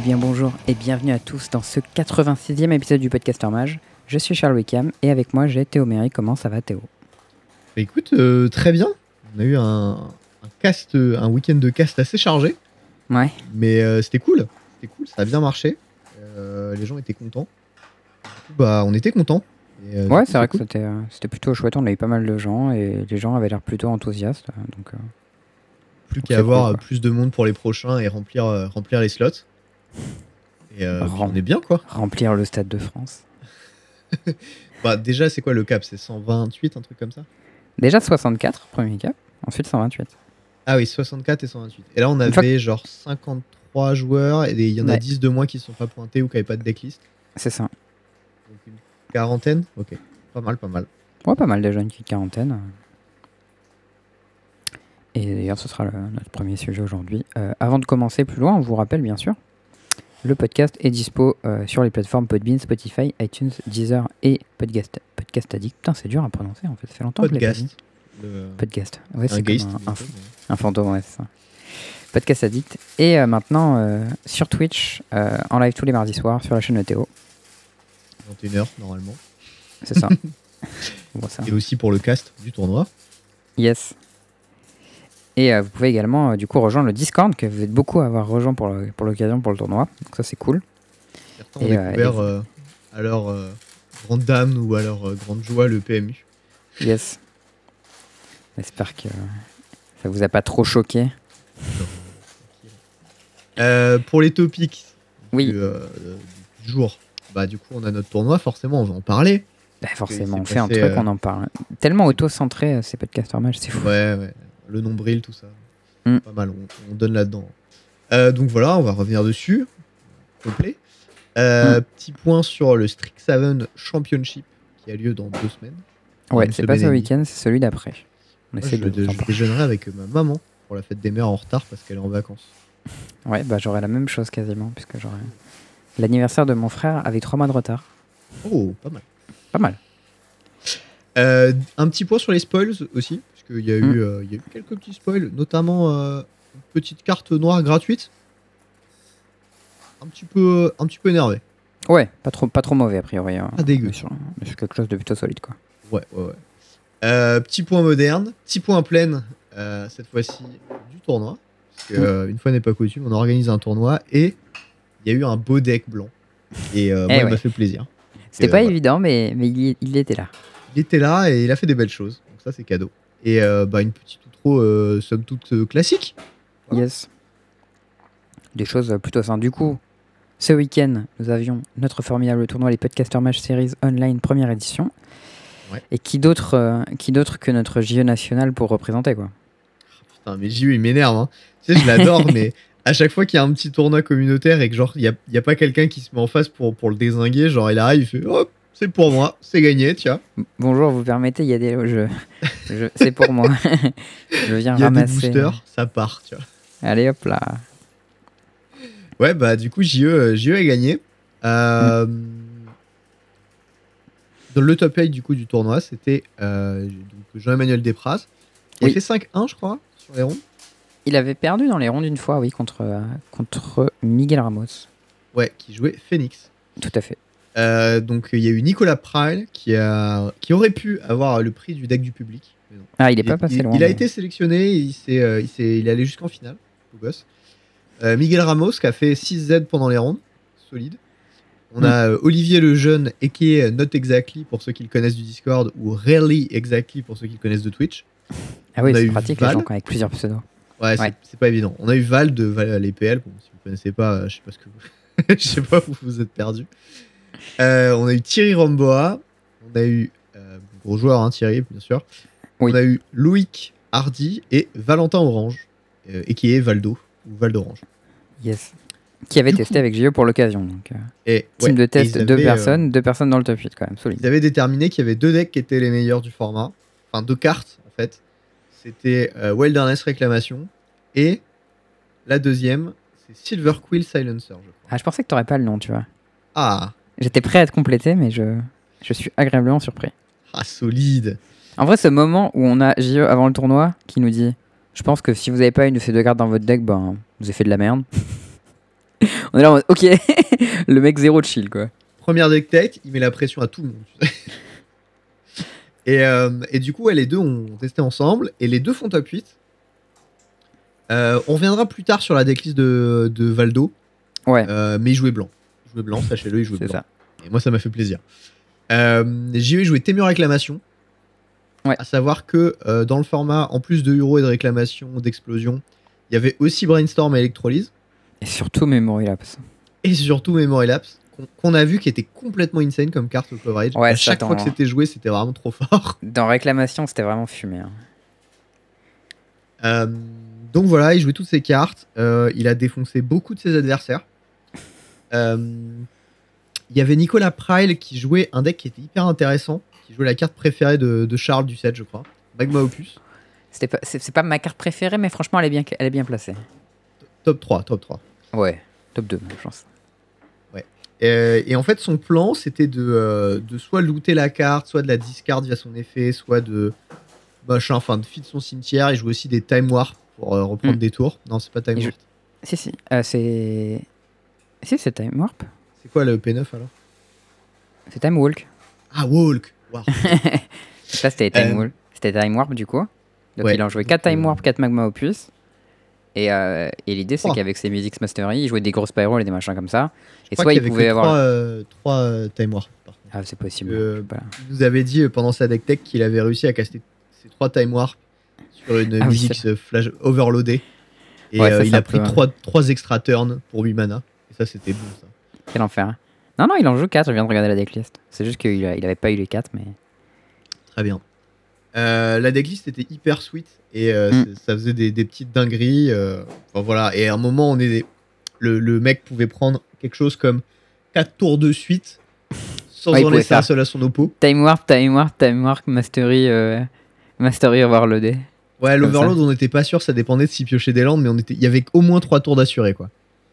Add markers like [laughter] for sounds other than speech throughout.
Eh bien bonjour et bienvenue à tous dans ce 86e épisode du Podcaster Mage. Je suis Charles Wickham et avec moi j'ai Théo Méry. Comment ça va Théo? Écoute, euh, très bien. On a eu un, un cast, euh, un week-end de cast assez chargé, Ouais. mais euh, c'était cool. C'était cool, ça a bien marché. Euh, les gens étaient contents. Du coup, bah, on était contents. Et, euh, Ouais, c'est vrai que c'était c'était plutôt chouette. On a eu pas mal de gens et les gens avaient l'air plutôt enthousiastes. Donc, Plus qu'à avoir cool, plus de monde pour les prochains et remplir, remplir les slots. Et euh, on est bien quoi. remplir le Stade de France. [laughs] Bah, déjà, c'est quoi le cap? C'est 128, un truc comme ça? Déjà 64, premier cap. Ensuite 128. Ah oui, 64 et 128. Et là, on avait genre 53 joueurs et il y en a Ouais. 10 de moins qui ne sont pas pointés ou qui n'avaient pas de decklist. C'est ça. Donc une quarantaine? Ok, pas mal, pas mal. Ouais, pas mal déjà, une petite quarantaine. Et d'ailleurs, ce sera le- notre premier sujet aujourd'hui. Euh, avant de commencer plus loin, on vous rappelle bien sûr, le podcast est dispo euh, sur les plateformes Podbean, Spotify, iTunes, Deezer et Podcast, podcast Addict. Putain, c'est dur à prononcer en fait, ça fait longtemps que je l'ai pas dit. Podcast. Podcast. Ouais, un c'est un, un, plutôt, un fantôme, ouais, ça. Podcast Addict. Et euh, maintenant euh, sur Twitch, euh, en live tous les mardis soirs sur la chaîne de Théo. mais 21h normalement. C'est ça. [laughs] Bon, ça. Et aussi pour le cast du tournoi. Yes. Et euh, vous pouvez également euh, du coup rejoindre le Discord que vous êtes beaucoup à avoir rejoint pour le- pour l'occasion pour le tournoi. Donc ça c'est cool. Certains ont Et, euh, découvert et à leur grande dame ou à leur grande joie le PMU. Yes. J'espère que ça vous a pas trop choqué. Euh, pour les topics Oui. du, euh, du jour, bah du coup on a notre tournoi, forcément on va en parler. Bah, forcément, on fait un truc, euh, on en parle. Tellement auto-centré ces podcasts match, c'est fou. Ouais, ouais. Le nombril, tout ça. Mm. Pas mal, on, on donne là-dedans. Euh, donc voilà, on va revenir dessus. Complet. Euh, Mm. Petit point sur le Strixhaven Championship qui a lieu dans deux semaines. Ouais, c'est pas ce week-end, c'est celui d'après. Moi, je, de je déjeunerai avec ma maman pour la fête des mères en retard parce qu'elle est en vacances. Ouais, bah j'aurai la même chose quasiment, puisque j'aurai l'anniversaire de mon frère avec trois mois de retard. Oh, pas mal. Pas mal. Euh, un petit point sur les spoils aussi, qu'il y, a Mm. eu, euh, il y a eu quelques petits spoils, notamment euh, une petite carte noire gratuite. Un petit peu, un petit peu énervé. Ouais, pas trop, pas trop mauvais a priori. hein. Pas dégueu. Sur, sur quelque chose de plutôt solide quoi. Ouais, ouais, ouais. Euh, petit point moderne, petit point plein, euh, cette fois-ci du tournoi. Parce que, Mm. une fois n'est pas coutume, on organise un tournoi et il y a eu un beau deck blanc. Et [laughs] moi, Eh il ouais. m'a fait plaisir. C'était pas voilà. évident, mais, mais il, il était là. Il était là et il a fait des belles choses. Donc ça, c'est cadeau. Et euh, bah, une petite outro, euh, somme toute euh, classique. Voilà. Yes. Des choses plutôt simples. Du coup, ce week-end, nous avions notre formidable tournoi, les Podcaster Match Series Online première édition. Ouais. Et qui d'autre euh, qui d'autre que notre JE national pour représenter quoi? Putain, mais JE, il m'énerve. Hein. Tu sais, je l'adore, [laughs] mais à chaque fois qu'il y a un petit tournoi communautaire et que genre, il n'y a, il y a pas quelqu'un qui se met en face pour, pour le désinguer, genre, il arrive, il fait Hop, c'est pour moi, c'est gagné, vois. Bonjour, vous permettez, il y a des. Je, je- c'est pour moi. [laughs] je viens y a des ramasser. boosters, ça part, tu vois. Allez hop là. Ouais, bah du coup, JE, JE a gagné. Euh, Dans le top 8 du coup du tournoi, c'était euh, Jean-Emmanuel Despraz. Il Oui. a fait 5-1, je crois, sur les rondes. Il avait perdu dans les rondes une fois, oui, contre, euh, contre Miguel Ramos. Ouais, qui jouait Phoenix. Tout à fait. Euh, donc il y a eu Nicolas Pryle qui, a, qui aurait pu avoir le prix du deck du public. mais non. Ah, il est pas passé il, loin. il a mais- été sélectionné, il, s'est, euh, il, est allé jusqu'en finale, gosse. Euh, Miguel Ramos qui a fait 6 Z pendant les rondes, solide. On Mm. a euh, Olivier Lejeune, et qui est Not Exactly pour ceux qui le connaissent du Discord, ou Really Exactly pour ceux qui le connaissent de Twitch. Ah oui, c'est pratique les Val. gens avec plusieurs pseudos. Ouais, c'est, Ouais. c'est pas évident. On a eu Val de Val les PL. Bon, si vous connaissez pas, je sais pas ce que vous, [laughs] je sais pas où vous êtes perdu. Euh, on a eu Thierry Ramboa. On a eu euh, gros joueur, hein, Thierry, bien sûr. Oui. On a eu Loïc Hardy et Valentin Orange, euh, et qui est Valdo ou Val d'Orange. Yes. Qui avait Du testé coup- avec JE pour l'occasion. Donc, Et team ouais, de test, deux avaient, personnes, deux personnes dans le top 8 quand même, solide. Ils avaient déterminé qu'il y avait deux decks qui étaient les meilleurs du format. Enfin, deux cartes, en fait. C'était Wilderness Réclamation et la deuxième, c'est Silver Quill Silencer, je crois. Ah, je pensais que t'aurais pas le nom, tu vois. Ah, J'étais prêt à te compléter, mais je, je suis agréablement surpris. ah solide. En vrai, ce moment où on a JE avant le tournoi qui nous dit Je pense que si vous avez pas une de ces deux cartes dans votre deck, ben, vous avez fait de la merde. [laughs] On est là en mode, ok, [laughs] le mec zéro chill, quoi. Première deck tech, il met la pression à tout le monde. [laughs] et, euh, et du coup, ouais, les deux ont testé ensemble. Et les deux font top 8. Euh, on reviendra plus tard sur la decklist de, de Valdo. Ouais, Euh, mais il jouait blanc. Jouait blanc, sachez-le, il jouait blanc. ça. Et moi, ça m'a fait plaisir. Euh, J'ai eu joué Témur Réclamation. Ouais. À savoir que euh, dans le format, en plus de Euro et de réclamation, d'explosion, il y avait aussi Brainstorm et Electrolyse. Et surtout Memory Lapse. Et surtout Memory Lapse, qu'on a vu qui était complètement insane comme carte au coverage. Ouais, à chaque fois que attends. c'était joué, c'était vraiment trop fort. [laughs] Dans Réclamation, c'était vraiment fumé. hein. Euh, donc voilà, il jouait toutes ses cartes. Euh, il a défoncé beaucoup de ses adversaires. Euh, Il y avait Nicolas Pryle qui jouait un deck qui était hyper intéressant, qui jouait la carte préférée de, de Charles du set, je crois. Magma Opus. Pas, c'est, pas ma carte préférée, mais franchement, elle est bien, elle est bien placée. Top 3, top 3. Ouais, top 2, même, je pense. Euh, et en fait, son plan, c'était de, euh, de soit looter la carte, soit de la discard via son effet, soit de machin, enfin de feed son cimetière. Il jouait aussi des Time Warp pour euh, reprendre Mm. des tours. Non, c'est pas Time Warp. Si, si, euh, c'est. Si, c'est Time Warp. C'est quoi le P9 alors? C'est Time Walk. Ah, Walk Wow. Là, [laughs] c'était Time Euh, Walk. C'était Time Warp, du coup. Donc, Ouais, il en jouait donc, 4 Time euh, Warp, 4 Magma Opus. Et, euh, et l'idée, c'est Trois. qu'avec ses Musics Mastery, il jouait des grosses spirals et des machins comme ça. Je Et soit il avait pouvait avoir. trois, euh, trois, euh, Time Warp. Ah, c'est possible. Euh. Il nous avait dit euh, pendant sa deck tech qu'il avait réussi à caster ses trois Time Warp sur une Ah oui, musique euh, flash overloadée. Et Ouais, ça, il a pris peu- trois, trois extra turns pour 8 mana. Ça, c'était bon ça. Quel enfer. hein. Non, non, il en joue 4, je viens de regarder la decklist. C'est juste qu'il a- il avait pas eu les 4, mais. Très bien. Euh, la decklist était hyper sweet et euh, Mm. ça faisait des, des petites dingueries. euh, enfin, voilà. Et à un moment, on est le, le mec pouvait prendre quelque chose comme 4 tours de suite sans Ouais, il en laisser un seul à son oppo. Time Warp, Time Warp, Time Warp, Mastery, Mastery Overloaded. Ouais, l'Overload, on n'était pas sûr, ça dépendait de s'il piochait des landes, mais on était, il y avait au moins 3 tours d'assuré quoi.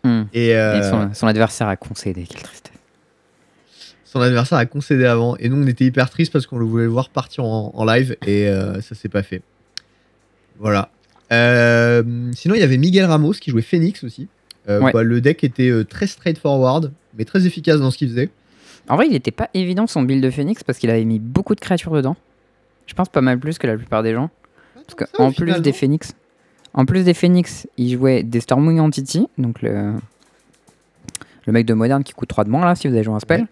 Hmm. Et, euh, Et son, son adversaire a concédé, quelle tristesse. son adversaire a concédé avant. Et nous, on était hyper tristes parce qu'on le voulait voir partir en, en live et euh, ça s'est pas fait. Voilà. Euh, sinon, il y avait Miguel Ramos qui jouait Phoenix aussi. Ouais. bah, le deck était très straightforward, mais très efficace dans ce qu'il faisait. En vrai, il était pas évident son build de Phoenix parce qu'il avait mis beaucoup de créatures dedans. Je pense pas mal plus que la plupart des gens. Parce que Ça, au en plus des Phoenix, en plus des Phoenix, il jouait des Stormwing Entity, donc le, le mec de moderne qui coûte 3 de moins là, si vous avez joué un spell.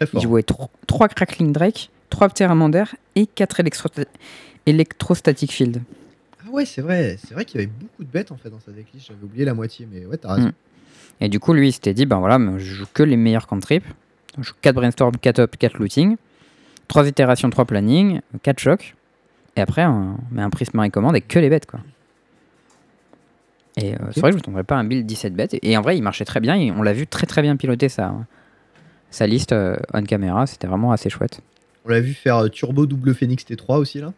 Très Il jouait 3 Crackling Drake, 3 Pteramander et 4 Electrostatic Field. Ah ouais, c'est vrai. C'est vrai qu'il y avait beaucoup de bêtes en fait dans sa decklist. J'avais oublié la moitié, mais ouais, t'as raison. Mm. Et du coup, lui, il s'était dit, ben voilà, mais je joue que les meilleurs cantrips. Je joue 4 brainstorm, 4 up, 4 looting, 3 itérations, 3 planning, 4 chocs. Et après, on met un prisme et commande et que les bêtes, quoi. Et euh, c'est vrai que je ne tomberais pas un build 17 bêtes. Et, et en vrai, il marchait très bien. Et on l'a vu très très bien piloter sa, sa liste euh, on caméra. C'était vraiment assez chouette. On l'a vu faire euh, Turbo double Phoenix T3 aussi là.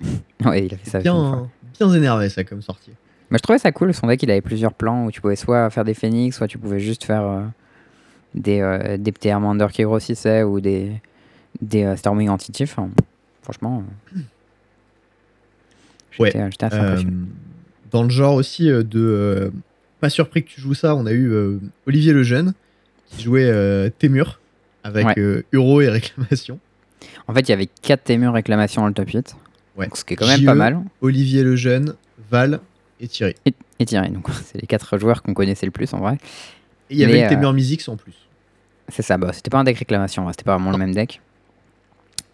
[laughs] Ouais, il a fait ça. une fois. Bien, bien énervé ça comme sortie. Mais je trouvais ça cool. Son deck, il avait plusieurs plans où tu pouvais soit faire des phoenix, soit tu pouvais juste faire euh, des, euh, des petits Armander qui grossissaient ou des, des euh, Storming. Enfin, franchement, euh, Ouais. j'étais j'étais assez Euh, impressionné. Dans le genre aussi euh, de. euh, pas surpris que tu joues ça, on a eu euh, Olivier Lejeune qui jouait Témur avec Ouais. Euro et réclamation. En fait, il y avait 4 témures réclamations dans le top 8. Ouais. Donc, ce qui est quand même JE, pas mal. Olivier Lejeune, Val et Thierry. Et, et Thierry. Donc, [laughs] c'est les 4 joueurs qu'on connaissait le plus en vrai. Et il y avait le Témur Musics en plus. C'est ça, bah, c'était pas un deck réclamation, hein, c'était pas vraiment le même deck.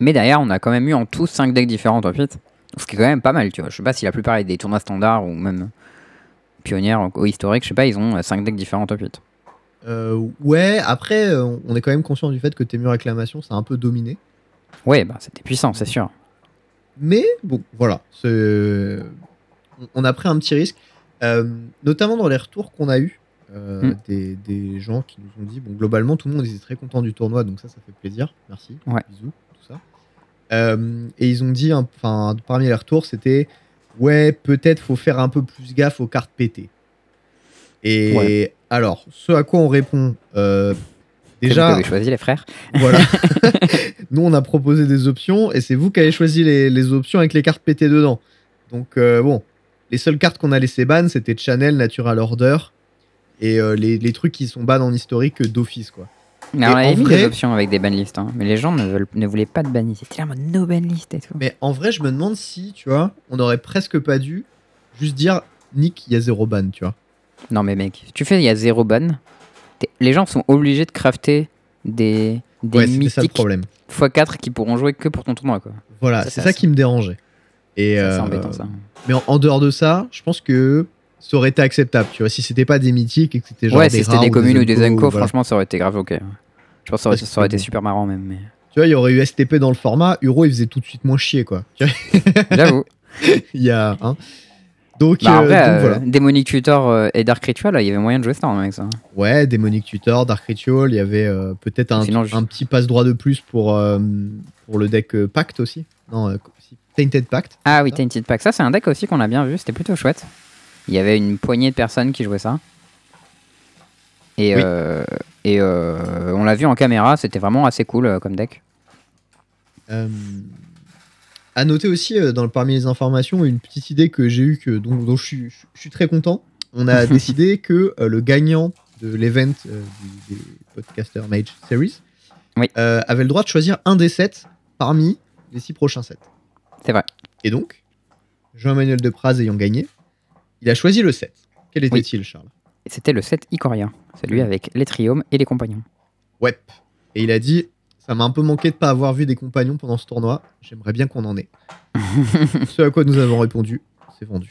Mais derrière, on a quand même eu en tout 5 decks différents en top 8. Ce qui est quand même pas mal, tu vois. Je sais pas si la plupart des tournois standards ou même pionnières ou historiques, je sais pas, ils ont 5 decks différents en top 8. Euh, ouais, après, euh, on est quand même conscient du fait que Témur réclamation, ça a un peu dominé. Ouais, bah c'était puissant, c'est sûr. Mais bon, voilà. on- a pris un petit risque, euh, notamment dans les retours qu'on a eu Mm. des, des gens qui nous ont dit bon, globalement, tout le monde était très content du tournoi, donc ça, ça fait plaisir. Merci. Ouais. Bisous. Euh, et ils ont dit, enfin, parmi les retours, c'était ouais, peut-être faut faire un peu plus gaffe aux cartes pétées. Et Ouais. alors, ce à quoi on répond, euh, C'est vous déjà, avez choisi les frères. voilà. [laughs] [laughs] Nous, on a proposé des options et c'est vous qui avez choisi les, les options avec les cartes pétées dedans. Donc, euh, bon, les seules cartes qu'on a laissé ban, c'était Channel, Natural Order et euh, les, les trucs qui sont ban en historique d'office, quoi. Mais on avait en mis vrai- des options avec des banlists, hein. mais les gens ne, veulent, ne voulaient pas de banlist. C'était mode no banlist et tout. Mais en vrai, je me demande si, tu vois, on aurait presque pas dû juste dire Nick, il y a zéro ban, tu vois. Non mais mec, tu fais il y a zéro ban. Les gens sont obligés de crafter des, des ouais, c'était ça le mythiques problème. x4 qui pourront jouer que pour ton tournoi quoi. Voilà, c'est ça qui me dérangeait. Et Ça, euh, embêtant ça. Mais en, en dehors de ça, je pense que ça aurait été acceptable, tu vois. Si c'était pas des mythiques et que c'était genre Ouais, des si c'était des communes ou des uncos, encos, voilà. franchement ça aurait été grave ok. Je pense que ça aurait, ça été bon. super marrant même. Mais... Tu vois, il y aurait eu STP dans le format, Uro il faisait tout de suite moins chier, quoi. [laughs] J'avoue. [laughs] il y a. Hein. Donc, Bah, en euh, donc euh, voilà. Demonic Tutor euh, et Dark Ritual, il y avait moyen de jouer ça avec ça. Ouais, Demonic Tutor, Dark Ritual, il y avait euh, peut-être un, Sinon, je- un petit passe-droit de plus pour, euh, pour le deck Pact aussi. Non, Tainted Pact. Ah oui, Ça. Tainted Pack. Ça, c'est un deck aussi qu'on a bien vu. C'était plutôt chouette. Il y avait une poignée de personnes qui jouaient ça. Et, Oui. euh, et euh, on l'a vu en caméra. C'était vraiment assez cool euh, comme deck. À noter aussi, dans parmi les informations, une petite idée que j'ai eue, que, dont, dont je, suis, je suis très content. On a [laughs] décidé que le gagnant de l'event des Podcaster Mage Series Oui. avait le droit de choisir un des sets parmi les six prochains sets. C'est vrai. Et donc, Jean-Emmanuel Depraz ayant gagné, il a choisi le set. Quel était-il, Charles? C'était le set Ikoria. Celui avec les triomes et les compagnons. Ouais. Et il a dit Ça m'a un peu manqué de pas avoir vu des compagnons pendant ce tournoi. J'aimerais bien qu'on en ait. [laughs] Ce à quoi nous avons répondu C'est vendu.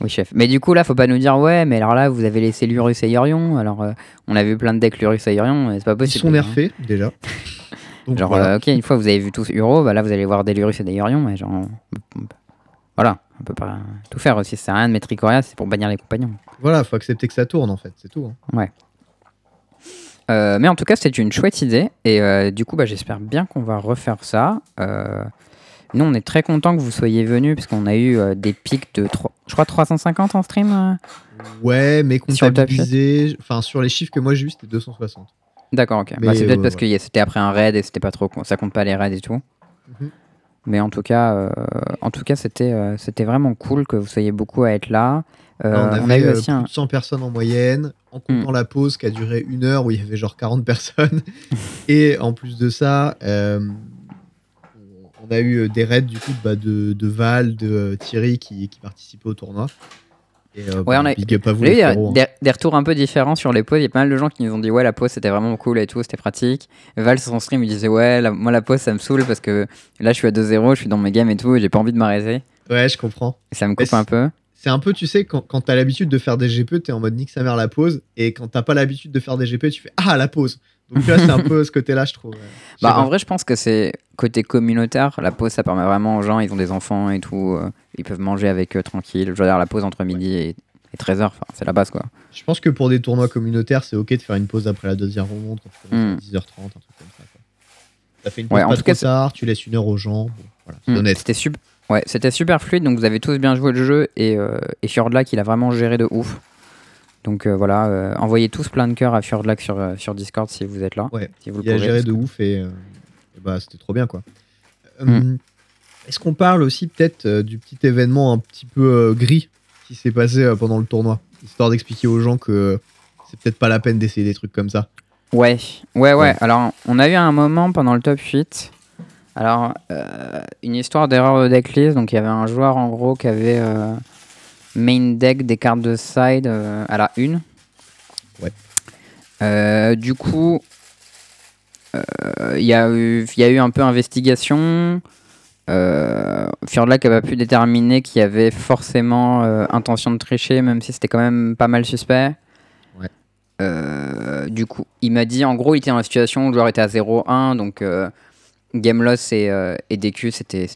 Oui, chef. Mais du coup, là, faut pas nous dire, ouais, mais alors là, vous avez laissé Lurus et Yorion. Alors, euh, on a vu plein de decks Lurus et Yorion. C'est pas Ils possible. sont nerfés déjà. [laughs] Donc Genre, voilà. euh, ok, une fois vous avez vu tous Uro, bah là vous allez voir des Lurus et des Yorion, mais genre. on- Voilà, on peut pas tout faire aussi. Ça sert à rien de mettre Ikoria, c'est pour bannir les compagnons. Voilà, faut accepter que ça tourne en fait, c'est tout. hein. Euh, mais en tout cas, c'est une chouette idée. Et euh, du coup, bah, j'espère bien qu'on va refaire ça. Euh, nous, on est très content que vous soyez venus, puisqu'on a eu euh, des pics de, trois- je crois, 350 en stream. euh. Ouais, mais Sur le comptabilisé, enfin sur les chiffres que moi j'ai eu, c'était 260. D'accord, ok. Mais, Bah, c'est peut-être euh, parce que y a- c'était après un raid et c'était pas trop. Ça compte pas les raids et tout. Mhm. Mais en tout cas, euh, en tout cas, c'était euh, c'était vraiment cool que vous soyez beaucoup à être là. Euh, Là, on on, a avait eu aussi plus un. De 100 personnes en moyenne, en comptant la pause qui a duré une heure où il y avait genre 40 [laughs] personnes. Et en plus de ça, on a eu des raids du coup bah, de, de Val, de Thierry qui, qui participaient au tournoi. Et euh, Ouais, bah, on a- big up à vous les frérots, hein. des, des retours un peu différents sur les pauses. Il y a pas mal de gens qui nous ont dit ouais la pause c'était vraiment cool et tout, c'était pratique. Val sur son stream il disait ouais la- moi la pause ça me saoule parce que là je suis à 2-0, je suis dans mes games et tout et j'ai pas envie de m'arrêter. Ouais, je comprends. Et ça me coupe un peu. C'est un peu, tu sais, quand, quand t'as l'habitude de faire des GP, t'es en mode nique sa mère la pause. Et quand t'as pas l'habitude de faire des GP, tu fais Ah, la pause. Donc là, c'est un peu ce côté-là, je trouve. ouais. Bah, en vrai, je pense que c'est côté communautaire. La pause, ça permet vraiment aux gens, ils ont des enfants et tout, euh, ils peuvent manger avec eux tranquille. Je veux dire, la pause entre midi et, 13h, c'est la base quoi. Je pense que pour des tournois communautaires, c'est ok de faire une pause après la deuxième rencontre, quand tu commences Mm. à 10h30, un truc comme ça. Quoi. Ça fait une Ouais, pause en pas tout trop cas, tard, tu laisses une heure aux gens. Bon, voilà, c'est Mm. honnête. C'était super. Ouais, c'était super fluide, donc vous avez tous bien joué le jeu et, euh, et Fjordlac il a vraiment géré de ouf. Donc euh, voilà, euh, envoyez tous plein de cœurs à Fjordlac sur, euh, sur Discord si vous êtes là. Ouais, si vous le Il a pouvez, géré de que- ouf et, et bah, c'était trop bien quoi. Euh, Mm. Est-ce qu'on parle aussi peut-être du petit événement un petit peu gris qui s'est passé pendant le tournoi Histoire d'expliquer aux gens que c'est peut-être pas la peine d'essayer des trucs comme ça? Ouais, ouais, ouais, Ouais. Alors, on a eu un moment pendant le top 8. Alors, une histoire d'erreur de decklist. Donc, il y avait un joueur en gros qui avait main deck des cartes de side euh, à la une. Ouais. Euh, du coup, euh, il y, a eu- il y a eu un peu investigation. Euh, Fjordlac n'a pas pu déterminer qu'il y avait forcément intention de tricher, même si c'était quand même pas mal suspect. Ouais. Du coup, il m'a dit, en gros, il était dans la situation où le joueur était à 0-1, donc game loss et, et DQ, c'était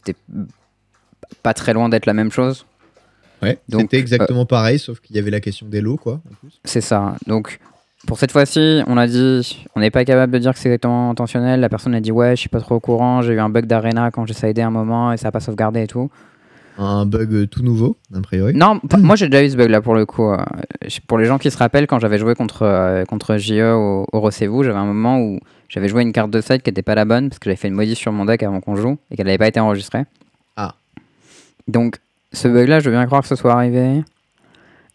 pas très loin d'être la même chose. Ouais, c'était exactement pareil, sauf qu'il y avait la question des lots, quoi. C'est ça. Donc, pour cette fois-ci, on a dit, on n'est pas capable de dire que c'est exactement intentionnel. La personne a dit, ouais, je suis pas trop au courant, j'ai eu un bug d'arena quand j'ai sidé un moment et ça a pas sauvegardé et tout. Un bug euh, tout nouveau, a priori. Non, [clears throat] moi j'ai déjà eu ce bug là pour le coup. euh, Pour les gens qui se rappellent, quand j'avais joué contre, euh, contre JE au, au j'avais un moment où j'avais joué une carte de side qui était pas la bonne parce que j'avais fait une modif sur mon deck avant qu'on joue et qu'elle n'avait pas été enregistrée. Ah. Donc ce bug là, je veux bien croire que ce soit arrivé.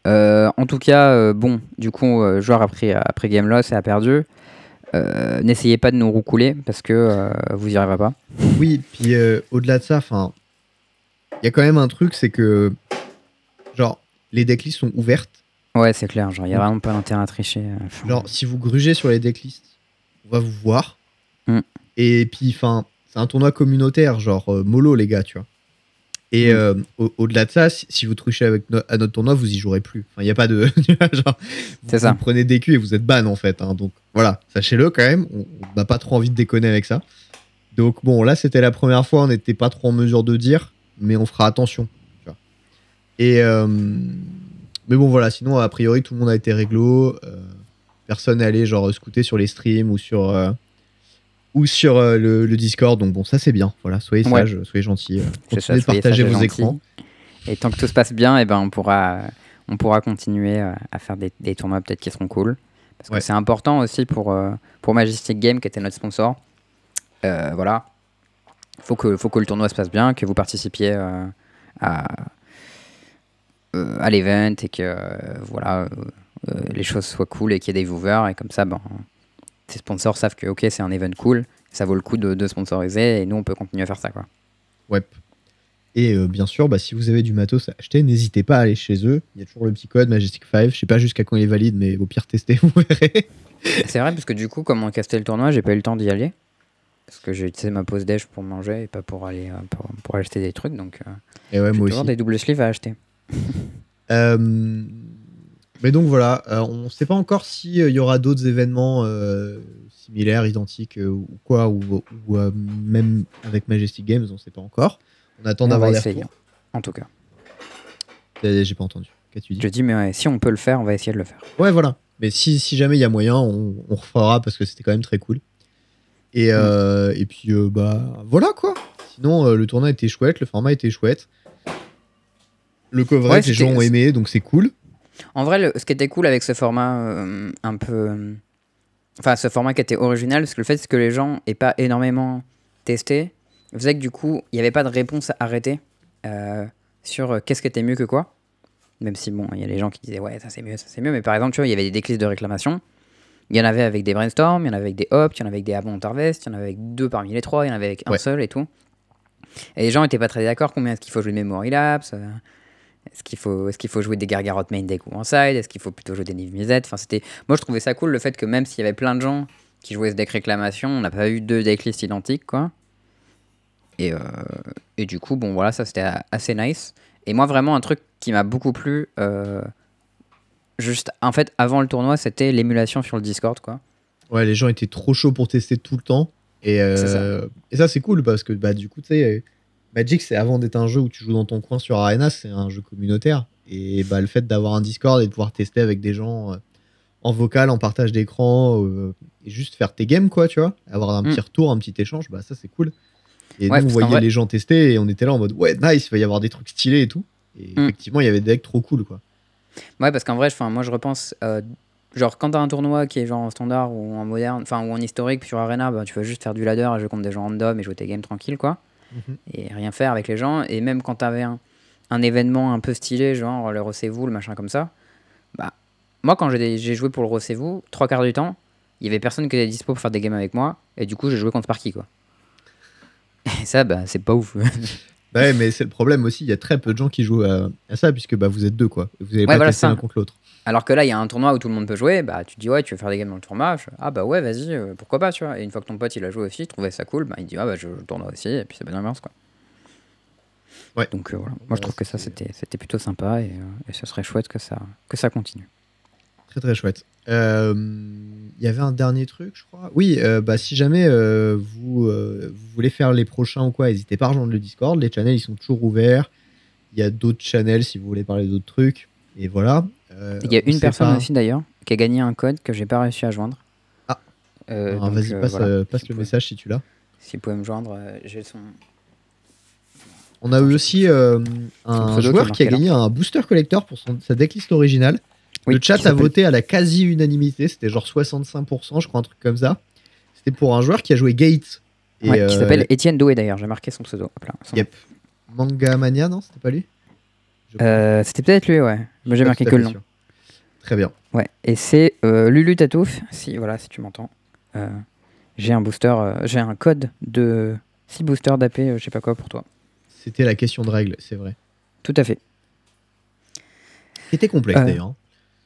Euh, en tout cas, euh, bon, du coup, euh, joueur après, après game loss et a perdu. N'essayez pas de nous roucouler parce que vous y arriverez pas. Oui, puis au-delà de ça, enfin, il y a quand même un truc, c'est que, genre, les decklists sont ouvertes. Ouais, c'est clair. Genre, il y a vraiment pas d'intérêt à tricher. enfin, Genre, si vous grugez sur les decklists, on va vous voir. Mm. Et puis, enfin, c'est un tournoi communautaire, genre mollo, les gars, tu vois. Et Mm. euh, au- au-delà de ça, si, si vous truchez avec no- à notre tournoi, vous y jouerez plus. Enfin, il n'y a pas de. [laughs] genre, C'est vous, ça. Vous prenez des culs et vous êtes ban, en fait. hein. donc, voilà, sachez-le quand même. On on n'a pas trop envie de déconner avec ça. Donc, bon, là, c'était la première fois. On n'était pas trop en mesure de dire, mais on fera attention. tu vois. Et. euh, mais bon, voilà, sinon, a priori, tout le monde a été réglo. euh, personne n'est allé, genre, scouter sur les streams ou sur. Ou sur euh, le, le Discord, donc bon, ça c'est bien. Voilà, soyez Ouais. sages, soyez gentils. euh, continuez de partager vos écrans. Et tant que tout se passe bien, et ben, on, pourra, on pourra continuer euh, à faire des, des tournois peut-être qui seront cool. Parce que c'est important aussi pour, euh, pour Majestic Game, qui était notre sponsor. Voilà. Faut que, faut que le tournoi se passe bien, que vous participiez à, à l'event et que voilà, les choses soient cool et qu'il y ait des viewers. Et comme ça, ben, sponsors savent que ok, c'est un event cool, ça vaut le coup de, de sponsoriser et nous, on peut continuer à faire ça. Quoi. Ouais. Et euh, bien sûr, bah, si vous avez du matos à acheter, n'hésitez pas à aller chez eux. Il y a toujours le petit code Majestic 5. Je sais pas jusqu'à quand il est valide, mais au pire, testez, [laughs] vous verrez. C'est vrai, parce que du coup, comme on castait le tournoi, j'ai pas eu le temps d'y aller. Parce que j'ai utilisé ma pause déj pour manger et pas pour aller euh, pour, pour acheter des trucs. Donc, euh, Et ouais, moi toujours aussi. des doubles sleeves à acheter. Euh, mais donc voilà, euh, on ne sait pas encore s'il y aura d'autres événements euh, similaires, identiques euh, ou quoi, ou, ou, euh, même avec Majestic Games, on ne sait pas encore. On attend d'avoir des retours. En tout cas, Euh, J'ai pas entendu. Qu'as-tu dit? Je dis, mais ouais, si on peut le faire, on va essayer de le faire. Ouais, voilà. Mais si, si jamais il y a moyen, on, on refera parce que c'était quand même très cool. Et, Mm. euh, et puis, euh, bah, voilà quoi. Sinon, euh, le tournoi était chouette, le format était chouette. Le coverage, Ouais, les gens ont aimé, donc c'est cool. En vrai, le- ce qui était cool avec ce format euh, un peu. Enfin, ce format qui était original, parce que le fait que les gens aient pas énormément testé faisait que du coup, il n'y avait pas de réponse arrêtée euh, sur euh, qu'est-ce qui était mieux que quoi. Même si, bon, il y a les gens qui disaient ouais, ça c'est mieux, ça c'est mieux. Mais par exemple, tu vois, il y avait des déclises de réclamation. Il y en avait avec des brainstorms, il y en avait avec des opt, il y en avait avec des abondant harvest, il y en avait avec deux parmi les trois, il y en avait avec un Ouais. seul et tout. Et les gens n'étaient pas très d'accord. Combien est-ce qu'il faut jouer de memory lapse euh, Est-ce qu'il faut, est qu'il faut jouer des Gargarot main deck ou en side Est-ce qu'il faut plutôt jouer des Niv Mizzet Enfin. Moi, je trouvais ça cool le fait que même s'il y avait plein de gens qui jouaient ce deck réclamation, on n'a pas eu deux decklists identiques, quoi. Et, euh, et du coup, bon, voilà, ça c'était a- assez nice. Et moi, vraiment, un truc qui m'a beaucoup plu, euh, juste en fait, avant le tournoi, c'était l'émulation sur le Discord, quoi. Ouais, les gens étaient trop chauds pour tester tout le temps. Et, euh, ça. et ça, c'est cool parce que bah, du coup, tu sais, Magic, c'est avant d'être un jeu où tu joues dans ton coin sur Arena, c'est un jeu communautaire. Et bah, le fait d'avoir un Discord et de pouvoir tester avec des gens euh, en vocal, en partage d'écran, euh, et juste faire tes games, quoi, tu vois, avoir un Mm. petit retour, un petit échange, bah ça, c'est cool. Et Ouais, nous, on voyait vrai- les gens tester et on était là en mode, ouais, nice, il va y avoir des trucs stylés et tout. Et Mm. effectivement, il y avait des decks trop cool, quoi. Ouais, parce qu'en vrai, moi je repense, euh, genre quand t'as un tournoi qui est genre en standard ou en moderne, enfin ou en historique, sur Arena, bah, tu vas juste faire du ladder et jouer contre des gens random et jouer tes games tranquilles, quoi. Mhm. Et rien faire avec les gens. Et même quand t'avais un, un événement un peu stylé, genre le Rossez-vous, le machin comme ça, bah, moi quand j'ai joué pour le Rossez-vous, trois quarts du temps, il y avait personne qui était dispo pour faire des games avec moi, et du coup j'ai joué contre Sparky, quoi. Et ça, bah, c'est pas ouf. Bah ouais, mais c'est le problème aussi, il y a très peu de gens qui jouent à, à ça, puisque bah, vous êtes deux, quoi. Vous n'avez Ouais, pas voilà, testé l'un contre l'autre. Alors que là, il y a un tournoi où tout le monde peut jouer, bah tu te dis ouais, tu veux faire des games dans le tournoi, je ah bah ouais, vas-y, euh, pourquoi pas, tu vois. Et une fois que ton pote il a joué aussi, il trouvait ça cool, bah il dit ah bah je joue le tournoi aussi, et puis c'est bonne ambiance quoi. Ouais. Donc euh, voilà, moi je trouve que ça c'était- c'était plutôt sympa et, euh, et ce serait chouette que ça que ça continue. Très très chouette. Euh, Il y avait un dernier truc, je crois. Oui, bah, si jamais vous, vous voulez faire les prochains ou quoi, n'hésitez pas à rejoindre le Discord. Les channels, ils sont toujours ouverts. Il y a d'autres channels si vous voulez parler d'autres trucs. Et voilà. Euh, Il y a une personne pas- aussi d'ailleurs qui a gagné un code que j'ai pas réussi à joindre. Ah. Euh, Vas-y, euh, passe, voilà. passe Si le message si tu l'as. Si vous pouvez me joindre, j'ai son. On a eu aussi euh, un joueur qui a là. gagné un booster collector pour son- sa decklist originale. Oui, le chat a voté à la quasi-unanimité, c'était genre 65%, je crois, un truc comme ça. C'était pour un joueur qui a joué Gate. Et, Ouais, qui euh, s'appelle Étienne Doué d'ailleurs, j'ai marqué son pseudo. Hop là, son Yep. Manga Mania, non C'était pas lui? Euh, C'était peut-être lui, ouais. Moi, j'ai marqué que le nom. sûr. Très bien. Ouais, et c'est euh, Lulu Tatouf, si, voilà, si tu m'entends. Euh, j'ai un booster, j'ai un code de 6 boosters d'AP, je sais pas quoi pour toi. C'était la question de règle, c'est vrai. Tout à fait. Qui était complexe d'ailleurs. hein.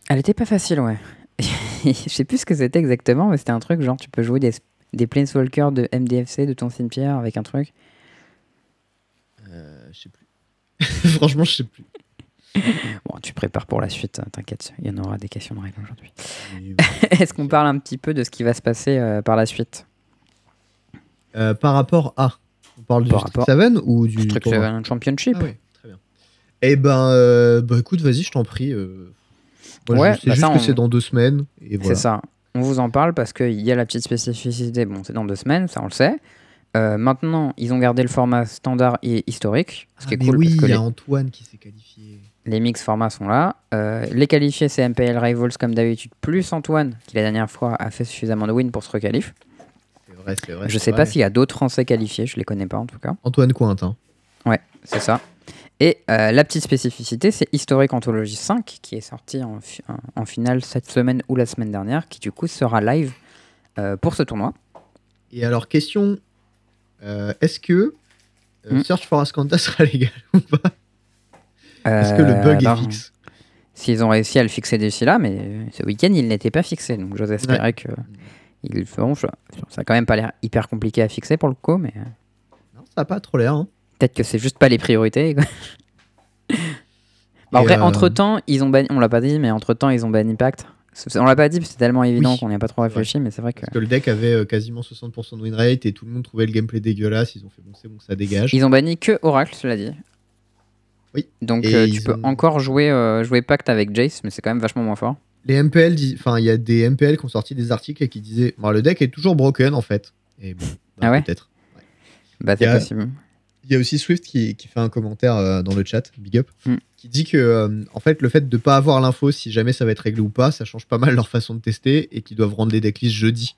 Elle était pas facile, ouais. [laughs] je sais plus ce que c'était exactement, mais c'était un truc genre tu peux jouer des, des Planeswalkers de MDFC de ton cimetière avec un truc. Je sais plus. [laughs] Franchement, je sais plus. [laughs] Bon, tu prépares pour la suite, hein, t'inquiète, il y en aura des questions de règles aujourd'hui. [laughs] Est-ce qu'on parle un petit peu de ce qui va se passer euh, par la suite? Euh, par rapport à. On parle du Par Street rapport- 7 ou du. Strict Seven Championship? Ah oui, très bien. Eh ben, euh, bah écoute, vas-y, je t'en prie. euh, Moi, Ouais, sais bah juste ça, que on- c'est dans deux semaines. Voilà. C'est ça. On vous en parle parce qu'il y a la petite spécificité. Bon, c'est dans deux semaines, ça on le sait. Euh, maintenant, ils ont gardé le format standard et historique, ce Ah, qui est mais cool oui, il y les, a Antoine qui s'est qualifié. Les mix formats sont là. Euh, les qualifiés, c'est MPL Rivals comme d'habitude, plus Antoine, qui la dernière fois a fait suffisamment de wins pour se requalif. C'est vrai, c'est vrai. je c'est sais vrai. pas s'il y a d'autres Français qualifiés, je les connais pas en tout cas. Antoine Cointin. C'est ça. Et euh, la petite spécificité, c'est Historic Anthology 5, qui est sorti en, fi- en- en finale cette semaine ou la semaine dernière, qui du coup sera live euh, pour ce tournoi. Et alors, question euh, est-ce que euh, Hmm. Search for Ascanta [laughs] sera légal ou pas? Est-ce que le Euh, bug est fixe S'ils ont réussi à le fixer d'ici là, mais ce week-end, il n'était pas fixé. Donc j'ose espérer que ils le feront. Ça a quand même pas l'air hyper compliqué à fixer pour le coup, mais euh, Non, ça n'a pas trop l'air. hein. peut-être que c'est juste pas les priorités. quoi. [laughs] Bah, en Et, vrai, euh, entre-temps, ils ont banni, on l'a pas dit, mais entre-temps, ils ont banni Pact. On l'a pas dit, parce que c'est tellement évident Oui, qu'on n'y a pas trop réfléchi, mais c'est vrai que. Parce que le deck avait quasiment 60% de win rate et tout le monde trouvait le gameplay dégueulasse. Ils ont fait bon, c'est bon, ça dégage. Ils ont banni que Oracle, cela dit. Oui. Donc euh, tu peux ont- encore jouer, euh, jouer Pact avec Jace, mais c'est quand même vachement moins fort. Les MPL, enfin, il y a des MPL qui ont sorti des articles et qui disaient le deck est toujours broken en fait. Et bon, bah, Ah ouais peut-être. Bah, c'est possible. Il y a aussi Swift qui, qui fait un commentaire euh, dans le chat, big up, Hmm. qui dit que en fait le fait de pas avoir l'info si jamais ça va être réglé ou pas, ça change pas mal leur façon de tester et qu'ils doivent rendre les decklists jeudi.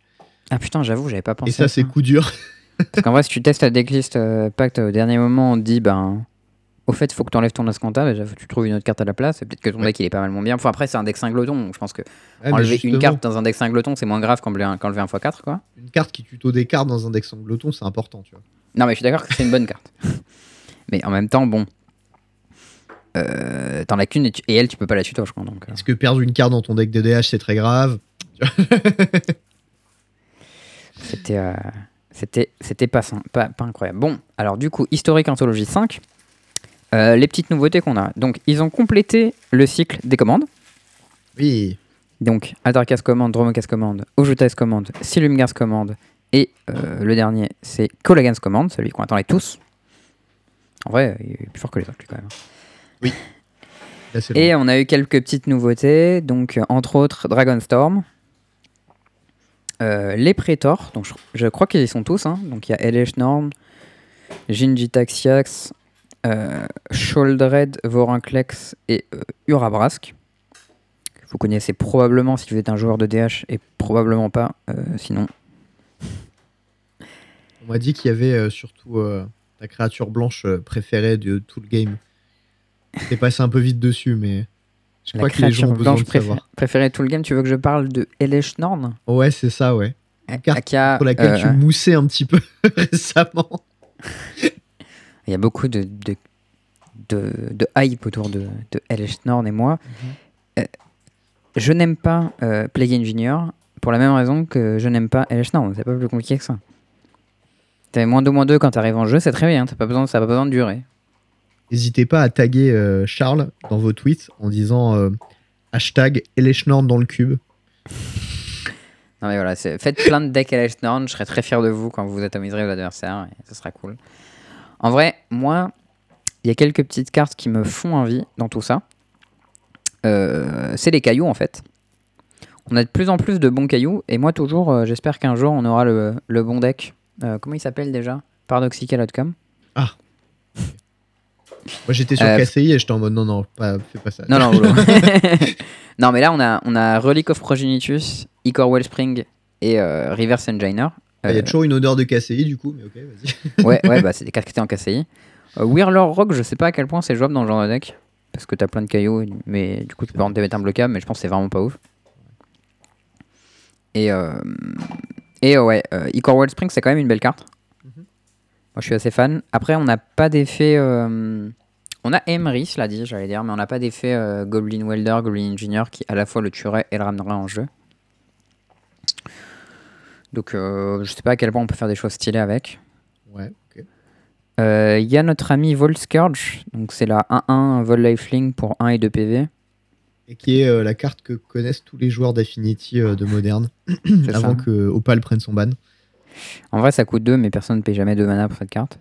Ah putain, j'avoue, j'avais pas pensé. et ça c'est coup dur. Parce qu'en vrai, si tu testes la decklist euh, Pact au dernier moment, on te dit, ben. Au fait, faut que tu enlèves ton Ascanta, que tu trouves une autre carte à la place. Et peut-être que ton Ouais. deck il est pas mal moins bien. Enfin, après, c'est un deck cingleton, donc je pense que mais enlever une carte dans un deck cingleton, c'est moins grave qu'enlever un, qu'enlever un x4, quoi. une carte qui tuto des cartes dans un deck sangloton, c'est important, tu vois. Non, mais je suis d'accord que c'est une bonne carte. [laughs] mais en même temps, bon. Euh, T'en as qu'une et, tu- et elle, tu peux pas la tuto, je crois. Donc, euh. Est-ce que perdre une carte dans ton deck DDH c'est très grave [laughs] C'était, euh, c'était, c'était pas, pas incroyable. Bon, alors du coup, Historique Anthologie 5, euh, les petites nouveautés qu'on a. Donc, ils ont complété le cycle des commandes. Oui. Donc, Atarkas commande, Dromokas commande, Ojutas commande, Silumgars commande, et euh, le dernier, c'est Kolagans commande, celui qu'on attendait tous. En vrai, il est plus fort que les autres, lui, quand même. Là, c'est Et on a eu quelques petites nouveautés, donc euh, entre autres Dragonstorm, euh, les Prétors, donc je, je crois qu'ils y sont tous, hein. donc il y a Elesh Norn, Jinji Taxiax, euh, Sholdred, Vorinclex et euh, Urabrask. Vous connaissez probablement si vous êtes un joueur de DH et probablement pas euh, sinon. On m'a dit qu'il y avait euh, surtout euh, ta créature blanche préférée de tout le game. T'es passé un peu vite dessus, mais je La crois que les gens créature ont besoin blanche de savoir. préfé- préférée de tout le game, tu veux que je parle de Elesh Norn? Ouais, c'est ça, ouais. Une carte Aka, Pour laquelle tu moussais un petit peu [laughs] récemment. Il y a beaucoup de, de, de, de hype autour de, de et moi. Euh, je n'aime pas euh, Plague Engineer pour la même raison que je n'aime pas Elesh Norn. C'est pas plus compliqué que ça. T'avais moins 2, moins 2 quand t'arrives en jeu, c'est très bien. T'as pas besoin, ça n'a pas besoin de durer. N'hésitez pas à taguer euh, Charles dans vos tweets en disant euh, hashtag Elechnorn dans le cube. Non mais voilà, c'est- faites plein de decks Elesh Norn. Je serai très fier de vous quand vous atomiserez vos adversaires. Et ça sera cool. En vrai, moi, il y a quelques petites cartes qui me font envie dans tout ça. Euh, c'est les cailloux en fait. On a de plus en plus de bons cailloux et moi toujours, euh, j'espère qu'un jour on aura le, le bon deck. Euh, comment il s'appelle déjà? Paradoxical Outcome. Moi j'étais sur KCI et j'étais en mode non, non, pas, fais pas ça. Non, non, [laughs] [laughs] non, mais là on a, on a Relic of Progenitus, Icor Wellspring et Reverse Engineer. Il y a Euh, toujours une odeur de KCI du coup, mais ok, vas-y. [laughs] ouais, ouais, bah c'est des cartes qui étaient en KCI. Euh, Whirler Rock, je sais pas à quel point c'est jouable dans le genre de deck. Parce que t'as plein de cailloux, mais du coup, tu peux en mettre un blocable, mais je pense que c'est vraiment pas ouf. Et, euh, et euh, ouais, euh, Icor World Spring, c'est quand même une belle carte. Mhm. Moi, je suis assez fan. Après, on n'a pas d'effet. on a Emery, cela dit, j'allais dire, mais on n'a pas d'effet Goblin Welder, Goblin Engineer qui à la fois le tuerait et le ramènerait en jeu. Donc, euh, je sais pas à quel point on peut faire des choses stylées avec. Ouais, ok. Euh, Il y a notre ami Vol Scourge, donc c'est la 1-1 Vol Lifelink pour 1 et 2 PV. Et qui est euh, la carte que connaissent tous les joueurs d'Affinity de Moderne, [coughs] C'est avant ça. que Opal prenne son ban. En vrai, ça coûte 2, mais personne ne paye jamais 2 mana pour cette carte.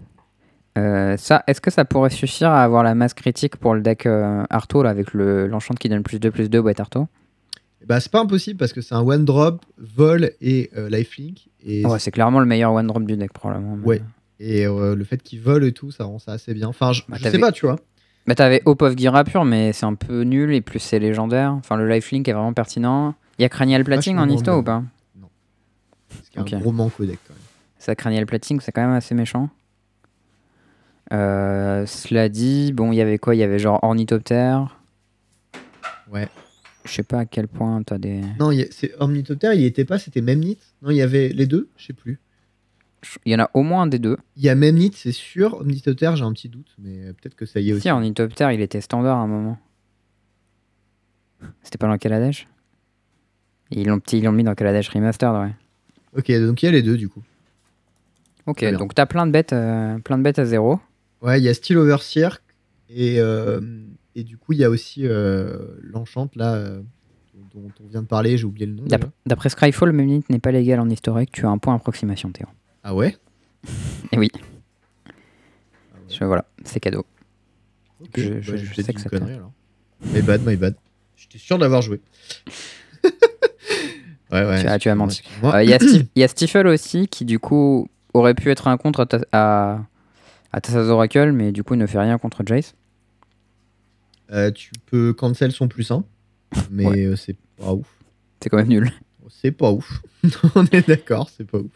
Ça, est-ce que ça pourrait suffire à avoir la masse critique pour le deck Arto là, avec le- l'enchant qui donne plus 2 plus 2 boîte Arto? Bah, c'est pas impossible parce que c'est un one drop, vol et euh, lifelink. Et, Ouais, c'est clairement le meilleur one drop du deck probablement. mais- Ouais. et euh, le fait qu'il vole et tout, ça rend ça assez bien. Enfin, je, Bah, je sais pas, tu vois. Bah t'avais Hope of Girapur, mais c'est un peu nul et plus c'est légendaire. Enfin, le lifelink est vraiment pertinent. Il y a Cranial Plating en histo ou pas? C'est un gros manque au deck quand même. Ça, Cranial Plating, c'est quand même assez méchant. Euh, cela dit, bon, il y avait quoi? Il y avait genre Ornithoptère. Ouais. Je sais pas à quel point t'as des. Non, c'est Omnitopter, il y était pas, c'était Memnit. Non, il y avait les deux, je sais plus. Il y en a au moins un des deux. Il y a Memnit, c'est sûr. Omnitopter, j'ai un petit doute, mais peut-être que ça y est aussi. Si, Ornithoptère, il était standard à un moment. C'était pas dans Kaladesh? Ils l'ont ils l'ont mis dans Kaladesh Remastered, ouais. Ok, donc il y a les deux du coup. Ok, Très donc t'as plein de bêtes, euh, plein de bêtes à zéro. Ouais, il y a Steel Overseer et, euh, et du coup il y a aussi euh, l'enchante là euh, dont on vient de parler, j'ai oublié le nom. D'après Scryfall, Memnit n'est pas légal en historique, tu as un point approximation, Théo. Ah ouais, [laughs] Et oui, Ah ouais. je- voilà, c'est cadeau. Ok, je- bah, je- je sais que ça connerie alors. My bad, my bad. J'étais sûr d'avoir joué. [laughs] ouais, ouais. Tu as- tu as excuse-moi, menti. Euh, Il y a Sti- il y a Stifle aussi, qui du coup aurait pu être un contre à, à, à Tassa's Oracle, mais du coup ne fait rien contre Jace. Euh, tu peux cancel son plus 1, mais Ouais. euh, c'est pas ouf. C'est quand même nul. C'est pas ouf. [laughs] on est d'accord, c'est pas ouf.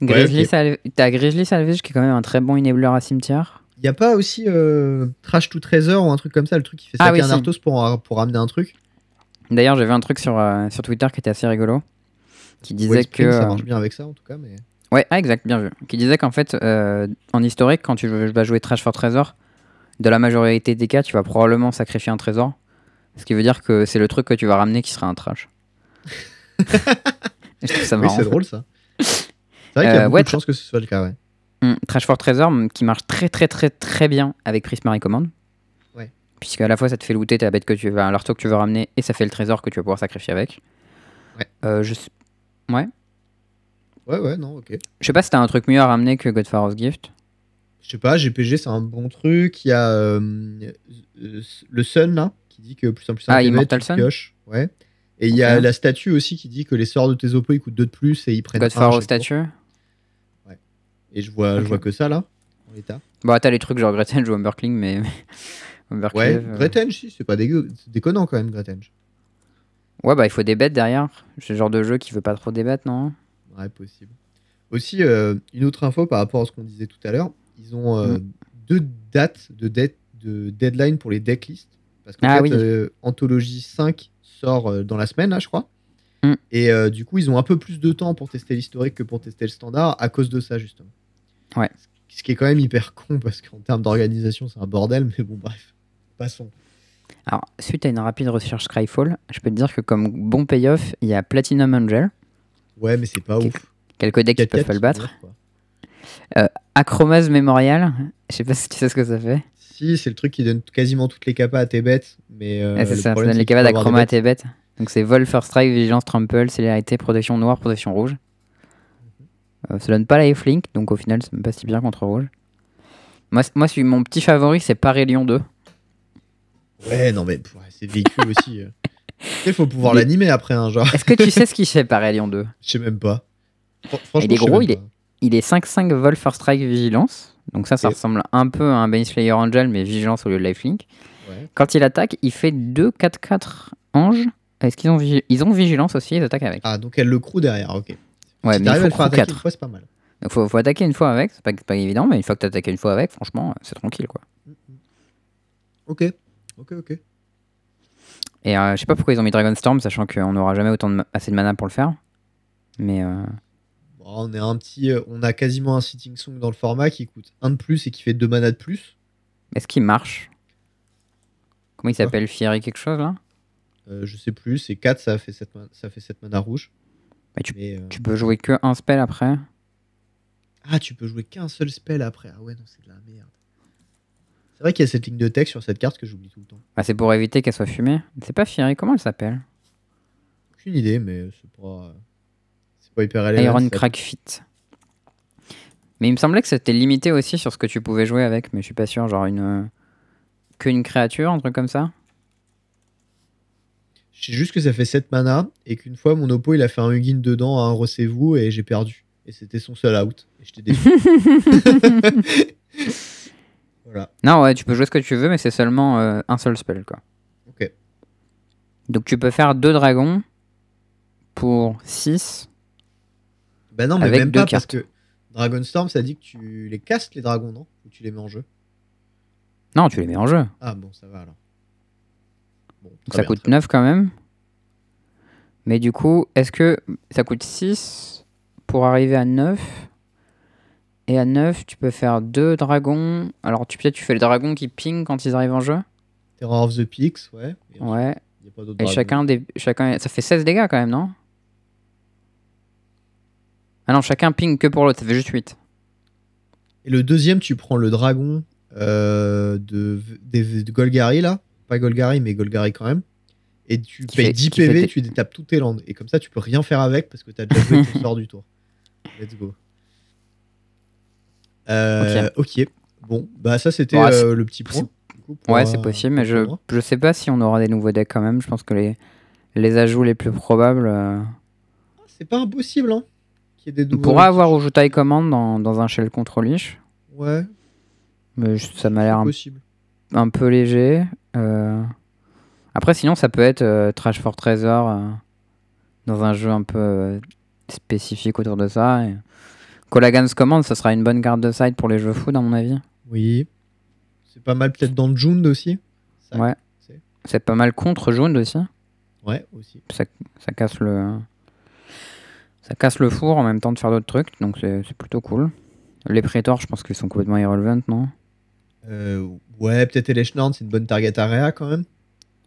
Grizzly. Salv- T'as Grizzly Salvage qui est quand même un très bon enabler à cimetière. Il a pas aussi euh, Trash to Treasure ou un truc comme ça, le truc qui fait Ah saquer oui, un. Arthos pour, pour ramener un truc D'ailleurs, j'ai vu un truc sur, euh, sur Twitter qui était assez rigolo. Qui disait Ouais, Spring, que. ça euh, marche bien avec ça en tout cas, mais. Ouais, ah, exact, bien vu. Qui disait qu'en fait, euh, en historique, quand tu vas jouer Trash for Trésor, de la majorité des cas, tu vas probablement sacrifier un trésor. Ce qui veut dire que c'est le truc que tu vas ramener qui sera un trash. [laughs] Je trouve ça Oui, c'est drôle ça. C'est vrai qu'il y a Euh, beaucoup ouais, de chances que ce soit le cas, ouais. Hum, Trash for Trésor hum, qui marche très très très très bien avec Prismary Command. Ouais. Puisque à la fois ça te fait looter ta bête que tu veux, l'arto que tu veux ramener et ça fait le trésor que tu vas pouvoir sacrifier avec. Ouais. Euh, je, ouais. Ouais, ouais, non, ok. Je sais pas si t'as un truc mieux à ramener que Godfather's Gift. Je sais pas, GPG c'est un bon truc. Il y a euh, euh, le Sun là, qui dit que plus en plus Ah, Immortal Sun pioches. Ouais. Et il y a la statue aussi qui dit que les sorts de tes opos ils coûtent 2 de plus et ils prennent tour. Statue. Et je vois, je vois que ça là, en l'état. Bon, t'as les trucs genre Gretenge ou Umberkling, mais. [laughs] Ouais, euh, Gretenge, si, c'est pas dégueu, c'est déconnant quand même, Gretenge. Ouais, bah il faut des bêtes derrière. C'est le genre de jeu qui veut pas trop des bêtes, non? Ouais, possible. Aussi, euh, une autre info par rapport à ce qu'on disait tout à l'heure, ils ont euh, deux dates de, dead- de deadline pour les decklists. Parce qu'en Ah fait, oui. euh, Anthologie 5 sort euh, dans la semaine, là, je crois. Mm. Et du coup, ils ont un peu plus de temps pour tester l'historique que pour tester le standard à cause de ça, justement. Ouais. Ce qui est quand même hyper con parce qu'en termes d'organisation, c'est un bordel, mais bon, bref. Passons. Alors, suite à une rapide recherche Skyfall, je peux te dire que comme bon payoff, il y a Platinum Angel, Ouais, mais c'est pas ouf. quelques decks qui 4-4 peuvent pas le battre. Quoi. Acromaz Memorial, je sais pas si tu sais ce que ça fait. Si, c'est le truc qui donne quasiment toutes les capas à tes bêtes, mais. euh, c'est ça, ça donne c'est les capas d'Acroma à tes bêtes. Donc c'est Vol, First Strike, Vigilance, Trample, Célérité, Protection Noire, Protection Rouge. Euh, ça donne pas la F-Link, donc au final, ça me passe si bien contre Rouge. Moi, moi mon petit favori, c'est Parélion 2. Ouais, non, mais c'est véhicule [laughs] aussi. euh. Il faut pouvoir l'animer après, un genre. Est-ce que tu sais ce qu'il fait Parélion 2 Je sais même pas. Fran- Franchement, Il est gros, il est- pas. Il est 5-5 Vol, First Strike, Vigilance. Donc ça, ça ressemble un peu à un Baneslayer Angel, mais Vigilance au lieu de Lifelink. Ouais. Quand il attaque, il fait 2-4-4 Anges. Est-ce qu'ils ont, vigi- ils ont Vigilance aussi, ils attaquent avec. Ah, donc elle le crew derrière, ok. Ouais, si mais il t'arrives à faut le faire attaquer 4. une fois, c'est pas mal. Donc faut, faut attaquer une fois avec, c'est pas, pas évident, mais une fois que t'attaques une fois avec, franchement, c'est tranquille quoi. Ok. Ok, ok. Et euh, je sais pas pourquoi ils ont mis Dragonstorm, sachant qu'on n'aura jamais autant de assez de mana pour le faire. Mais euh, on est un petit, euh, on a quasiment un Sitting Song dans le format qui coûte un de plus et qui fait deux mana de plus. est-ce qu'il marche? Comment il s'appelle? Fiery quelque chose là? Euh, je sais plus, c'est 4, ça fait 7 mana, ça fait 7 mana rouge. Bah, tu, Mais, euh, tu peux jouer que un spell après. Ah, tu peux jouer qu'un seul spell après. Ah ouais, non, c'est de la merde. C'est vrai qu'il y a cette ligne de texte sur cette carte que j'oublie tout le temps. Bah, c'est pour éviter qu'elle soit fumée. C'est pas Fiery, comment elle s'appelle? Aucune idée, mais c'est pas, pas hyper élégant. Iron. Crack Fit. Mais il me semblait que c'était limité aussi sur ce que tu pouvais jouer avec, mais je suis pas sûr. Genre une. euh, Que une créature, un truc comme ça Je sais juste que ça fait 7 mana et qu'une fois mon oppo il a fait un Hugin dedans à un Rossez-vous et j'ai perdu. Et c'était son seul out. Et j'étais déçu. [laughs] voilà. Non, ouais, tu peux jouer ce que tu veux, mais c'est seulement euh, un seul spell, quoi. Ok. Donc tu peux faire deux dragons pour 6. Bah non, mais Avec même deux pas parce que Dragonstorm ça dit que tu les castes les dragons, non? Ou tu les mets en jeu? Non, tu les mets en jeu. Ah bon, ça va alors. Bon, Donc ça bien, coûte très bien. 9 quand même. Mais du coup, est-ce que ça coûte 6 pour arriver à 9 Et à 9, tu peux faire deux dragons. Alors tu tu fais le dragon qui ping quand ils arrivent en jeu. Terror of the Peaks, ouais. Et Ouais. il y a pas d'autres Et dragons. chacun des chacun ça fait 16 dégâts quand même, non? Ah non, chacun ping que pour l'autre, ça fait juste 8. Et le deuxième, tu prends le dragon euh, de, Golgari, là. Pas Golgari, mais Golgari quand même. Et tu Qui payes fait- 10 qui fait PV, tu détapes toutes tes landes. Et comme ça, tu peux rien faire avec parce que t'as déjà joué ton [laughs] sort du tour. Let's go. Euh, ok. Bon, bah ça, c'était Ouais, euh, le petit point. coup, Ouais, c'est possible, mais je, je sais pas si on aura des nouveaux decks quand même. Je pense que les, les ajouts les plus probables. euh, Ah, C'est pas impossible, hein. Y ait des on pourra avoir Command dans, dans un shell contrôlish. Ouais, Mais je- ça m'a l'air un, un peu léger. euh. Après, sinon, ça peut être euh, Trash for Treasure euh, dans un jeu un peu spécifique autour de ça. Et... Colagan's Command, ça sera une bonne carte de side pour les jeux food, à mon avis. Oui. C'est pas mal peut-être dans Jund aussi. Ça- Ouais. c'est- C'est pas mal contre Jund aussi. Ouais, aussi. ça, ça casse le ça casse le four en même temps de faire d'autres trucs donc c'est plutôt cool les prétors je pense qu'ils sont complètement irrelevant non? Euh, ouais, peut-être Eleshnorn, c'est une bonne target area quand même.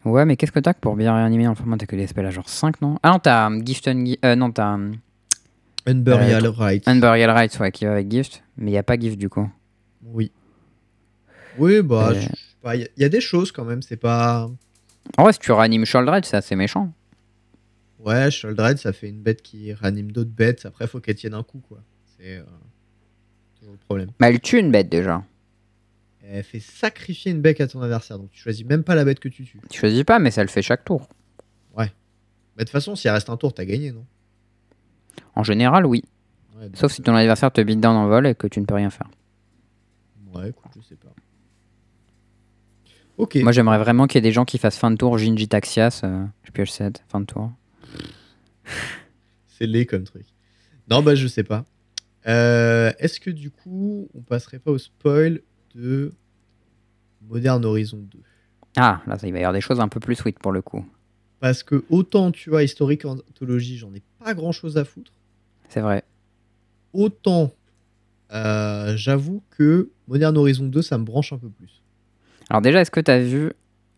ouais mais qu'est-ce que t'as que pour bien réanimer le format? T'as que des spells à genre 5 non? Ah non t'as um, Gift and euh, non t'as um, Unburial Right. Unburial Rights ouais qui va avec Gift mais il y a pas Gift du coup Oui. Oui, bah, Euh. il y, a- il y a des choses quand même, c'est pas. en vrai si tu réanimes Sholdred c'est assez méchant Ouais, Sholdred, ça fait une bête qui ranime d'autres bêtes. Après, faut qu'elle tienne un coup, quoi. C'est euh, toujours le problème. bah elle tue une bête déjà Elle fait sacrifier une bête à ton adversaire, donc tu choisis même pas la bête que tu tues. tu choisis pas mais ça le fait chaque tour Mais de toute façon, s'il reste un tour, t'as gagné, non? En général oui Ouais, donc, sauf si ton adversaire te beat down en vol et que tu ne peux rien faire Ouais, écoute, je sais pas. Ok. Moi, j'aimerais vraiment qu'il y ait des gens qui fassent fin de tour Jinji Taxias, euh, je 7 fin de tour. [laughs] C'est laid comme truc. Non, bah je sais pas. Euh, Est-ce que du coup, on passerait pas au spoil de Modern Horizon 2 Ah, là, il va y avoir des choses un peu plus sweet pour le coup. Parce que autant, tu vois, Historique Anthologie, j'en ai pas grand chose à foutre. C'est vrai. Autant, euh, j'avoue que Modern Horizon 2, ça me branche un peu plus. Alors, déjà, est-ce que tu as vu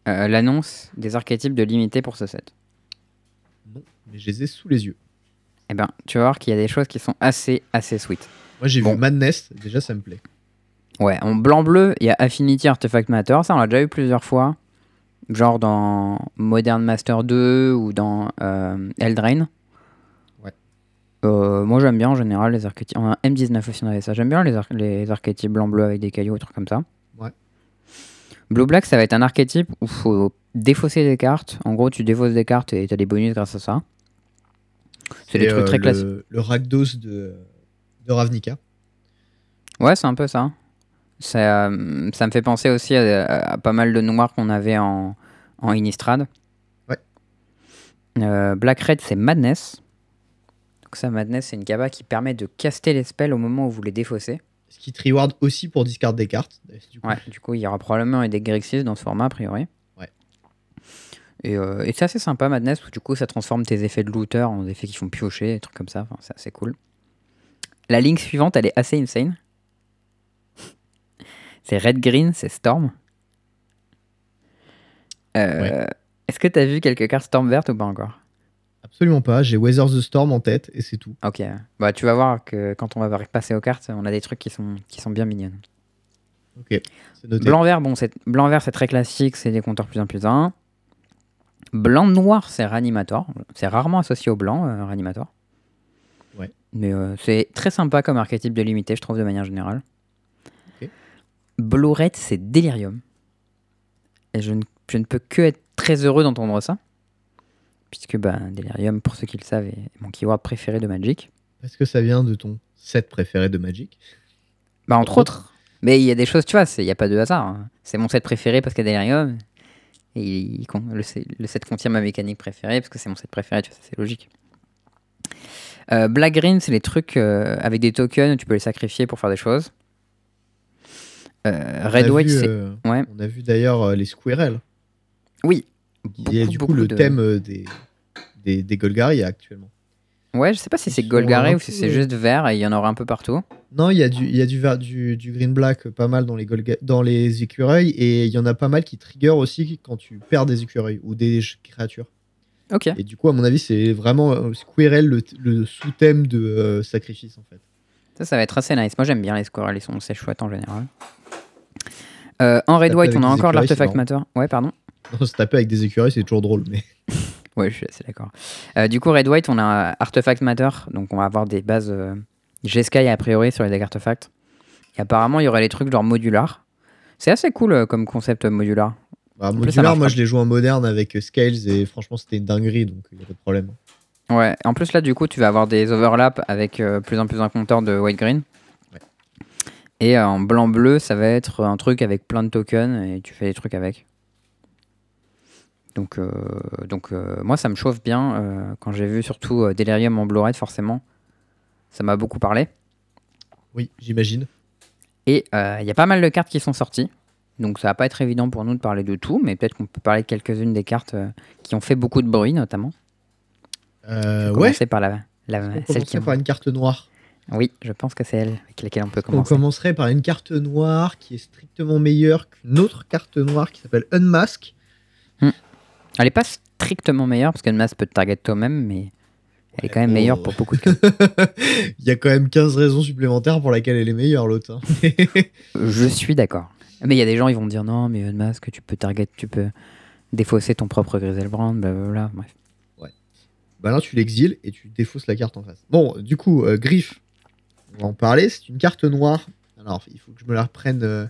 euh, l'annonce des archétypes de limité pour ce set? Mais je les ai sous les yeux. Eh ben, tu vas voir qu'il y a des choses qui sont assez, assez sweet. Moi, j'ai Bon. vu Madness, déjà, ça me plaît. Ouais, en blanc-bleu, il y a Affinity Artifact Matter, ça, on l'a déjà eu plusieurs fois. Genre dans Modern Master 2 ou dans euh, Eldraine. Ouais. Euh, moi, j'aime bien en général les archétypes. En M19 aussi, on avait ça. J'aime bien les, ar- les archétypes blanc-bleu avec des cailloux, des trucs comme ça. Ouais. Blue-black, ça va être un archétype où il faut défausser des cartes. En gros, tu défausses des cartes et tu as des bonus grâce à ça. C'est des trucs euh, très classiques. Le Rakdos de, de Ravnica. Ouais, c'est un peu ça. Ça, euh, ça me fait penser aussi à, à pas mal de noirs qu'on avait en, en Innistrad. Ouais. Euh, Black Red, c'est Madness. Donc ça, Madness, c'est une gaba qui permet de caster les spells au moment où vous les défaussez. Ce qui te reward aussi pour discard des cartes. Du coup. Ouais, du coup, il y aura probablement des Grixis dans ce format, a priori. Et, euh, et c'est assez sympa, Madness, où du coup, ça transforme tes effets de looter en effets qui font piocher, des trucs comme ça. Enfin, c'est assez cool. La ligne suivante, elle est assez insane. [laughs] c'est Red Green, c'est Storm. Euh, Est-ce que tu as vu quelques cartes Storm verte ou pas encore? Absolument pas. J'ai Weather the Storm en tête et c'est tout. Ok. Bah, tu vas voir que quand on va passer aux cartes, on a des trucs qui sont, qui sont bien mignonnes. Ok. Blanc-vert, bon, c'est blanc-vert, c'est très classique, c'est des compteurs plus 1 plus 1. Blanc-noir, c'est Ranimator. C'est rarement associé au blanc, euh, Ranimator. Ouais. Mais euh, c'est très sympa comme archétype de limité, je trouve, de manière générale. Ok. Blue-red, c'est Delirium. Et je ne, je ne peux que être très heureux d'entendre ça. Puisque bah, Delirium, pour ceux qui le savent, est mon keyword préféré de Magic. Est-ce que ça vient de ton set préféré de Magic Bah, entre autres. Mais il y a des choses, tu vois, il n'y a pas de hasard. hein. C'est mon set préféré parce qu'il y a Delirium. Et il- le, set- le set contient ma mécanique préférée parce que c'est mon set préféré, tu vois, ça, c'est logique. Euh, Black Green, c'est les trucs euh, avec des tokens où tu peux les sacrifier pour faire des choses. Euh, Red White, c'est. Ouais. On a vu d'ailleurs les Squirrels. Oui. Il y a Beaucoup, du coup le de- thème des, des, des Golgari actuellement. Ouais, je sais pas si c'est un ou si c'est juste vert et il y en aura un peu partout. Non, il y a du, il y a du, vert- du, du green black euh, pas mal dans les, Golga- dans les écureuils et il y en a pas mal qui trigger aussi quand tu perds des écureuils ou des créatures. Ok. Et du coup, à mon avis, c'est vraiment euh, Squirrel le, le sous-thème de euh, sacrifice en fait. Ça, ça va être assez nice. Moi, j'aime bien les squirrels, ils sont c'est chouette en général. Euh, en Red Taper White, avec on a encore l'artefact matter. Ouais, pardon. Non, se taper avec des écureuils, c'est toujours drôle, mais [laughs] Ouais, je suis assez d'accord. Euh, du coup, Red White, on a Artefact Matter, donc on va avoir des bases euh, G-Sky a priori sur les decks artefacts. Et apparemment, il y aurait les trucs genre modular. C'est assez cool euh, comme concept modular. bah, modular, moi je l'ai joué en moderne avec euh, Scales et franchement, c'était une dinguerie donc il n'y a pas de problème. Ouais, en plus là, du coup, tu vas avoir des overlaps avec plus en plus un compteur de white-green. Ouais. Et en blanc-bleu, ça va être un truc avec plein de tokens et tu fais des trucs avec. Donc, euh, donc euh, moi, ça me chauffe bien. euh, quand j'ai vu surtout Delirium en Blue-Red, forcément, ça m'a beaucoup parlé. Oui, j'imagine. Et il y a pas mal de cartes qui sont sorties. Donc ça va pas être évident pour nous de parler de tout, mais peut-être qu'on peut parler de quelques-unes des cartes euh, qui ont fait beaucoup de bruit, notamment. Euh, On ouais, Commencer par la, la- on celle qui. par une carte noire. Oui, je pense que c'est elle avec laquelle on peut On commencer. commencerait par une carte noire qui est strictement meilleure qu'une autre carte noire qui s'appelle Unmask? Elle est pas strictement meilleure parce qu'une masse peut te target toi-même, mais elle est quand même bon, meilleure pour beaucoup de cartes. [laughs] Il y a quand même 15 raisons supplémentaires pour laquelle elle est meilleure, l'autre. hein. [laughs] Je suis d'accord. Mais il y a des gens, ils vont me dire non, mais une masque, tu peux target, tu peux défausser ton propre Griselbrand, blablabla. Bref. bah là, tu l'exiles et tu défausses la carte en face. Bon, du coup, euh, Griff, on va en parler. C'est une carte noire. Alors, il faut que je me la reprenne euh,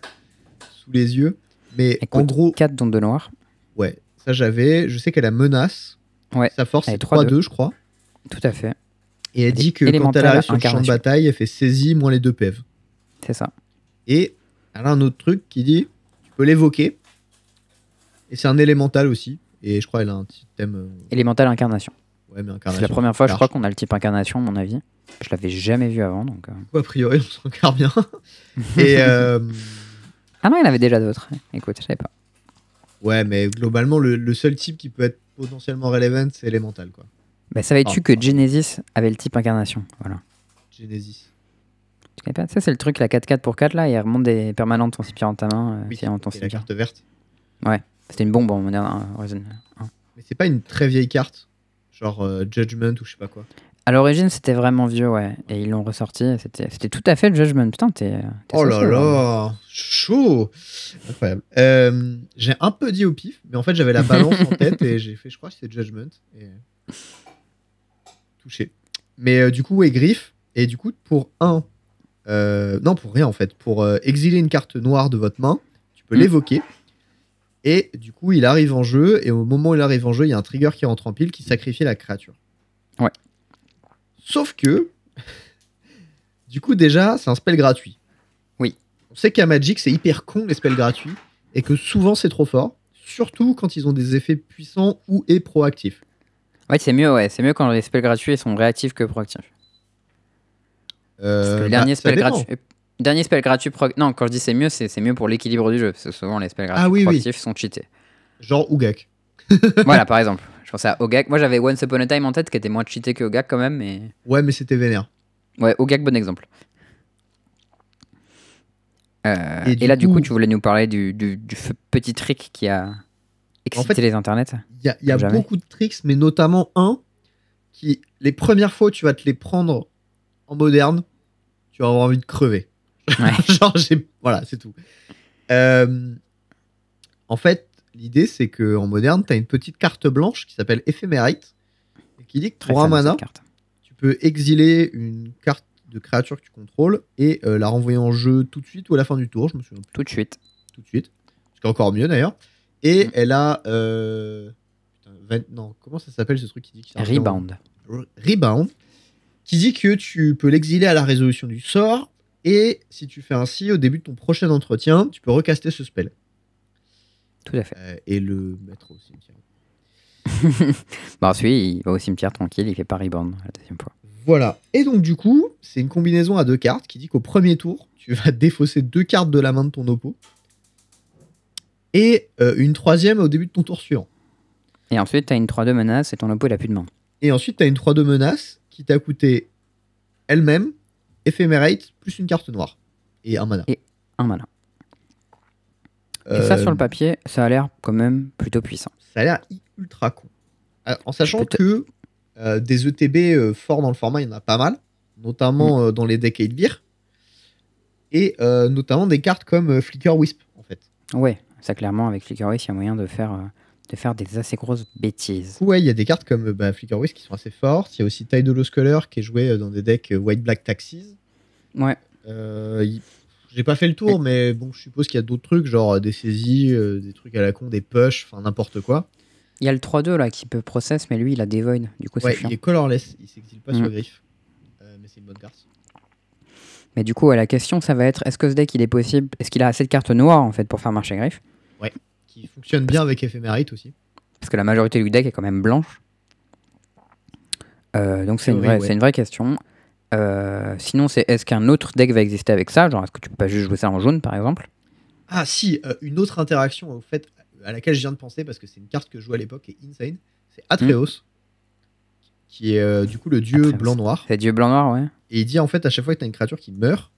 sous les yeux. Mais en Écoute, gros, 4 d'onde de noir. ouais, ça j'avais. Je sais qu'elle a menace. Ouais, Sa force, c'est est 3-2. 3-2, je crois. Tout à fait. Et elle Elle dit que quand elle arrive sur le champ de bataille, elle fait saisie moins les deux PV. C'est ça. Et elle a un autre truc qui dit tu peux l'évoquer. Et c'est un élémental aussi. Et je crois qu'elle a un petit thème. euh, Élémental incarnation. ouais, mais C'est incarnation. la première fois, je crois, qu'on a le type incarnation, à mon avis. Je l'avais jamais vu avant, donc. euh. A priori, on s'encarre [laughs] bien. [laughs] Et euh, Ah non, il y en avait déjà d'autres. Écoute, je savais pas. Ouais, mais globalement, le, le seul type qui peut être potentiellement relevant, c'est élémental, quoi. Bah, savais-tu Ah. que Genesis avait le type incarnation? Voilà. Genesis. Ça, c'est le truc, la 4-4 pour 4, là, il remonte des permanents de ton cimetière en ta main. euh, Oui, ton et la carte verte. C'était une bombe en moderne Horizon 1. Mais c'est pas une très vieille carte. Genre euh, Judgment ou je sais pas quoi. À l'origine, c'était vraiment vieux, ouais. Et ils l'ont ressorti. C'était c'était tout à fait le Judgment. Putain, t'es. Oh là sauceux, hein. là Chaud Incroyable. Euh, j'ai un peu dit au pif, mais en fait j'avais la balance en tête et j'ai fait, je crois que c'est Judgment. Et... Touché. Mais euh, du coup, ouais, griffe. Et du coup, pour un. euh, non, pour rien en fait. Pour exiler une carte noire de votre main, tu peux Mm. l'évoquer. Et du coup, il arrive en jeu. Et au moment où il arrive en jeu, il y a un trigger qui rentre en pile qui sacrifie la créature. Ouais. Sauf que. du coup, déjà, c'est un spell gratuit. Oui. On sait qu'à Magic, c'est hyper con les spells gratuits. Et que souvent, c'est trop fort. Surtout quand ils ont des effets puissants ou et proactifs. Ouais, c'est mieux, ouais. C'est mieux quand les spells gratuits sont réactifs que proactifs. Parce Euh, que le dernier bah, ça spell dépend. gratuit. Dernier spell gratuit. pro- Non, quand je dis c'est mieux, c'est mieux pour l'équilibre du jeu. Parce que souvent, les spells gratuits Ah oui, oui. proactifs sont cheatés. Genre Ugak. voilà, par exemple. Pensais à Ogak. Moi, j'avais Once Upon a Time en tête, qui était moins cheaté que Ogak quand même, mais. Ouais, mais c'était vénère. Ouais, Ogak, bon exemple. Euh, Et là, du coup- tu voulais nous parler du, du- petit trick qui a excité fait- les internets. Il y a, y beaucoup de tricks, mais notamment un qui, les premières fois tu vas te les prendre en moderne, tu vas avoir envie de crever. Ouais. [laughs] Genre, j'ai. Voilà, c'est tout. Euh, en fait, l'idée, c'est que en moderne, tu as une petite carte blanche qui s'appelle Ephemerate, et qui dit que pour un mana, carte. tu peux exiler une carte de créature que tu contrôles et euh, la renvoyer en jeu tout de suite ou à la fin du tour. Je me souviens plus Tout de suite. tout de suite. Ce qui est encore mieux d'ailleurs. Et Mm. elle a. euh, putain, Non, comment ça s'appelle ce truc qui dit que c'est un Rebound. Re- Rebound. Qui dit que tu peux l'exiler à la résolution du sort. Et si tu fais ainsi, au début de ton prochain entretien, tu peux recaster ce spell. Tout à fait. Euh, et le mettre au cimetière. [laughs] Bon, ensuite, il va au cimetière tranquille, il fait pas Rebound la deuxième fois. Voilà. Et donc, du coup, c'est une combinaison à deux cartes qui dit qu'au premier tour, tu vas [laughs] défausser deux cartes de la main de ton oppo. Et euh, une troisième au début de ton tour suivant. Et ensuite, t'as une 3-2 menace et ton oppo, il a plus de main. Et ensuite, tu as une 3-2 menace qui t'a coûté elle-même, éphémérate, plus une carte noire. Et un mana. Un mana. Et Euh, ça, sur le papier, ça a l'air quand même plutôt puissant. Ça a l'air ultra con. Euh, En sachant que euh, des ETB euh, forts dans le format, il y en a pas mal. Notamment Mm. euh, dans les decks 8 beer. Et euh, notamment des cartes comme euh, Flicker Wisp, en fait. Ouais, ça clairement, avec Flickerways, il y a moyen de faire, euh, de faire des assez grosses bêtises. Ouais, il y a des cartes comme euh, bah, Flicker Wisp qui sont assez fortes. Il y a aussi Tidal Color qui est joué euh, dans des decks euh, White Black Taxis. Ouais, Euh, J'ai pas fait le tour, mais bon, je suppose qu'il y a d'autres trucs, genre euh, des saisies, euh, des trucs à la con, des push, enfin n'importe quoi. il y a le 3-2 là qui peut process, mais lui, il a des void. Du coup, Ouais, il est colorless, il s'exile pas Mm. sur griffe. Euh, mais c'est une bonne carte. Mais du coup, ouais, la question, ça va être est-ce que ce deck, il est possible Est-ce qu'il a assez de cartes noires en fait pour faire marcher Griff? Qui fonctionne bien avec Ephemerate aussi. Parce que la majorité du deck est quand même blanche. Euh, donc c'est une, ouais. une vraie question. Euh, sinon, c'est est-ce qu'un autre deck va exister avec ça Genre, est-ce que tu peux pas juste jouer ça en jaune par exemple? Ah si, euh, une autre interaction au fait à laquelle je viens de penser parce que c'est une carte que je jouais à l'époque et insane, c'est Atreus, qui est euh, du coup le dieu blanc-noir. C'est dieu blanc-noir, ouais. Et il dit en fait à chaque fois que tu as une créature qui meurt,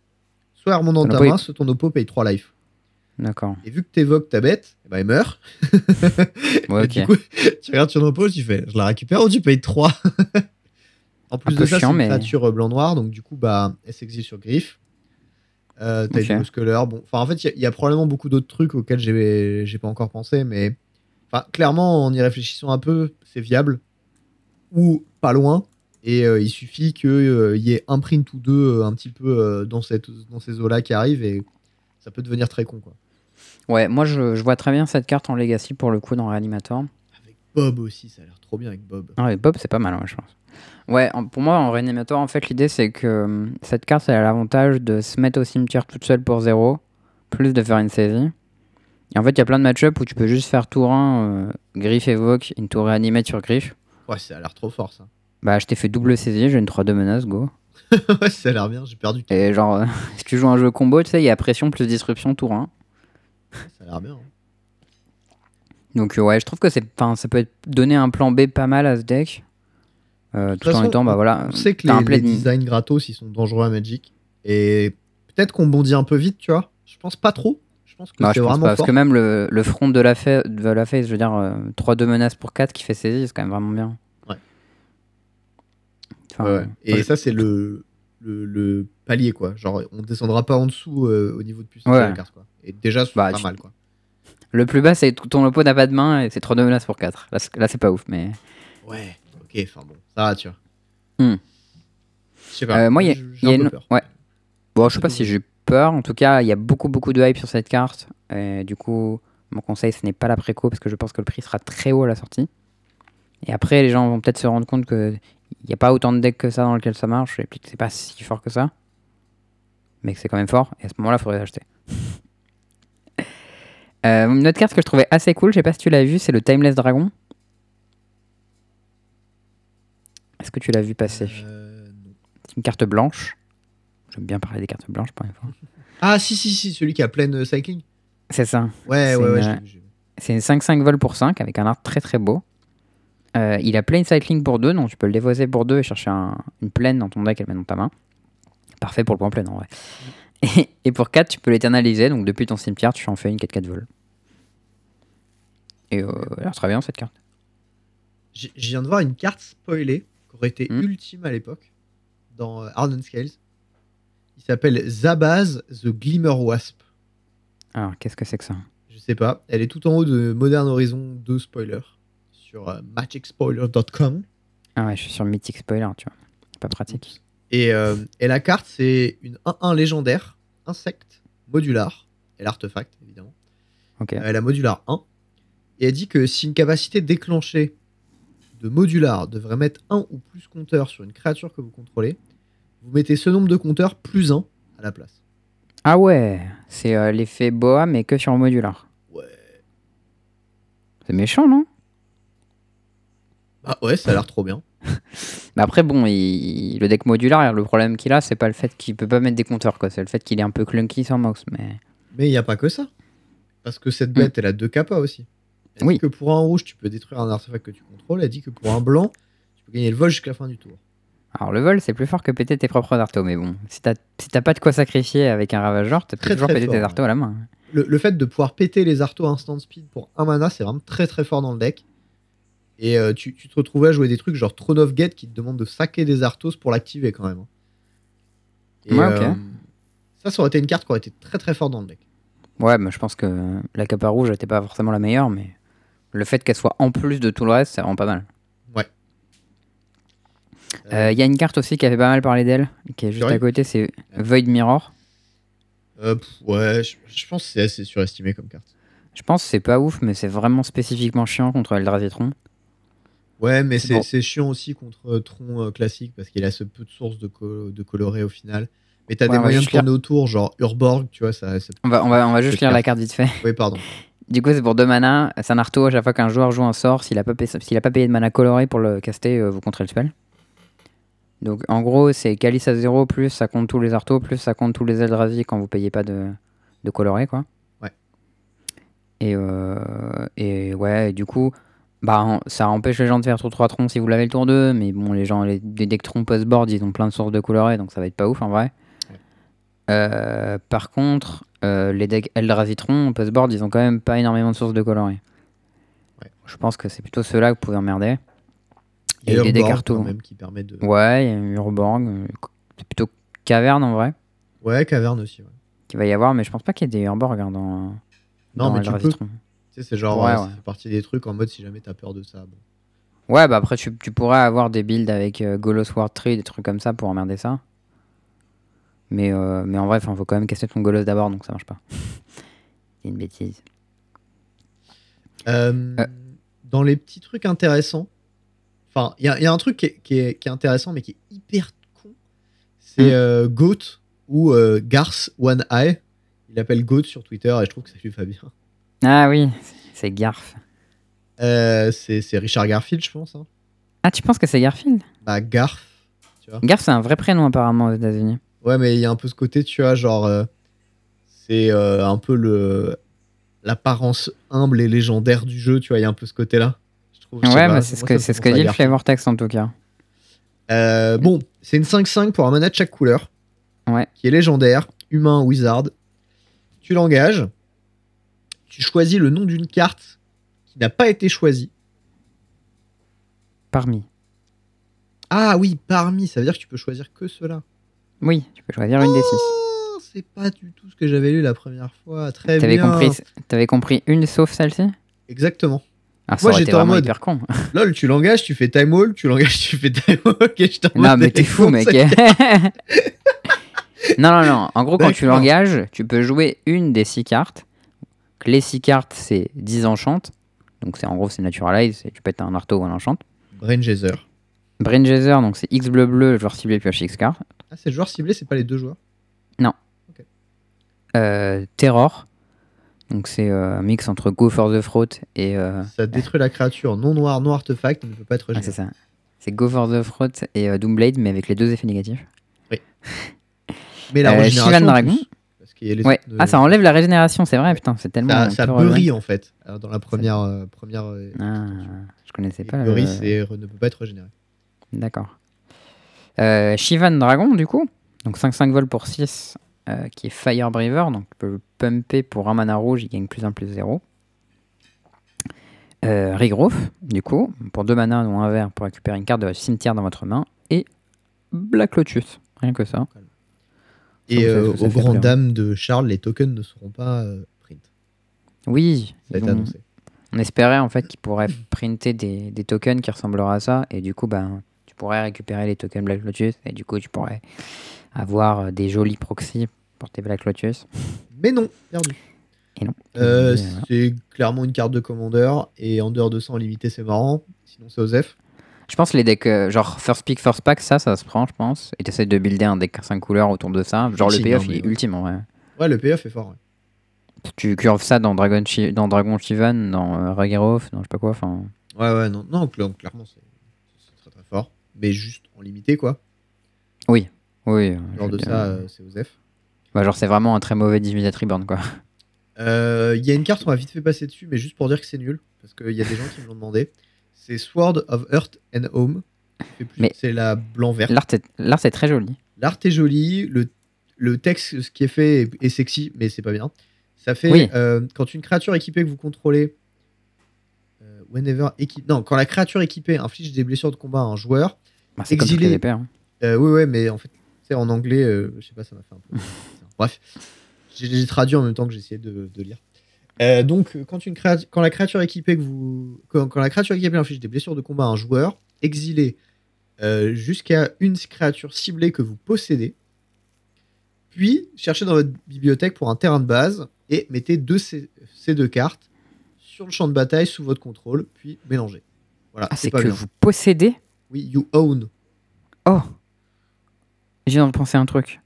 soit elle remonte dans ta main, soit ton oppo paye 3 life. D'accord. Et vu que tu évoques ta bête, ben, elle meurt. [laughs] Ouais. Du coup, [laughs] tu regardes ton oppo, tu fais je la récupère ou tu payes 3 [laughs] En plus de ça, c'est une mais- créature euh, blanc-noir, donc du coup, bah, elle s'exile sur griffe. Euh, t'as Ok. une Color. Bon, enfin, en fait, il y a- il y, a probablement beaucoup d'autres trucs auxquels j'ai pas encore pensé, mais enfin, clairement, en y réfléchissant un peu, c'est viable ou pas loin. Et euh, il suffit qu'il y ait un print ou deux euh, un petit peu euh, dans, cette, dans ces eaux-là qui arrivent et ça peut devenir très con. Quoi. Ouais, moi je, je vois très bien cette carte en Legacy pour le coup dans Reanimator. Avec Bob aussi, ça a l'air trop bien avec Bob. Ah ouais, Bob, c'est pas mal, ouais, je pense. Ouais, en- pour moi, en Reanimator, en fait, l'idée c'est que euh, cette carte, elle a l'avantage de se mettre au cimetière toute seule pour 0, plus de faire une saisie. Et en fait, il y a plein de match-up où tu peux juste faire tour 1, euh, griffe évoque, une tour réanimée sur griffe. Ouais, ça a l'air trop fort ça. Bah, je t'ai fait double saisie, j'ai une 3-2 menace, go. [laughs] ouais, ça a l'air bien, j'ai perdu. Et genre, euh, [laughs] si tu joues un jeu combo, tu sais, il y a pression plus disruption tour 1. Ça a l'air bien. hein. Donc, euh, ouais, je trouve que c'est, ça peut être donner un plan B pas mal à ce deck. Euh, tout en façon, étant, bah voilà. On sait que les, les de- designs gratos, ils sont dangereux à Magic. Et peut-être qu'on bondit un peu vite, tu vois. Je pense pas trop. Je pense que Non, c'est vraiment pas, parce que même le, le front de la, fa- de la face, je veux dire, euh, 3-2 menaces pour 4 qui fait saisie, c'est quand même vraiment bien. Ouais. Enfin, Ouais, ouais. Et ça, c'est le, le, le palier, quoi. Genre, on descendra pas en dessous euh, au niveau de puissance de la carte, quoi. Et déjà, c'est Bah, pas tu- mal, quoi. Le plus bas, c'est ton oppo n'a pas de main et c'est 3-2 menaces pour 4. Là, c'est- là, c'est pas ouf, mais. Ouais, ok, enfin bon, ça va, tu vois. Hmm. Je sais pas. Euh, moi, il y a, une. peur. Ouais. Bon, je sais pas si j'ai peur. En tout cas, il y a beaucoup, beaucoup de hype sur cette carte. Et du coup, mon conseil, ce n'est pas la préco parce que je pense que le prix sera très haut à la sortie. Et après, les gens vont peut-être se rendre compte que il n'y a pas autant de decks que ça dans lequel ça marche. Et puis que c'est pas si fort que ça. Mais que c'est quand même fort. Et à ce moment-là, il faudrait l'acheter. [laughs] Euh, une autre carte que je trouvais assez cool, je sais pas si tu l'as vu, c'est le Timeless Dragon. Est-ce que tu l'as vu passer Euh. C'est une carte blanche. J'aime bien parler des cartes blanches pour une fois. [laughs] Ah, si, si, si, celui qui a pleine euh, cycling. C'est ça. Ouais, ouais, ouais, une- vu. C'est une 5-5 vol pour 5 avec un art très très beau. Euh, il a plain cycling pour 2, donc tu peux le dévoiser pour 2 et chercher un- une plaine dans ton deck et le mettre dans ta main. Parfait pour le point plein en vrai. Et, et pour 4, tu peux l'éternaliser, donc depuis ton cimetière, tu en fais une 4-4 vol. Et euh, elle a l'air très bien cette carte. Je viens de voir une carte spoilée qui aurait été Hmm. ultime à l'époque dans euh, Hardened Scales. Il s'appelle Zabaz the Glimmer Wasp. Alors, qu'est-ce que c'est que ça? Je sais pas. Elle est tout en haut de Modern Horizon 2 spoiler sur euh, magicspoiler.com. Ah ouais, je suis sur Mythic Spoiler, tu vois. Pas pratique. Et, euh, et la carte, c'est une 1-1 légendaire, insecte, modular, et l'artefact, évidemment. Ok. Euh, Elle a modular 1. Et elle dit que si une capacité déclenchée de modular devrait mettre un ou plus compteurs sur une créature que vous contrôlez, vous mettez ce nombre de compteurs plus 1 à la place. Ah ouais, c'est euh, l'effet boa, mais que sur le modular. Ouais. C'est méchant, non? Ah ouais, ça a l'air trop bien. [laughs] Mais après, bon, il- le deck modular, le problème qu'il a, c'est pas le fait qu'il peut pas mettre des compteurs, quoi. C'est le fait qu'il est un peu clunky sans mox. Mais Mais il n'y a pas que ça. Parce que cette bête, elle a deux capas aussi. Elle. Oui. dit que pour un rouge, tu peux détruire un artefact que tu contrôles. Elle dit que pour un blanc, tu peux gagner le vol jusqu'à la fin du tour. alors, le vol, c'est plus fort que péter tes propres artos. Mais bon, si t'as si pas de quoi sacrifier avec un ravageur, tu peux toujours péter tes fort, artos à la main. Le, le fait de pouvoir péter les artos instant speed pour un mana, c'est vraiment très très fort dans le deck. Et euh, tu, tu te retrouvais à jouer des trucs genre Throne of Gate qui te demande de saquer des artos pour l'activer quand même. hein. Et, Ouais, ok. euh, ça, ça aurait été une carte qui aurait été très très forte dans le deck. Ouais, mais je pense que la capa rouge était pas forcément la meilleure, mais le fait qu'elle soit en plus de tout le reste, c'est vraiment pas mal. Euh, Il y a une carte aussi qui avait pas mal parlé d'elle, qui est juste à côté, c'est Void Mirror. Euh, ouais, je, je pense que c'est assez surestimé comme carte. Je pense que c'est pas ouf, mais c'est vraiment spécifiquement chiant contre Eldrazi-Tron. Ouais, mais c'est Bon. chiant aussi contre euh, Tron euh, classique parce qu'il a ce peu de sources de, co- de coloré au final. Mais t'as Ouais, des moyens de juste lire. tourner autour, genre Urborg, tu vois, ça. ça... On va, on va, on va juste lire la carte vite fait. Oui, pardon. [laughs] Du coup, c'est pour 2 mana. C'est un arto à chaque fois qu'un joueur joue un sort. S'il a, pas payé- s'il a pas payé de mana coloré pour le caster, euh, vous contrez le spell. Donc en gros, c'est Calice à 0, plus ça compte tous les artos, plus ça compte tous les Eldrazi quand vous payez pas de, de coloré, quoi. Ouais. Et, euh, et ouais, et du coup, bah, ça empêche les gens de faire tour 3 troncs si vous l'avez le tour 2, mais bon, les gens, les, les decks troncs post-board, ils ont plein de sources de coloré, donc ça va être pas ouf en vrai. Ouais. Euh, par contre, euh, les decks Eldrazi-Tron post-board, ils ont quand même pas énormément de sources de coloré. Ouais. Je pense que c'est plutôt ceux-là que vous pouvez emmerder. Et Et des decks même, qui permet de. Ouais, il y a Urborg, euh, c'est plutôt caverne en vrai, Ouais, caverne aussi. Ouais. qu'il va y avoir, mais je pense pas qu'il y ait des Urborg hein, dans, Non, dans mais tu peux. Tu sais, c'est genre, Ouais, euh, ça ouais. fait partie des trucs en mode si jamais t'as peur de ça. bon. Ouais, bah après, tu, tu pourrais avoir des builds avec euh, Golos War Tree, des trucs comme ça pour emmerder ça. Mais, euh, mais en vrai, il faut quand même casser ton Golos d'abord, donc ça marche pas. [laughs] C'est une bêtise. Euh, Euh. Dans les petits trucs intéressants, enfin, il y, a- il y a un truc qui est, qui est- qui est intéressant, mais qui est hyper con. C'est Mm. euh, Goat ou euh, Garth One Eye. Il appelle Goat sur Twitter et je trouve que ça lui va bien. Ah oui, c'est Garf. Euh, c'est c'est Richard Garfield, je pense. hein. Ah, tu penses que c'est Garfield? Bah, Garth. Tu vois. Garf, c'est un vrai prénom apparemment aux États-Unis. Ouais, mais il y a un peu ce côté, tu vois, genre. euh, c'est euh, un peu le l'apparence humble et légendaire du jeu, tu vois. Il y a un peu ce côté-là. Je trouve, je sais Ouais, pas, mais c'est ce moi, que, ça me c'est ce que penser à dit le Garfield. flavor text en tout cas. Euh, bon, c'est une 5-5 pour un mana de chaque couleur. Ouais. Qui est légendaire, humain, wizard. Tu l'engages. Tu choisis le nom d'une carte qui n'a pas été choisie. Parmi. Ah oui, parmi, ça veut dire que tu peux choisir que cela. Oui, tu peux choisir une des six. Oh, c'est pas du tout ce que j'avais lu la première fois. Très bien. compris, t'avais compris une sauf celle-ci? Exactement. Ah, Moi, j'étais en mode- hyper con. [laughs] Lol, tu l'engages, tu fais time wall, tu l'engages, tu fais time wall. et je t'en non, mais t'es fou, mec. [laughs] non, non, non. En gros, quand tu l'engages, tu peux jouer une des six cartes. Donc, Les six cartes, c'est 10 enchantes. Donc, c'est en gros, c'est naturalize. et Tu peux être un arto ou un enchant. Brain Chaser. Brain Chaser, donc c'est X bleu bleu, le joueur ciblé pioche X card. Ah, c'est le joueur ciblé, c'est pas les deux joueurs. Euh, Terror. Donc, c'est euh, un mix entre Go for the Throat et. euh, Ça détruit la créature non noire, non artefact, ne peut pas être ah, c'est ça. C'est Go for the Throat et Doomblade, mais avec les deux effets négatifs. Mais la régénération. Dragon. Ouais. Ah, ça enlève la régénération, c'est vrai, putain, c'est tellement. ça, ça bury en fait dans la première euh, première. Ah, je connaissais et pas. bury, le- ne peut pas être régénéré. D'accord. Euh, Shivan Dragon, du coup. Donc 5-5 vols pour 6, euh, qui est Fire Breather. Donc tu peux le pumper pour un mana rouge, il gagne plus 1 plus 0. Euh, Regrowth, du coup, pour 2 mana ou un vert pour récupérer une carte de cimetière dans votre main. Et Black Lotus, rien que ça. Et Ça, euh, ça, ça grandes plaisir. dames de Charles, les tokens ne seront pas euh, print. Oui, Ça a été annoncé. on espérait en fait qu'ils pourraient printer des, des tokens qui ressembleraient à ça. Et du coup, ben, tu pourrais récupérer les tokens Black Lotus. Et du coup, tu pourrais avoir euh, des jolis proxys pour tes Black Lotus. Mais non, perdu. Et non. Euh, voilà. c'est clairement une carte de commandeur et en dehors de ça en limité c'est marrant. Sinon c'est Osef. Je pense les decks, euh, genre first pick, first pack, ça, ça se prend, je pense. Et t'essaies de builder un deck 5 couleurs autour de ça. Genre le payoff, il est ouais. ultime en vrai. Ouais le payoff est fort. ouais. Tu curves ça dans Dragon, dans Dragon Shivan, dans euh, dans je sais pas quoi. Enfin, Ouais ouais non non cl- clairement c'est. Mais juste en limité quoi. oui. euh, Lors je de ça dire, euh, c'est Osef. bah, genre c'est vraiment un très mauvais Divinate Reborn quoi. Euh, Il y a une carte on va vite fait passer dessus mais juste pour dire que c'est nul parce qu'il y a des gens qui me l'ont demandé. C'est Sword of Earth and Home. Mais- C'est la blanc vert. L'art est, très joli. L'art est joli, le, le texte, ce qui est fait est, est sexy, mais c'est pas bien. Ça fait Oui. euh, quand une créature équipée que vous contrôlez, euh, whenever équipe, non, quand la créature équipée inflige des blessures de combat à un joueur, Bah, c'est comme Exilé. les épées, hein. euh, oui, ouais, mais en fait, c'est en anglais, euh, je sais pas, ça m'a fait un peu. [laughs] Bref, j'ai traduit en même temps que j'essayais de, de lire. Euh, donc, quand, une créature, quand la créature équipée que vous, quand, quand la créature équipée inflige des blessures de combat à un joueur, exilez euh, jusqu'à une créature ciblée que vous possédez, puis cherchez dans votre bibliothèque pour un terrain de base et mettez deux ces, ces deux cartes sur le champ de bataille sous votre contrôle, puis mélangez. Voilà, Ah, c'est que bien. vous possédez Oui, you own. Oh J'ai viens de penser un truc.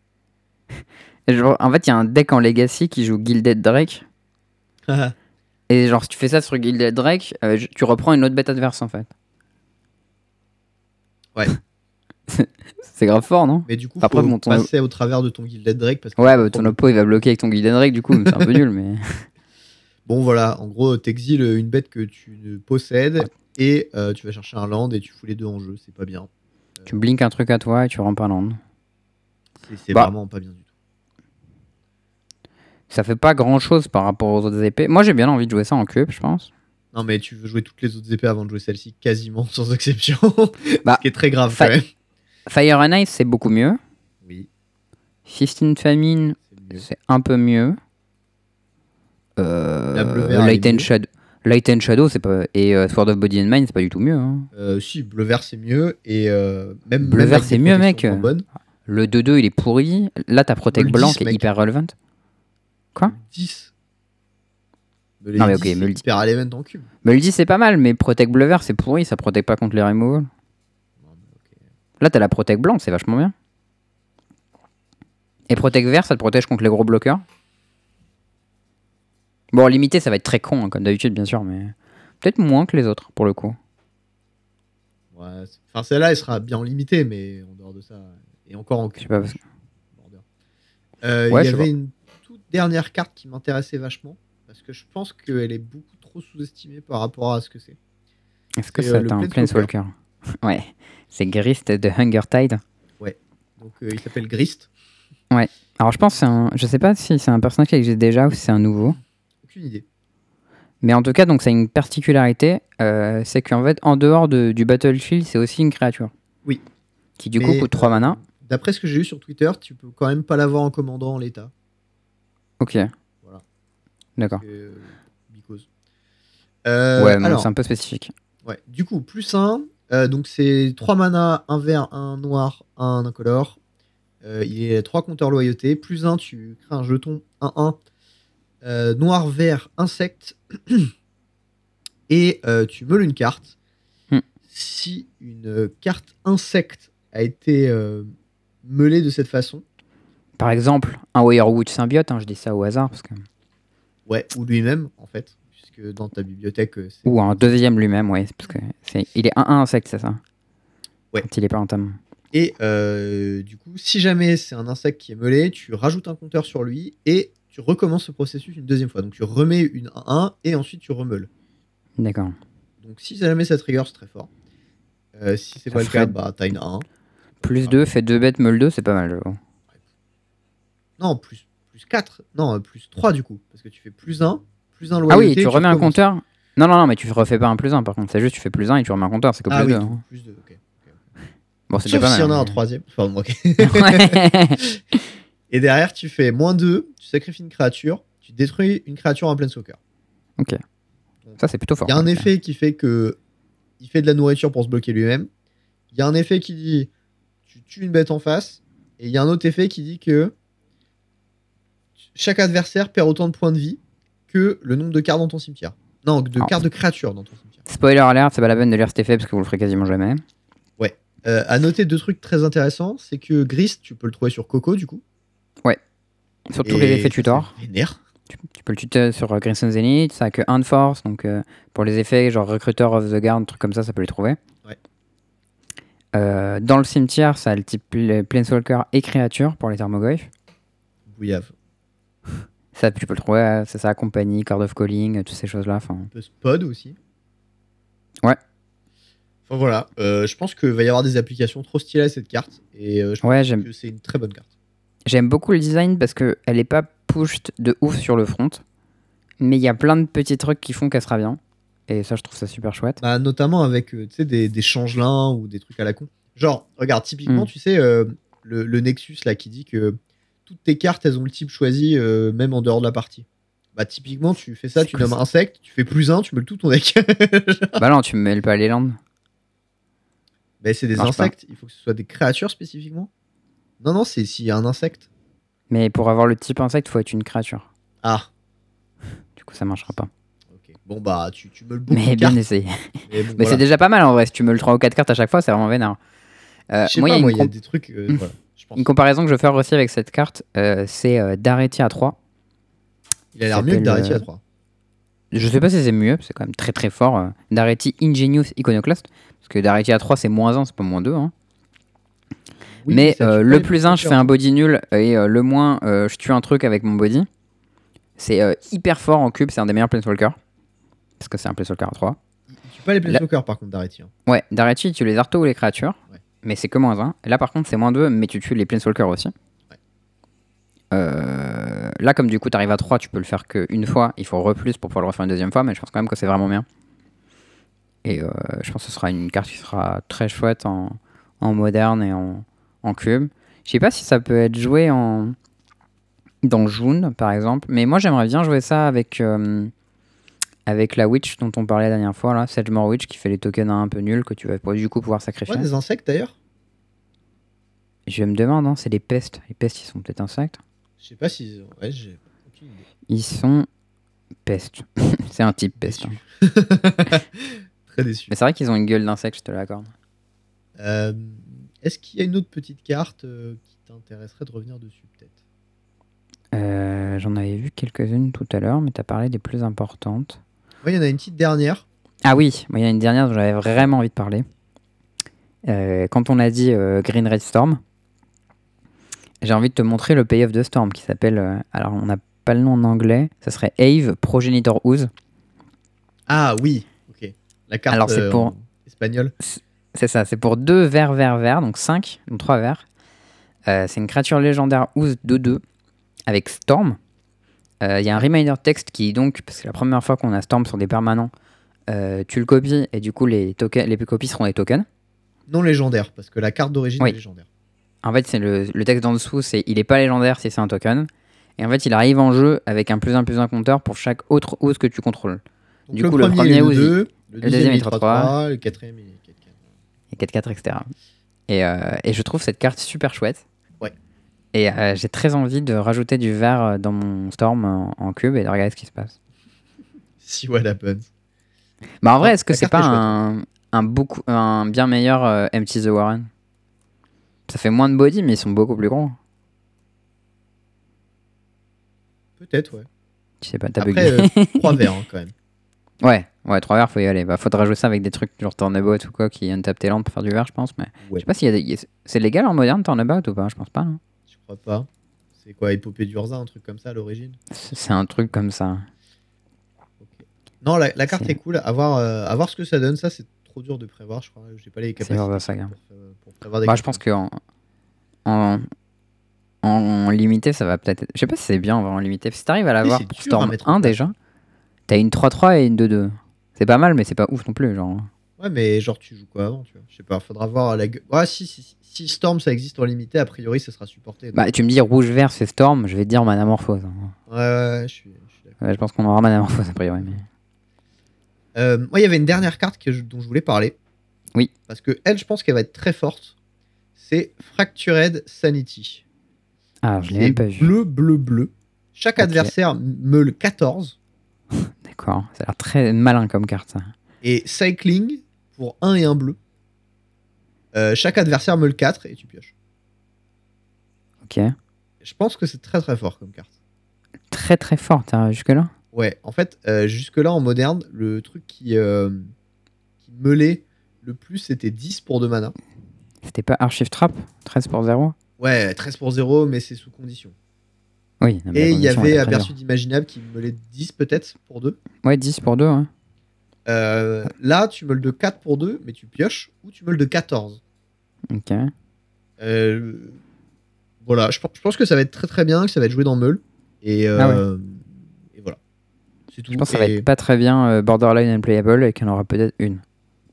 [laughs] Genre, en fait, il y a un deck en Legacy qui joue Gilded Drake. Et genre, si tu fais ça sur Gilded Drake, euh, tu reprends une autre bête adverse en fait. Ouais. [laughs] c'est grave fort, non? Mais du coup, Après, faut bon, ton- passer au travers de ton Gilded Drake parce que Ouais, bah ton oppo il va bloquer avec ton Gilded Drake, du coup, c'est un peu [laughs] nul, mais. Bon, voilà, en gros, t'exiles une bête que tu possèdes. Et euh, tu vas chercher un land et tu fous les deux en jeu. C'est pas bien. tu blinkes un truc à toi et tu rends pas land. C'est Bah. vraiment pas bien du tout. Ça fait pas grand chose par rapport aux autres épées. Moi j'ai bien envie de jouer ça en cube, je pense. Non, mais tu veux jouer toutes les autres épées avant de jouer celle-ci, quasiment, [laughs] sans exception. Bah, Ce qui est très grave fa- quand même. Fire and Ice c'est beaucoup mieux. Oui, 15 Famine c'est un peu mieux. Euh, Light and. Shadow. Light and Shadow c'est pas et euh, Sword of Body and Mind c'est pas du tout mieux. hein. Euh, si, bleu vert c'est mieux et euh, même Bleu vert, c'est mieux, mec. Le 2-2 il est pourri. Là t'as Protect Le Blanc 10, qui est hyper relevant. Quoi 10. Mais Non, mais les ok, 10, me le c'est dis. hyper element en cube. Le 10 c'est pas mal, mais Protect Bleu Vert c'est pourri, ça protège pas contre les removals. Non, mais ok. Là t'as la Protect Blanc, c'est vachement bien. Et Protect Vert ça te protège contre les gros bloqueurs. Bon, limité ça va être très con, hein, comme d'habitude bien sûr, mais peut-être moins que les autres pour le coup. Ouais, c'est- enfin, celle-là, elle sera bien limitée, mais en dehors de ça. Et encore en Je sais pas, parce que- border. Euh, Ouais, il y je avait une toute dernière carte qui m'intéressait vachement, parce que je pense qu'elle est beaucoup trop sous-estimée par rapport à ce que c'est. Est-ce que C'est, ça euh, le un Planeswalker. Planeswalker Ouais, c'est Grist de Hunger Tide. Donc euh, il s'appelle Grist. Alors je pense que c'est un... Je sais pas si c'est un personnage qui existe déjà ou si c'est un nouveau. Aucune idée. Mais en tout cas, donc ça a une particularité, euh, c'est qu'en fait, en dehors de- du Battlefield, c'est aussi une créature. Oui. Qui du Mais, coup coûte 3 euh, mana. D'après ce que j'ai eu sur Twitter, tu peux quand même pas l'avoir en commandant en l'état. Ok. Voilà. D'accord. euh, because. Euh, ouais, alors, c'est un peu spécifique. Ouais. Du coup, plus 1. donc c'est 3 mana, 1 vert, 1 noir, 1 incolore. Euh, il est 3 compteurs loyauté. Plus 1, tu crées un jeton 1-1. Euh, noir, vert, insecte. [clears throat] Et euh, tu meules une carte. Hmm. Si une carte insecte a été euh, meulée de cette façon, Par exemple, un Wirewood symbiote, hein, je dis ça au hasard, parce que... ouais, ou lui-même en fait, puisque dans ta bibliothèque, euh, ou un deuxième lui-même, ouais, parce que c'est... il est 1-1 insecte, c'est ça? Ouais. Quand il est pas en ta main. Et euh, du coup, si jamais c'est un insecte qui est meulé, tu rajoutes un compteur sur lui et tu recommences ce processus une deuxième fois. Donc tu remets une 1 et ensuite tu remeules. D'accord. Donc si jamais ça trigger, c'est très fort. Euh, si c'est pas le cas, bah t'as une 1. Plus 2 fait 2 bêtes, meule 2, c'est pas mal. Non, plus, plus 4. Non, euh, plus 3 du coup. Parce que tu fais plus 1, plus 1 Ah loyauté. oui, tu remets un recommences. compteur Non, non, non, mais tu refais pas un plus 1 par contre. C'est juste tu fais plus 1 et tu remets un compteur, c'est que Ah plus oui, 2. du coup, plus 2, ok. Bon, c'est Sauf pas s'il y en a un hein. troisième. Enfin, bon, ok. [laughs] [laughs] Ouais. [laughs] Et derrière, tu fais moins 2, tu sacrifies une créature, tu détruis une créature en pleine soccer. Ça, c'est plutôt fort. Il y a un Ok. effet qui fait que il fait de la nourriture pour se bloquer lui-même. Il y a un effet qui dit tu tues une bête en face. Et il y a un autre effet qui dit que chaque adversaire perd autant de points de vie que le nombre de cartes dans ton cimetière. Non, de Alors. cartes de créatures dans ton cimetière. Spoiler alert, c'est pas la peine de lire cet effet parce que vous le ferez quasiment jamais. Euh, à noter deux trucs très intéressants, c'est que Grist, tu peux le trouver sur Coco du coup. Sur tous Et les effets tutor. Tu, tu peux le tutor sur euh, Crimson Zenith, ça a que 1 de force, donc euh, pour les effets genre Recruiter of the Guard, trucs comme ça, ça peut les trouver. Ouais. Euh, dans le cimetière, ça a le type pl- Planeswalker et créature pour les thermoglyphes. Bouillave. Ça, tu peux le trouver, euh, c'est ça, compagnie, Card of Calling, euh, toutes ces choses-là. Un peu Spod aussi. Ouais. Enfin voilà, Euh, je pense qu'il va y avoir des applications trop stylées à cette carte. Et euh, je Ouais, pense que c'est une très bonne carte. J'aime beaucoup le design parce que elle est pas pushed de ouf sur le front, mais il y a plein de petits trucs qui font qu'elle sera bien. Et ça, je trouve ça super chouette. Bah, notamment avec euh, des, des changelins ou des trucs à la con. Genre, regarde, typiquement, Mm. tu sais, euh, le, le Nexus là qui dit que toutes tes cartes, elles ont le type choisi, euh, même en dehors de la partie. Bah, typiquement, tu fais ça, tu nommes ça insecte, tu fais plus un, tu meules tout ton deck. [laughs] bah non, tu me mêles pas les landes. bah, c'est des Marche pas. insectes, il faut que ce soit des créatures spécifiquement. Non, non, c'est s'il y a un insecte. Mais pour avoir le type insecte, faut être une créature. Ah, [laughs] Du coup, ça marchera pas. ok. Bon, bah, tu, tu meules beaucoup Mais bien essayé. [laughs] Mais, bon, Mais voilà. c'est déjà pas mal en vrai. Si tu me le 3 ou 4 cartes à chaque fois, c'est vraiment vénère. Euh, Je sais moi, il y a y des trucs. euh, voilà, je pense. une comparaison que je veux faire aussi avec cette carte. euh, c'est Dareti à 3. Il a l'air mieux que euh, à 3. Je sais pas si c'est mieux, c'est quand même très très fort. Dareti Ingenious Iconoclast. Parce que Dareti à 3, c'est moins 1, c'est pas moins 2. Hein. Oui, mais tu euh, le plus 1, je fais un body nul. Et euh, le moins, euh, je tue un truc avec mon body. C'est hyper fort en cube, c'est un des meilleurs Planeswalkers. Parce que c'est un Planeswalker à 3. Il tue pas les Planeswalkers par contre, Darity. hein. Ouais, Dareti, tu les artos ou les créatures. Ouais. Mais c'est que moins 1. Là, par contre, c'est moins 2, mais tu tues les Planeswalkers aussi. Ouais. Euh, là, comme du coup, tu arrives à 3, tu peux le faire qu'une fois. Il faut re plus pour pouvoir le refaire une deuxième fois, mais je pense quand même que c'est vraiment bien. Et euh, je pense que ce sera une carte qui sera très chouette en, en moderne et en, en cube. Je sais pas si ça peut être joué en dans June, par exemple. Mais moi, j'aimerais bien jouer ça avec, euh, avec la Witch dont on parlait la dernière fois, là, Sedgemore Witch, qui fait les tokens un peu nuls que tu vas du coup pouvoir sacrifier. Ouais, des insectes d'ailleurs. Je me demande, hein, c'est les pestes. Les pestes, ils sont peut-être insectes. Je sais pas si. Ouais, j'ai aucune idée. Ils sont pestes. [laughs] c'est un type peste. hein. [laughs] Très déçu. Mais c'est vrai qu'ils ont une gueule d'insecte, je te l'accorde. Euh, Est-ce qu'il y a une autre petite carte euh, qui t'intéresserait de revenir dessus peut-être? Euh, J'en avais vu quelques-unes tout à l'heure, mais tu as parlé des plus importantes. Ouais, il y en a une petite dernière. Ah oui, il y en a une dernière dont j'avais vraiment envie de parler. Euh, quand on a dit euh, Green Red Storm, j'ai envie de te montrer le Pay of the Storm qui s'appelle. alors, on n'a pas le nom en anglais, ça serait Ave Progenitor Ooze. Ah oui, ok. La carte Alors, c'est pour- en espagnol. C'est ça, c'est pour deux verts, verts, verts, donc 5, donc 3 verts. Euh, c'est une créature légendaire Ooze 2-2 avec Storm. Euh, Il y a un reminder texte qui, donc, parce que c'est la première fois qu'on a Storm sur des permanents, euh, tu le copies et du coup, les, tokens, les copies seront des tokens. Non légendaire, parce que la carte d'origine Oui. est légendaire. En fait, c'est le, le texte d'en dessous, c'est il est pas légendaire si c'est un token. Et en fait, il arrive en jeu avec un plus un plus un compteur pour chaque autre Ooze que tu contrôles. Donc Du le coup, le premier, Ooze, 2, le, deuxième, est est 3-3, 3-3, le quatrième est 4-4. Et 4-4, etc. Et, euh, et je trouve cette carte super chouette. Ouais. Et euh, j'ai très envie de rajouter du vert euh, dans mon Storm en, en cube et de regarder ce qui se passe. Si what happens. Bah en vrai, est-ce que c'est pas un, un, beaucoup, un bien meilleur euh, Empty the Warren? Ça fait moins de body, mais ils sont beaucoup plus gros. Peut-être, ouais. Je sais pas, t'as bugué. euh, [laughs] 3 verts hein, quand même. Ouais, Ouais, 3 verts, faut y aller. Bah, faudra jouer ça avec des trucs genre Turnabout ou quoi qui untap tes landes pour faire du vert, je pense. Mais je sais pas s'il y a des. y a- C'est légal en moderne Turnabout ou pas? Je pense pas. hein. Je crois pas. C'est quoi, Épopée d'Urza, un truc comme ça à l'origine? C'est un truc comme ça. Non, la, la carte est cool. À voir, euh, à voir ce que ça donne. Ça, c'est trop dur de prévoir, je crois. J'ai pas les capacités pour, euh, pour prévoir des Bah, je pense que en, en, en limité, ça va peut-être. être- Je sais pas si c'est bien en limité. Si t'arrives à l'avoir pour dur Storm mettre en 1 place. déjà, t'as une 3-3 et une 2-2. C'est pas mal, mais c'est pas ouf non plus. Genre. Ouais, mais genre, tu joues quoi avant tu vois? Je sais pas, faudra voir la gueule. Ouais, si, si, si, si Storm ça existe en limité, a priori, ça sera supporté. donc- Bah, tu me dis rouge-vert, c'est Storm, je vais te dire Manamorphose. hein. Ouais, ouais, ouais, je suis, je suis d'accord. Ouais, je pense qu'on aura Manamorphose a priori. Mais... Euh, moi, il y avait une dernière carte que je- dont je voulais parler. Oui. Parce que elle, je pense qu'elle va être très forte. C'est Fractured Sanity. Ah, je l'ai même pas vu. Bleu, bleu, bleu. Chaque Ok. adversaire meule 14. D'accord. Ça a l'air très malin comme carte, ça. Et Cycling pour 1 et 1 bleu. Euh, chaque adversaire meule 4 et tu pioches. Ok. Je pense que c'est très très fort comme carte. Très très hein, jusque-là? Ouais, en fait, euh, jusque-là en moderne, le truc qui, euh, qui meulait le plus, c'était 10 pour 2 mana. C'était pas Archive Trap 13 pour 0 Ouais, 13 pour 0, mais c'est sous condition. Oui. Et il y avait Aperçu d'Imaginable qui meulait 10 peut-être pour 2. Ouais, 10 pour 2. Hein. Euh, là, tu meules de 4 pour 2, mais tu pioches, ou tu meules de 14. Ok. Euh, voilà, je pense, je pense que ça va être très très bien, que ça va être joué dans Meule. Et, euh, et voilà. C'est tout. Je pense que ça va être pas très bien euh, borderline unplayable et qu'il y en aura peut-être une.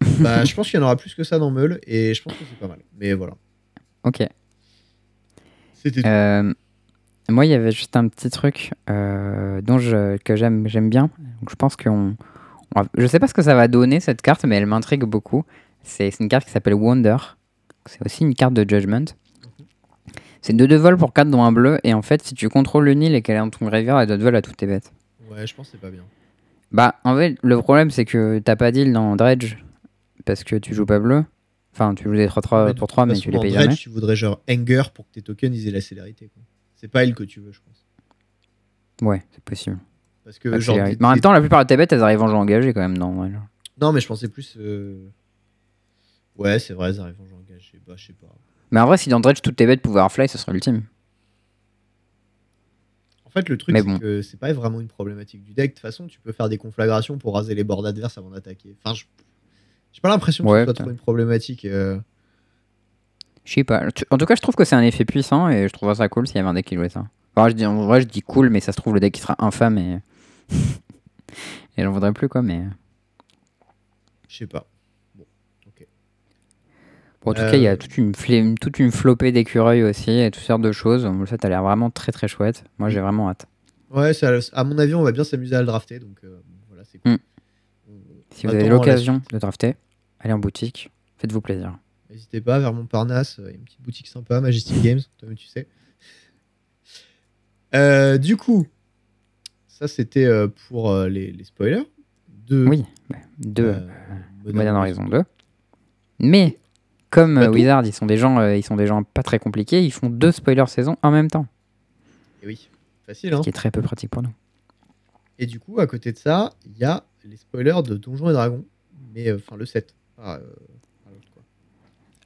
[laughs] bah, [laughs] je pense qu'il y en aura plus que ça dans Meule, et je pense que c'est pas mal. Mais voilà. Ok. C'était tout. Moi, il y avait juste un petit truc euh, dont je, que j'aime j'aime bien. Donc, je pense qu'on. on va- je sais pas ce que ça va donner cette carte, mais elle m'intrigue beaucoup. C'est c'est une carte qui s'appelle Wonder. C'est aussi une carte de Judgment. C'est 2 de vol pour 4 dont un bleu. Et en fait, si tu contrôles le Nil et qu'elle est dans ton graveyard, elle doit de vol à toutes tes bêtes. Ouais, je pense que c'est pas bien. Bah, en fait, le problème, c'est que t'as pas deal dans Dredge parce que tu joues pas bleu. Enfin, tu joues des 3-3 Mais de pour toute 3, mais façon, tu les dans payes Dredge, jamais. Tu voudrais genre Anger pour que tes tokens ils aient la célérité. quoi. C'est pas elle que tu veux, je pense. Ouais, c'est possible. Parce que genre. Mais en même temps, la plupart de tes bêtes, elles arrivent en jeu engagé quand même. Non, ouais. Non, mais je pensais plus. euh, Ouais, c'est vrai, ça arrive en jeu engagé. Bah, je sais pas. Mais en vrai, si dans Dredge, toutes tes bêtes pouvaient avoir fly, ce serait ultime. En fait, le truc, c'est bon. que c'est pas vraiment une problématique du deck. De toute façon, tu peux faire des conflagrations pour raser les bords adverses avant d'attaquer. Enfin, je- j'ai pas l'impression que Ouais, ce soit trop une problématique. euh. Je sais pas. En tout cas, je trouve que c'est un effet puissant et je trouverais ça cool s'il y avait un deck qui jouait ça. Enfin, je dis, en vrai, je dis cool, mais ça se trouve, le deck il sera infâme et. [laughs] et j'en voudrais plus, quoi, mais. Je sais pas. Bon, ok. Bon, en tout Euh, cas, il y a toute une, flé- toute une flopée d'écureuils aussi et toutes sortes de choses. Ça, t'as l'air vraiment très très chouette. Moi, j'ai vraiment hâte. Ouais, ça- à mon avis, on va bien s'amuser à le drafter. Donc euh, voilà, c'est cool. Mm. On- Si vous avez l'occasion de drafter, allez en boutique, faites-vous plaisir. N'hésitez pas vers Montparnasse, euh, il y a une petite boutique sympa, Majestic Games, toi tu sais. Euh, du coup, ça c'était euh, pour les, les spoilers. De, Oui, bah, deux. euh, Modern Horizon 2. Mais comme. Wizard, ils sont des gens, ils sont des gens pas très compliqués, ils font deux spoilers saison en même temps, Et oui, facile hein. ce qui est très peu pratique pour nous. Et du coup, à côté de ça, il y a les spoilers de Donjons et Dragons, mais euh, enfin le 7. pas, euh, pas l'autre, quoi.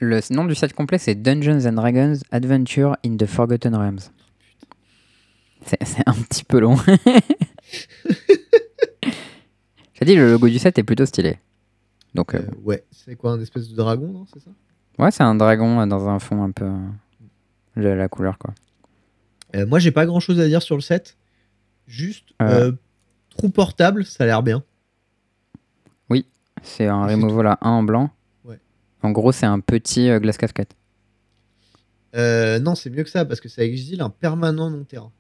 Le nom du set complet, c'est Dungeons and Dragons Adventure in the Forgotten Realms. C'est un petit peu long. [laughs] J'ai dit, le logo du set est plutôt stylé. Donc, euh, Euh, ouais, c'est quoi un espèce de dragon, non C'est ça? Ouais, c'est un dragon euh, dans un fond un peu. de la couleur, quoi. Euh, Moi, j'ai pas grand chose à dire sur le set. Juste, trou portable, ça a l'air bien. C'est un removal à 1 en blanc. Ouais. En gros, c'est un petit euh, glace casquette. Euh, non, c'est mieux que ça parce que ça exile un permanent non terrain.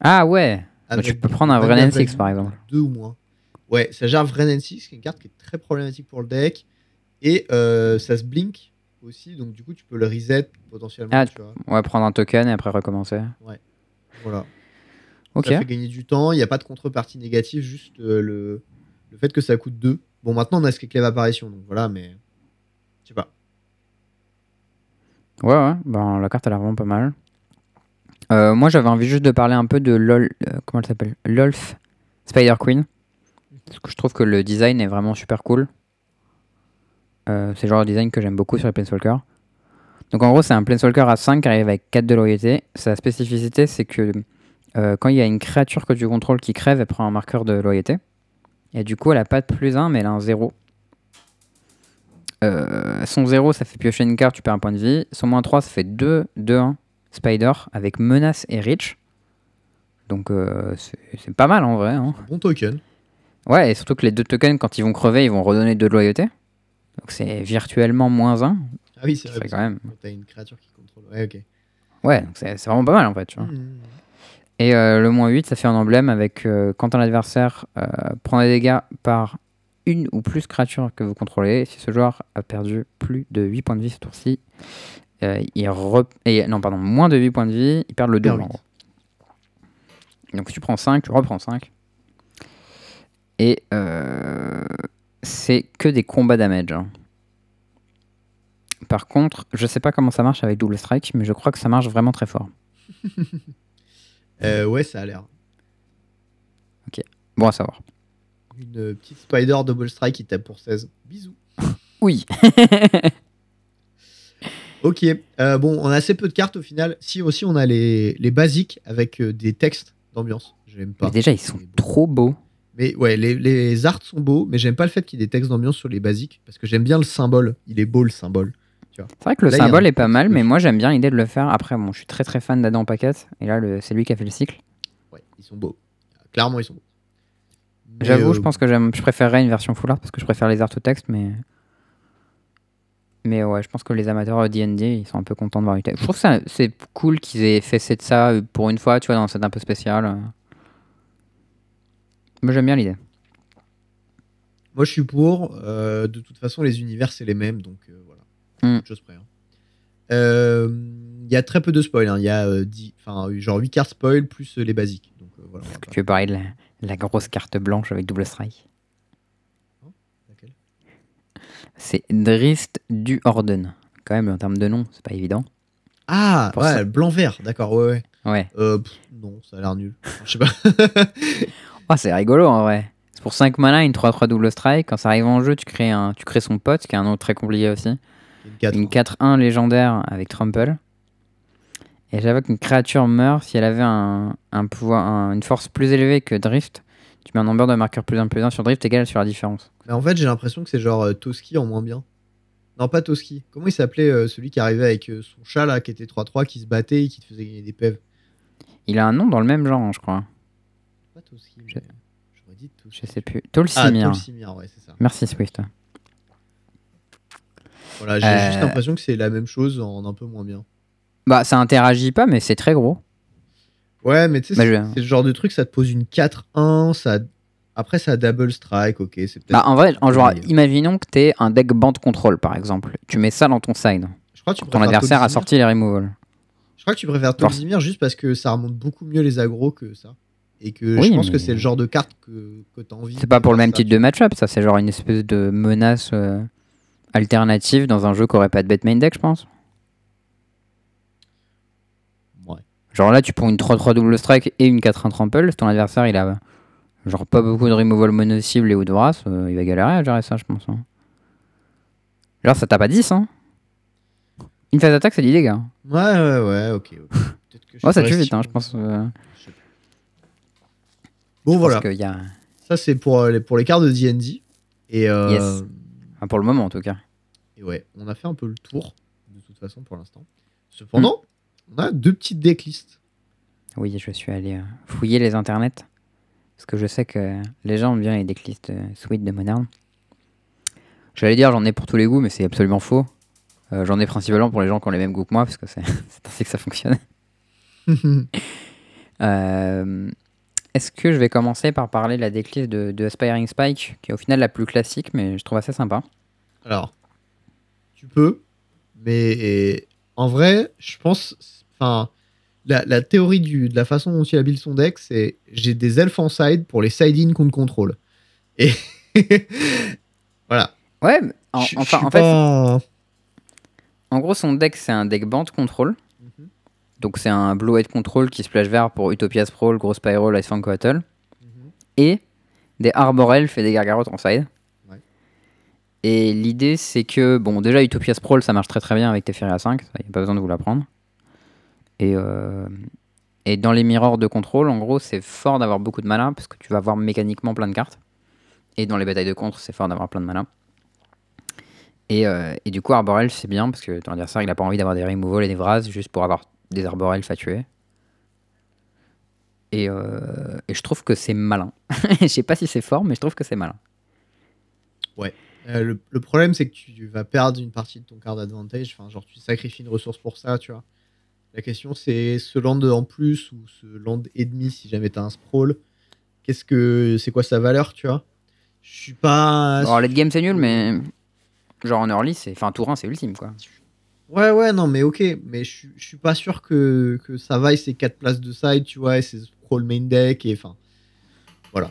Ah ouais Bah, Avec tu peux prendre un vrai N6 value par exemple. Deux ou moins. Ouais, ça gère vrai N6, qui est une carte qui est très problématique pour le deck. Et euh, ça se blink aussi, donc du coup, tu peux le reset potentiellement. Ah, tu vois. On va prendre un token et après recommencer. Voilà. Ok. Ça fait gagner du temps, il n'y a pas de contrepartie négative, juste euh, le, le fait que ça coûte 2. Bon, maintenant on a Skeklev apparition, donc voilà, mais. Je sais pas. Ouais, ouais. Ben, la carte a l'air vraiment pas mal. Euh, moi, j'avais envie juste de parler un peu de LOL. euh, comment elle s'appelle? LOLF Spider Queen. Parce que je trouve que le design est vraiment super cool. Euh, c'est le genre de design que j'aime beaucoup sur les Planeswalkers. Donc en gros, c'est un Planeswalker à 5 qui arrive avec 4 de loyauté. Sa spécificité, c'est que quand il y a une créature que tu contrôles qui crève, elle prend un marqueur de loyauté. Et du coup, elle a pas de plus 1, mais elle a un 0. Euh, son 0, ça fait piocher une carte, tu perds un point de vie. Son moins 3, ça fait 2, 2, 1, Spider, avec menace et reach. Donc euh, c'est pas mal en vrai. hein. Bon token. Ouais, et surtout que les deux tokens, quand ils vont crever, ils vont redonner 2 de loyauté. Donc c'est virtuellement moins 1. Ah oui, c'est vrai. quand même. T'as une créature qui contrôle. Ouais, ok. Ouais, donc c'est vraiment pas mal en fait. Tu vois. Mhm. Et euh, le moins 8, ça fait un emblème avec quand un adversaire prend des dégâts par une ou plus créatures que vous contrôlez, si ce joueur a perdu plus de 8 points de vie ce tour-ci, euh, il re- et, non, pardon, moins de 8 points de vie, il perd le perd double. en gros. Donc si tu prends 5, tu reprends 5. Et euh, c'est que des combats damage. hein. Par contre, je sais pas comment ça marche avec Double Strike, mais je crois que ça marche vraiment très fort. [laughs] Euh, ouais, ça a l'air. Bon à savoir. Une petite Spider Double Strike qui tape pour 16. Bisous. Oui. [laughs] Ok. euh, bon, on a assez peu de cartes au final. Si aussi on a les, les basiques avec euh, des textes d'ambiance. J'aime pas. Mais déjà, ils sont trop beaux. Mais ouais, les, les arts sont beaux, mais j'aime pas le fait qu'il y ait des textes d'ambiance sur les basiques parce que j'aime bien le symbole. Il est beau le symbole. C'est vrai que le Là, symbole un est pas mal, mais moi j'aime bien l'idée de le faire. Après, bon, je suis très très fan d'Adam Paquette, et là, le- c'est lui qui a fait le cycle. Ouais, ils sont beaux. Clairement, ils sont beaux. J'avoue, euh, je pense que j'aime, je préférerais une version full art parce que je préfère les arts au texte, mais. Mais ouais, je pense que les amateurs D&D, ils sont un peu contents de voir texte. Je trouve que c'est cool qu'ils aient fait de ça euh, pour une fois, tu vois, dans set un peu spécial. euh. Moi j'aime bien l'idée. Moi, je suis pour. Euh, de toute façon, les univers, c'est les mêmes, donc euh, voilà. Mm. Autre chose près. hein. Euh, Il y a très peu de spoil. hein. Il y a euh, 10 enfin, genre 8 cartes spoil plus euh, les basiques. Donc euh, voilà. va pas- Tu veux parler de la, la grosse carte blanche avec double strike Laquelle? C'est Drist du Orden. Quand même, en termes de nom, c'est pas évident. Ah, Pour ouais, blanc-vert, d'accord, ouais, ouais. Ouais. Euh, pff, non, ça a l'air nul. Je sais pas. [laughs] Oh, c'est rigolo en vrai. C'est pour 5 mana, une 3-3 double strike. Quand ça arrive en jeu, tu crées, un, tu crées son pote, qui est un nom très compliqué aussi. Une quatre, Une hein. 4-1 légendaire avec Trample. Et j'avoue qu'une créature meurt si elle avait un, un pouvoir, un- une force plus élevée que Drift. Tu mets un nombre de marqueurs plus 1 plus 1 sur Drift égal sur la différence. Mais en fait, j'ai l'impression que c'est genre euh, Toski en moins bien. Non, pas Toski. Comment il s'appelait euh, celui qui arrivait avec euh, son chat là, qui était 3-3, qui se battait et qui te faisait gagner des pèves? Il a un nom dans le même genre, je crois. Pas Toski, Je- mais j'aurais dit Toski. Je sais plus. Ah, Tolsimir. Tolsimir, ouais, c'est ça. Merci Swift. Voilà, j'ai juste l'impression que c'est la même chose en un peu moins bien. Bah, ça interagit pas, mais c'est très gros. Ouais, mais tu sais, Bah, c'est je- c'est le genre de truc, ça te pose une 4-1, ça... après ça double strike, ok, c'est peut-être. Bah, en vrai, en genre, imaginons que t'es un deck band control, par exemple. Tu mets ça dans ton side. Je crois que tu Ton adversaire a sorti les removals. Je crois que tu préfères Tolsimir juste parce que ça remonte beaucoup mieux les agros que ça. Et que Oui, je pense mais- que c'est le genre de carte que, que t'as envie. C'est pas pour le même ça, type de match-up, ça. C'est genre une espèce de menace euh, alternative dans un jeu qui aurait pas de bet main deck, je pense. Ouais. Genre là, tu prends une 3-3 double strike et une 4-1 trample. Ton adversaire, il a genre pas beaucoup de removal mono-cible et ou de race. euh, il va galérer à gérer ça, je pense. hein. Genre, ça tape à 10, hein. Une phase d'attaque, c'est 10 dégâts. Ouais, ouais, ouais, ok. ok. [laughs] Peut-être que je Ouais, ça tue vite, hein, je pense. euh, je. Bon, voilà. Y a... Ça, c'est pour, euh, les- pour les cartes de DD. Et, Yes. enfin, pour le moment, en tout cas. et ouais, on a fait un peu le tour, de toute façon, pour l'instant. Cependant, on a deux petites decklists. Oui, je suis allé euh, fouiller les internets. Parce que je sais que les gens aiment bien les decklists euh, sweet de Modern. J'allais dire j'en ai pour tous les goûts, mais c'est absolument faux. Euh, j'en ai principalement pour les gens qui ont les mêmes goûts que moi, parce que c'est [laughs] ainsi que ça fonctionne. [laughs] Euh, Est-ce que je vais commencer par parler de la decklist de, de Aspiring Spike, qui est au final la plus classique, mais je trouve assez sympa. Alors, tu peux, mais en vrai, je pense. Enfin, la, la théorie du, de la façon dont il habille son deck, c'est j'ai des elfes en side pour les side-in contre contrôle. Et [laughs] voilà. Ouais, en, Je- enfin, en fait, pas- en gros, son deck, c'est un deck band control. Mhm. Donc c'est un Blue White Control qui splash vert pour Utopia Sprawl, Gros Spiral, Ice Fang Coatl. Mhm. Et des Arbor Elf et des Gargaroth en side. Ouais. Et l'idée, c'est que, bon, déjà, Utopia Sprawl, ça marche très très bien avec Teferi à 5, il n'y a pas besoin de vous l'apprendre. Et, euh, et dans les mirrors de contrôle, en gros, c'est fort d'avoir beaucoup de mana parce que tu vas avoir mécaniquement plein de cartes. Et dans les batailles de contre, c'est fort d'avoir plein de mana. Et, euh, et du coup, Arbor Elf, c'est bien parce que ton adversaire, il a pas envie d'avoir des removals et des Vras juste pour avoir des Arbor Elf à tuer. Et, euh, et je trouve que c'est malin. [laughs] Je sais pas si c'est fort, mais je trouve que c'est malin. Euh, le, le problème, c'est que tu vas perdre une partie de ton card advantage. Enfin, genre, tu sacrifies une ressource pour ça, tu vois. La question, c'est ce land en plus ou ce land et demi si jamais t'as un sprawl. Qu'est-ce que c'est quoi sa valeur, tu vois? Je suis pas. Alors, late game, c'est nul, mais genre en early, c'est. Enfin, tour 1, c'est ultime, quoi. Ouais, ouais, non, mais ok. Mais je suis- je suis pas sûr que, que ça vaille ces 4 places de side, tu vois, et ces sprawl main deck. Et enfin. Voilà.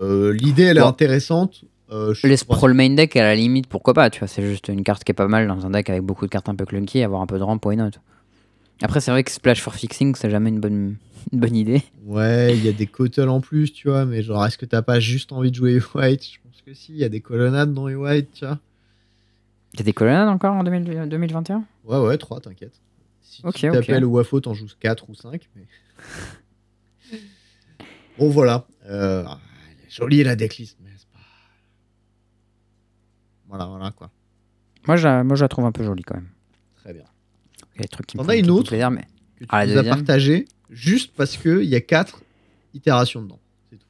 Euh, L'idée, elle est Bon. intéressante. Euh, Les sprawl main deck, à la limite, pourquoi pas, tu vois. C'est juste une carte qui est pas mal dans un deck avec beaucoup de cartes un peu clunky, avoir un peu de ramp, why not? Après, c'est vrai que Splash for Fixing, c'est jamais une bonne, [laughs] une bonne idée. Ouais, il y a des cottles en plus, tu vois, mais genre, est-ce que t'as pas juste envie de jouer [laughs] White? Je pense que si, il y a des colonnades dans White, tu vois. T'as des colonnades encore en 2000 2021 Ouais, ouais, 3, t'inquiète. Si tu t'appelles Wafo, t'en joues 4 ou 5. Mais... [laughs] bon, voilà. Euh, est jolie la decklist. Voilà, voilà, quoi. moi, je, la- moi, je la trouve un peu jolie quand même. Très bien. Il y a des trucs qui me T'en font as un une autre plaisir, mais... Que tu Ah, la nous as deuxième partagé juste parce qu'il y a 4 itérations dedans. C'est tout.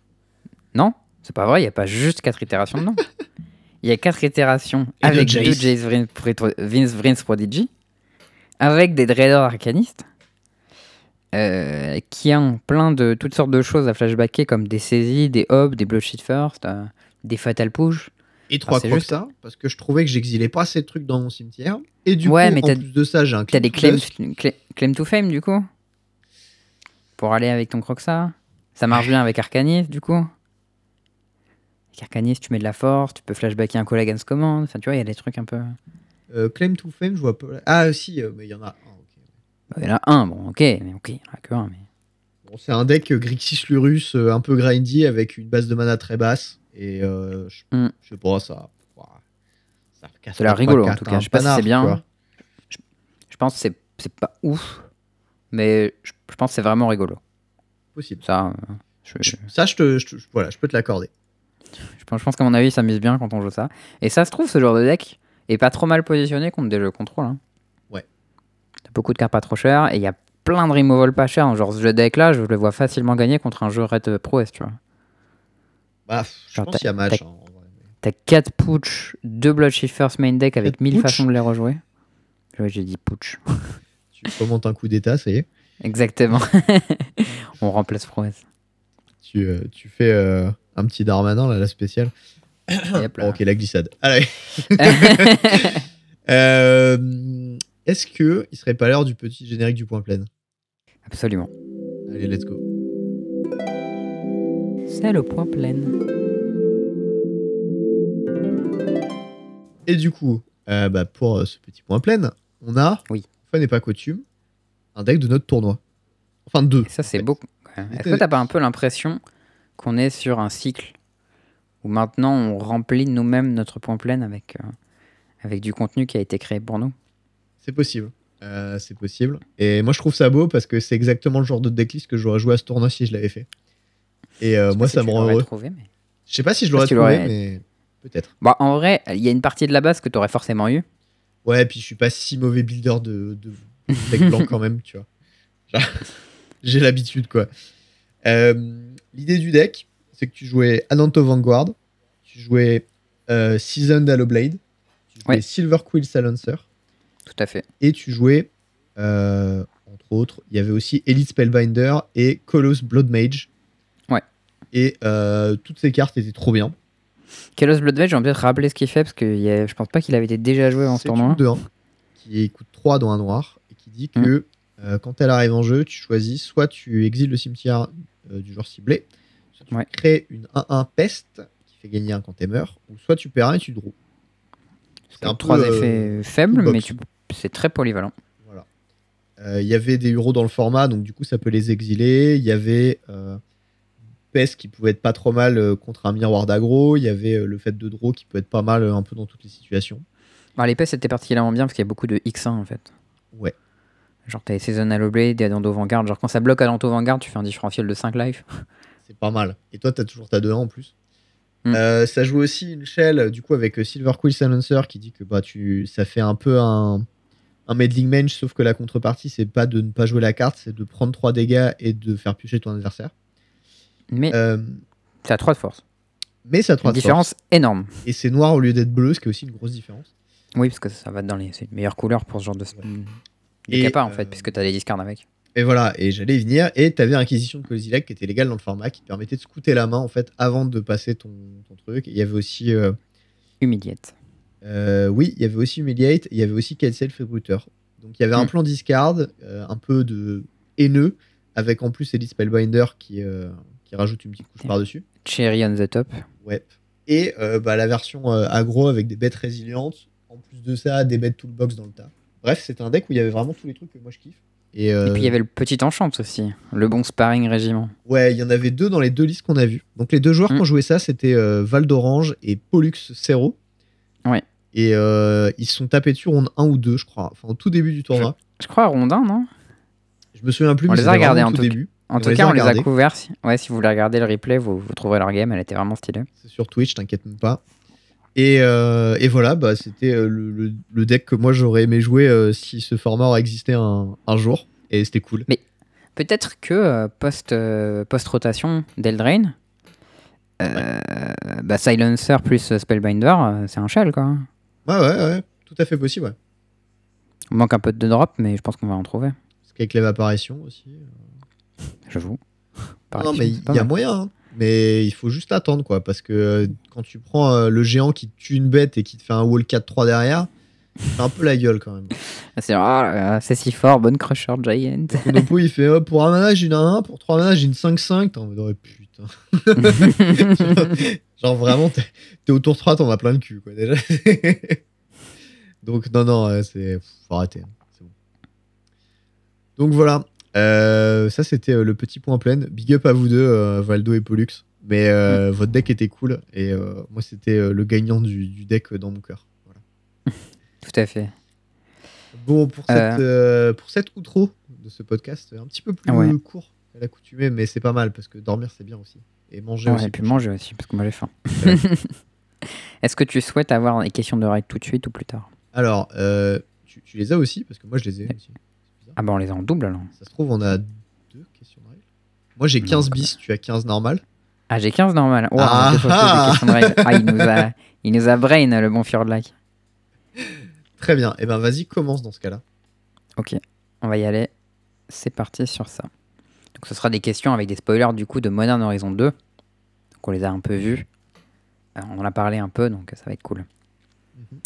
Non, c'est pas vrai, il n'y a pas juste 4 itérations dedans. [laughs] Il y a 4 itérations Et de avec deux Jace. Vince Vrins Prodigy, avec des Dreador Arcanistes, euh, qui ont plein de toutes sortes de choses à flashbacker, comme des saisies, des hobs, des Bloodshed First, euh, des Fatal Push. Et 3 c'est crocs juste- ça, parce que je trouvais que j'exilais pas assez de trucs dans mon cimetière. Et du Ouais, coup, mais en plus de ça, j'ai un T'as des Claim claims, claim to fame du coup Pour aller avec ton Croxa Ça marche bien avec Arcanist du coup Avec Arcanist, tu mets de la force, tu peux flashbacker un collègue against command. Enfin, tu vois, il y a des trucs un peu. Euh, Claim to Fame, je vois pas. Ah, si, euh, mais il y en a un. ok. Bah, Il y en a un, bon, ok, mais ok, il y en a que un. Mais... Bon, c'est un deck euh, Grixis Lurus euh, un peu grindy avec une base de mana très basse. Et euh, je, Hmm. je sais pas, ça. ça l'air rigolo, en tout cas. Je sais pas si c'est bien. Je pense que c'est- c'est pas ouf, mais je, je pense que c'est vraiment rigolo. Possible. Ça, euh, je, Ça, je, te, voilà, je peux te l'accorder. je pense, je pense qu'à mon avis, ça s'amuse bien quand on joue ça. Et ça se trouve, ce genre de deck est pas trop mal positionné contre des jeux contrôle. Hein. Ouais. T'as beaucoup de cartes pas trop chères et il y a plein de removal pas chers. Genre ce jeu de deck là, je le vois facilement gagner contre un jeu Red Pro S, tu vois. Bah, je Genre, pense qu'il y a match. t'as- hein, en vrai, mais- T'as 4 Pooch, 2 Bloodshed First main deck avec Quatre 1000 Pooch façons de les rejouer. Ouais, j'ai dit Pooch. [laughs] Tu commentes un coup d'état, ça y est. Exactement. [laughs] on remplace Pro S. Tu, euh, tu fais euh, un petit Darmanin, là, la spéciale. [coughs] Là. Bon, ok, la glissade. Allez. [laughs] Euh, Est-ce que il serait pas l'heure du petit générique du point plein? Absolument. Allez, let's go. Le point plein. Et du coup, euh, bah, pour euh, ce petit point plein, on a, Oui. fois n'est pas coutume, un deck de notre tournoi. Enfin, deux. Et ça, c'est en fait. beau. Est-ce que t'as pas un peu l'impression qu'on est sur un cycle où maintenant on remplit nous-mêmes notre point plein avec, euh, avec du contenu qui a été créé pour nous? C'est possible. Euh, c'est possible. Et moi, je trouve ça beau parce que c'est exactement le genre de decklist que j'aurais joué à ce tournoi si je l'avais fait. Et euh, moi, si ça tu me rend heureux. trouvé, mais- Je sais pas si je l'aurais tu trouvé, mais peut-être. Bon, en vrai, il y a une partie de la base que t'aurais forcément eu. Ouais, puis je suis pas si mauvais builder de, de deck blanc [laughs] quand même, tu vois. [laughs] J'ai l'habitude, quoi. Euh, L'idée du deck, c'est que tu jouais Ananto Vanguard, tu jouais euh, Seasoned Hallowblade, tu jouais Ouais. Silver Quill Silencer, Tout à fait. et tu jouais, euh, entre autres, il y avait aussi Elite Spellbinder et Coloss Blood Mage. Et euh, toutes ces cartes étaient trop bien. Kelos Blood Veg, on va peut-être rappeler ce qu'il fait parce que y a- je pense pas qu'il avait été déjà joué en ce C'est tournoi. une 2-1 qui coûte 3 dans un noir et qui dit que euh, quand elle arrive en jeu, tu choisis soit tu exiles le cimetière euh, du joueur ciblé, soit tu Ouais. crées une 1-1 peste qui fait gagner un quand t'es meurs, ou soit tu perds un et tu draws. C'est un trois peu, effets faibles, mais tu- c'est très polyvalent. Voilà. Il y avait des héros dans le format, donc du coup ça peut les exiler. Il y avait qui pouvait être pas trop mal euh, contre un miroir d'aggro. Il y avait euh, le fait de draw qui peut être pas mal euh, un peu dans toutes les situations. Alors, les PES c'était particulièrement bien parce qu'il y a beaucoup de X1 en fait. Ouais. Genre, t'as les Seasonal Blade, des Adanto Vanguard. Genre, quand ça bloque Adanto Vanguard, tu fais un différentiel de 5 life. [laughs] C'est pas mal. Et toi, t'as toujours ta 2-1 en plus. Mm. Euh, ça joue aussi une shell du coup avec Silver Quill Silencer qui dit que bah tu ça fait un peu un un meddling mange sauf que la contrepartie c'est pas de ne pas jouer la carte c'est de prendre 3 dégâts et de faire piocher ton adversaire Mais c'est à 3 de force. mais ça a Une 3 de différence force. énorme. et c'est noir au lieu d'être bleu ce qui est aussi une grosse différence Oui, parce que ça va dans les. C'est une meilleure couleur pour ce genre de. Et, Des capas en fait, euh, puisque t'as des discards avec. et voilà et j'allais y venir et t'avais Inquisition de Kozilek qui était légale dans le format qui te permettait de scouter la main en fait avant de passer ton, ton truc et il y avait aussi euh, Humiliate. Euh, oui, il y avait aussi Humiliate, il y avait aussi Cancel Freebooter. Donc il y avait un Mm. plan discard, euh, un peu de haineux, avec en plus Elite Spellbinder qui, qui rajoute une petite couche Mm. par-dessus. Cherry on the top. Ouais. Et euh, bah, la version euh, aggro avec des bêtes résilientes, en plus de ça, des bêtes toolbox dans le tas. Bref, c'était un deck où il y avait vraiment tous les trucs que moi je kiffe. Et, euh, Et puis il y avait le petit enchant aussi. Le bon sparring régiment. ouais, il y en avait deux dans les deux listes qu'on a vues. Donc les deux joueurs Mm. qui ont joué ça, c'était euh, Val d'Orange et Pollux Cerro. Ouais. Et ils se sont tapés dessus en 1 ou 2, je crois. Enfin, au tout début du tournoi. Je crois à Rondin, non? Je me souviens plus, On mais les a regardés en tout début. En tout les cas, on les a couverts. Si- Ouais, si vous voulez regarder le replay, vous, vous trouverez leur game. Elle était vraiment stylée. C'est sur Twitch, t'inquiète même pas. Et, euh, et voilà, bah, c'était euh, le, le- le deck que moi j'aurais aimé jouer euh, si ce format aurait existé un, un jour. Et c'était cool. Peut-être que euh, post, post-rotation d'Eldraine, euh, bah, Silencer plus Spellbinder, c'est un shell quoi. Ouais, ouais, ouais, tout à fait possible. Ouais. On manque un peu de drop, mais je pense qu'on va en trouver. Parce qu'avec l'évaporation aussi. J'avoue. Non, mais il y a moyen. hein. Mais il faut juste attendre, quoi. Parce que euh, quand tu prends euh, le géant qui tue une bête et qui te fait un wall 4-3 derrière, c'est un peu la gueule quand même. [laughs] Ah, C'est c'est si fort, bonne Crusher Giant. Konopo, il fait oh, pour un mana, j'ai une 1-1, pour 3 mana, j'ai une 5-5. T'es en mode, oh, putain. [laughs] Genre vraiment, t'es au tour 3, t'en as plein le cul, quoi, déjà. [laughs] Donc, non, non, euh, c'est. Faut arrêter. hein, bon. Donc voilà. Euh, ça, c'était euh, le petit point plein. Big up à vous deux, euh, Valdo et Pollux. Mais euh, votre deck était cool. Et euh, moi, c'était le gagnant du, du deck dans mon cœur. Voilà. [laughs] Tout à fait. Bon, pour cette, pour cette outro de ce podcast, un petit peu plus Ouais. court à l'accoutumée, mais c'est pas mal parce que dormir, c'est bien aussi. Et manger Ouais, aussi. et puis manger aussi, parce que moi j'ai faim. [laughs] Est-ce que tu souhaites avoir les questions de règles tout de suite ou plus tard? Alors, tu, tu les as aussi Parce que moi, je les ai aussi. Ah bah on les a en double alors. Ça se trouve, on a deux questions de règles. Moi, j'ai Non, 15 quoi. bis, tu as 15 normal. Ah j'ai 15 normal. Oh, Ah ah de. [laughs] Ah, il nous a, il nous a brain le bon Fjordlike. Très bien. Et ben, vas-y, commence dans ce cas-là. Ok, on va y aller. C'est parti sur ça. Donc ce sera des questions avec des spoilers du coup de Modern Horizon 2. Donc on les a un peu vus. Euh, on en a parlé un peu, donc ça va être cool. Mhm.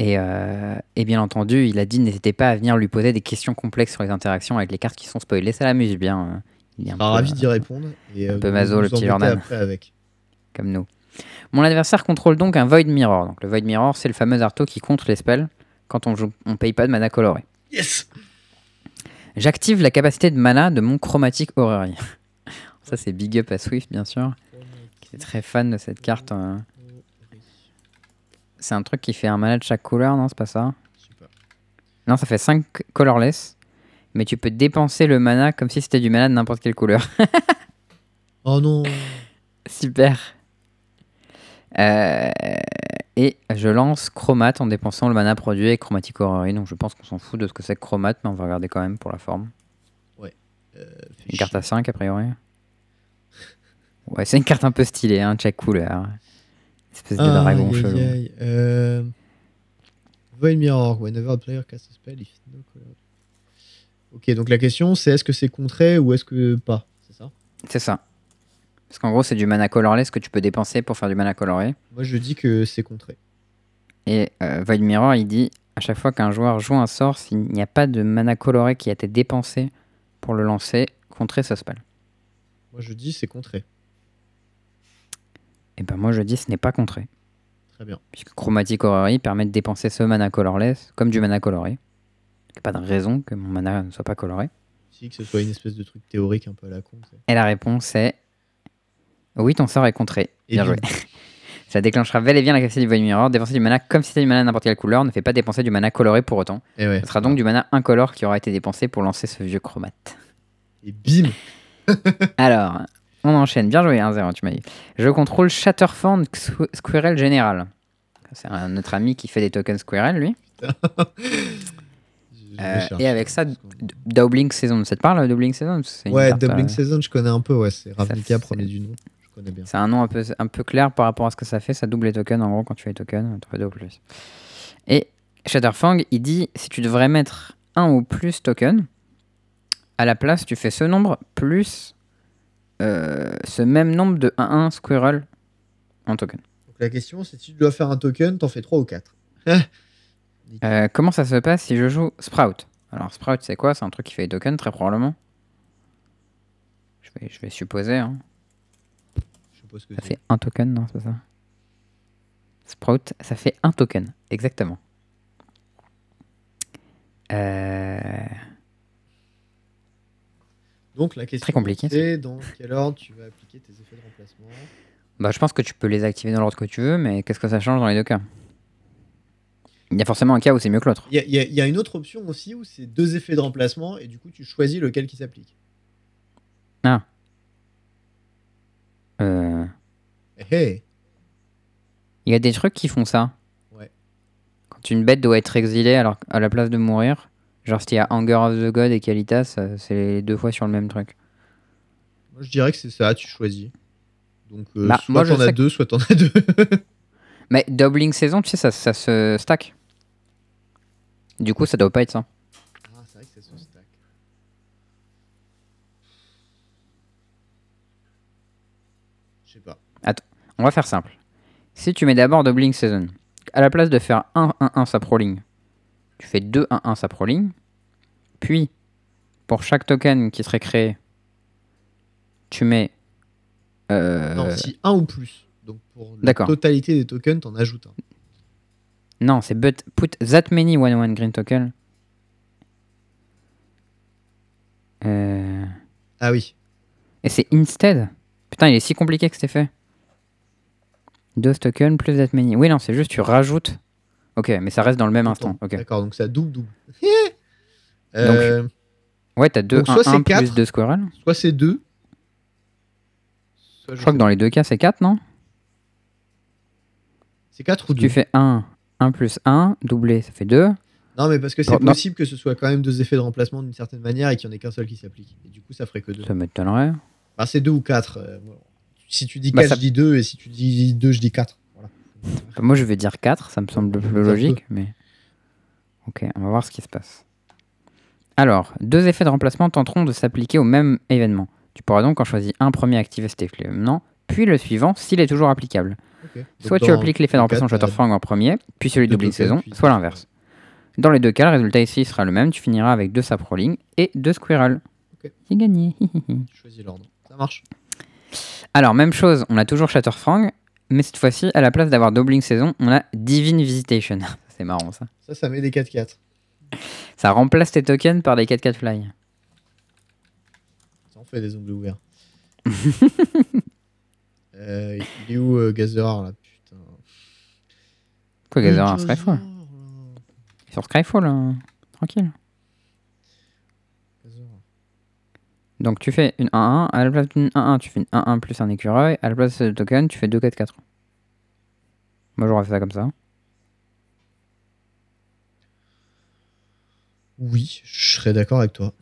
Et, euh, et bien entendu, il a dit n'hésitez pas à venir lui poser des questions complexes sur les interactions avec les cartes qui sont spoilées. Ça l'amuse bien. hein. Il est un peu, ravi euh, d'y répondre. Et, un euh, peu maso, le petit Jordan. avec. comme nous. Mon adversaire contrôle donc un Void Mirror. Donc le Void Mirror, c'est le fameux arto qui contre les spells quand on on paye pas de mana coloré. Yes J'active la capacité de mana de mon chromatique Orrery. [laughs] Ça c'est big up à Swift bien sûr, qui est très fan de cette carte. euh. C'est un truc qui fait un mana de chaque couleur, non C'est pas ça? Super. Non, ça fait 5 colorless. Mais tu peux dépenser le mana comme si c'était du mana de n'importe quelle couleur. [laughs] Oh non [laughs] Super. Euh, et je lance Chromat en dépensant le mana produit avec Chromatic Orrery. Donc je pense qu'on s'en fout de ce que c'est que Chromat, mais on va regarder quand même pour la forme. Euh, fais Une carte à 5 a priori? Ouais, c'est une carte un peu stylée, hein, check couleur. Espèce de dragon chelou. Euh, Void Mirror, whenever a player casts a spell, if no color. Ok, donc la question c'est est-ce que c'est contré ou est-ce que pas C'est ça? C'est ça. Parce qu'en gros, c'est du mana colorless que tu peux dépenser pour faire du mana coloré. Moi je dis que c'est contré. Et euh, Void Mirror, il dit à chaque fois qu'un joueur joue un sort, s'il n'y a pas de mana coloré qui a été dépensé pour le lancer, contrer ce spell. Moi je dis c'est contré. Et ben moi je dis ce n'est pas contré. Très bien. Puisque Chromatic Orrery permet de dépenser ce mana colorless comme du mana coloré. Il n'y a pas de raison que mon mana ne soit pas coloré. Si que ce soit une espèce de truc théorique un peu à la con. Et la réponse est Oui, ton sort est contré. Et Bien joué. [laughs] Ça déclenchera bel et bien la capacité du Void Mirror. Dépenser du mana comme si c'était du mana n'importe quelle couleur ne fait pas dépenser du mana coloré pour autant. Et ouais. Ce sera donc du mana incolore qui aura été dépensé pour lancer ce vieux chromate. Et bim [laughs] Alors, on enchaîne. Bien joué, 1-0, tu m'as dit. Je contrôle Shatterfang Squ- Squirrel Général. C'est un notre ami qui fait des tokens Squirrel, lui. [laughs] Euh, et avec ça, Doubling Season. Ça te parle, Doubling Season Ouais, carte, Doubling euh, Season, je connais un peu, ouais. C'est Ravnica, premier du nom. Je connais bien. C'est un nom un peu, un peu clair par rapport à ce que ça fait. Ça double les tokens, en gros, quand tu fais les tokens. Tu fais deux ou plus. Et Shatterfang, il dit si tu devrais mettre un ou plus tokens, à la place, tu fais ce nombre plus ce même nombre de 1-1 Squirrel en token. Donc la question, c'est si tu dois faire un token, t'en fais 3 ou 4. [laughs] Euh, comment ça se passe si je joue Sprout? Alors, Sprout, c'est quoi? C'est un truc qui fait des tokens, très probablement. Je vais, je vais supposer. Hein. Je que Ça fait un token, non, c'est ça? Sprout, ça fait un token, exactement. Euh, Donc la question, Très compliqué, c'est dans quel ordre tu vas appliquer tes effets de remplacement? Bah, je pense que tu peux les activer dans l'ordre que tu veux, mais qu'est-ce que ça change dans les deux cas? Il y a forcément un cas où c'est mieux que l'autre. Il y, y a- il y a une autre option aussi où c'est deux effets de remplacement et du coup tu choisis lequel qui s'applique. Euh, Eh, hey. Il y a des trucs qui font ça. Ouais. Quand une bête doit être exilée alors, à la place de mourir, genre s'il y a Anger of the God et Kalitas, euh, c'est les deux fois sur le même truc. Moi je dirais que c'est ça, tu choisis. Donc euh, Bah, soit t'en as que- deux, soit t'en as deux. [laughs] Mais Doubling Saison, tu sais, ça, ça se stack. Du coup, ça doit pas être ça. ah, c'est vrai que ça se stack. Je sais pas. On va faire simple. Si tu mets d'abord Doubling Season, à la place de faire 1-1-1 saproling, tu fais 2-1-1 saproling, puis pour chaque token qui serait créé, tu mets. euh, Non, si un ou plus. Donc pour la totalité des tokens, t'en ajoutes un. Non, c'est but, put that many 1-1 green token. Euh, Ah oui. Et c'est instead. Putain, il est si compliqué que c'était fait. Deux tokens plus that many. Oui, non, c'est juste tu rajoutes. Ok, mais ça reste dans le même instant. Attends, Ok. D'accord, donc ça double double. [laughs] Euh, Ouais, t'as deux Donc, soit 1 c'est plus quatre. 2 squirrel. soit c'est deux. soit Je crois que dans les deux cas, c'est 4, non? C'est 4 ou 2 Tu fais 1, 1 plus 1, doublé, ça fait 2. Non, mais parce que c'est possible que ce soit quand même deux effets de remplacement d'une certaine manière et qu'il n'y en ait qu'un seul qui s'applique. Et du coup, ça ferait que deux. Ça m'étonnerait. Enfin, c'est deux ou quatre. euh, bon. Si tu dis Bah, 4, ça- je dis 2, et si tu dis 2, je dis 4. Voilà. Enfin, moi, je vais dire 4, ça me semble le plus logique, mais. Ok, on va voir ce qui se passe. Alors, deux effets de remplacement tenteront de s'appliquer au même événement. Tu pourras donc en choisir un premier activer cet événement, puis le suivant s'il est toujours applicable. Donc, Soit tu appliques l'effet de remplacement Shatterfang en premier, puis celui de Saison, soit l'inverse. Dans les deux cas, le résultat ici sera le même. Tu finiras avec deux Saproling et deux Squirrel. Ok. C'est gagné. Choisis l'ordre. Ça marche. Alors, même chose, on a toujours Shatterfang, mais cette fois-ci, à la place d'avoir Doubling Saison, on a Divine Visitation. [laughs] C'est marrant ça. Ça, ça met des 4-4. Ça remplace tes tokens par des 4-4 fly. Ça en fait des onglets ouverts. [laughs] euh, il est où euh, Gazer là Putain. Quoi, Gazer, un Gazer, Skyfall là. Sur Skyfall, hein. tranquille. Donc tu fais une 1-1, à la place d'une 1-1, tu fais une 1-1 plus un écureuil, à la place de token, tu fais 2-4-4. Moi j'aurais fait ça comme ça. Oui, je serais d'accord avec toi.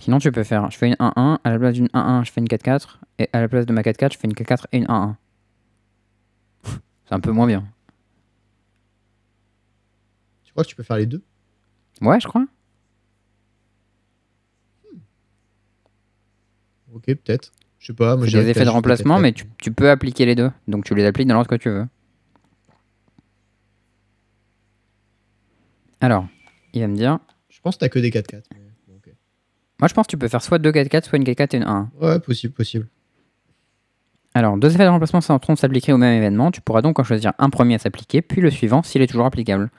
Sinon tu peux faire, je fais une 1-1, à la place d'une 1-1, je fais une 4-4, et à la place de ma 4-4, je fais une 4-4 et une 1-1. C'est un peu moins bien. Tu crois que tu peux faire les deux? Ouais, je crois. Ok, peut-être. Je sais pas. Moi, dirais des effets de remplacement, 4-4. mais tu, tu peux appliquer les deux. Donc tu les appliques dans l'ordre que tu veux. Alors, il va me dire. Je pense que t'as que des 4-4. mais bon, ok. Moi je pense que tu peux faire soit 2 4-4, soit une 4-4 et une 1-1. Ouais, possible, possible. Alors, deux effets de remplacement sont de s'appliquer au même événement. Tu pourras donc en choisir un premier à s'appliquer, puis le suivant s'il est toujours applicable.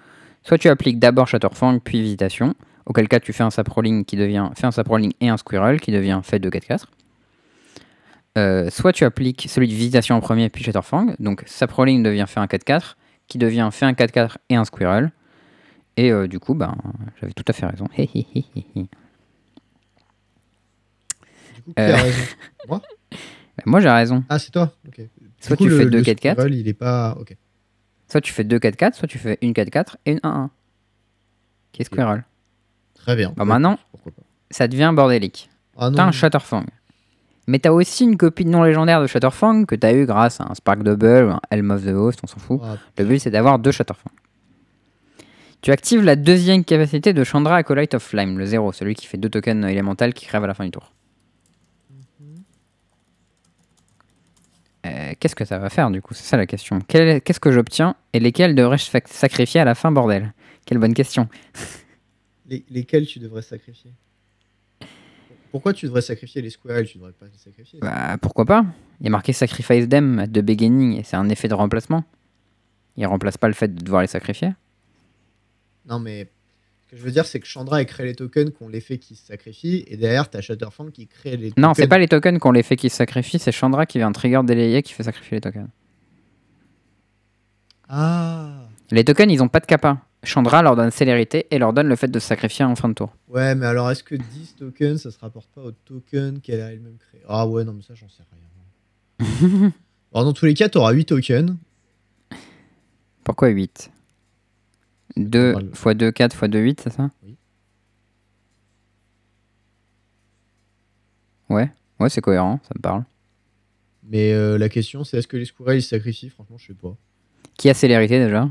Soit tu appliques d'abord Shatterfang, puis Visitation, auquel cas tu fais un Saproling qui devient fait un Saproling et un Squirrel qui devient fait 2 4 4. euh, soit tu appliques celui de visitation en premier, puis Shatterfang. Donc Saproling devient fait un 4-4, qui devient fait un 4-4 et un Squirrel. Et euh, du coup, ben, j'avais tout à fait raison. Hé, hé, hé, hé, hé. Du coup, qui a raison [laughs] Moi Ben, Moi j'ai raison. Ah, c'est toi Ok. Soit coup, tu le- fais le 2-4-4. Squirrel, il est pas. Ok. Soit tu fais 2 4-4, soit tu fais une 4-4 et une 1-1. Qui est Squirrel. Très bien. Bah, maintenant-. Ça devient bordélique. Ah T'as un Shatterfang. Mais t'as aussi une copie de non légendaire de Shatterfang que t'as eu grâce à un Spark Double ou un Helm of the Host, on s'en fout. Ah, Le but c'est d'avoir deux Shatterfang. Tu actives la deuxième capacité de Chandra Acolyte of Flame, le 0, celui qui fait deux tokens élémentales qui crèvent à la fin du tour. Euh, Qu'est-ce que ça va faire du coup? C'est ça la question. Qu'est-ce que j'obtiens et lesquels devrais-je sac- sacrifier à la fin, bordel? Quelle bonne question. [laughs] les- lesquels tu devrais sacrifier? Pourquoi tu devrais sacrifier les squirrels Tu devrais pas les sacrifier? Bah, pourquoi pas? Il y a marqué Sacrifice them the beginning et c'est un effet de remplacement. Il remplace pas le fait de devoir les sacrifier. Non, mais ce que je veux dire, c'est que Chandra, elle crée les tokens qui ont l'effet qui se sacrifient, et derrière, t'as Shatterfang qui crée les Non, tokens. c'est pas les tokens qu'on les fait qui se sacrifient, c'est Chandra qui vient trigger délayer qui fait sacrifier les tokens. Ah Les tokens, ils ont pas de kappa. Chandra leur donne célérité et leur donne le fait de se sacrifier en fin de tour. Ouais, mais alors est-ce que 10 tokens, ça se rapporte pas aux tokens qu'elle a elle-même créés? Ah ouais, non, mais ça, j'en sais rien. [laughs] alors, dans tous les cas, t'auras 8 tokens. Pourquoi 8 2 normal. x 2, 4 x 2, 8, c'est ça Oui. Ouais, ouais, c'est cohérent, ça me parle. Mais euh, la question, c'est est-ce que les squirrels, ils se sacrifient? Franchement, je sais pas. Qui a célérité déjà?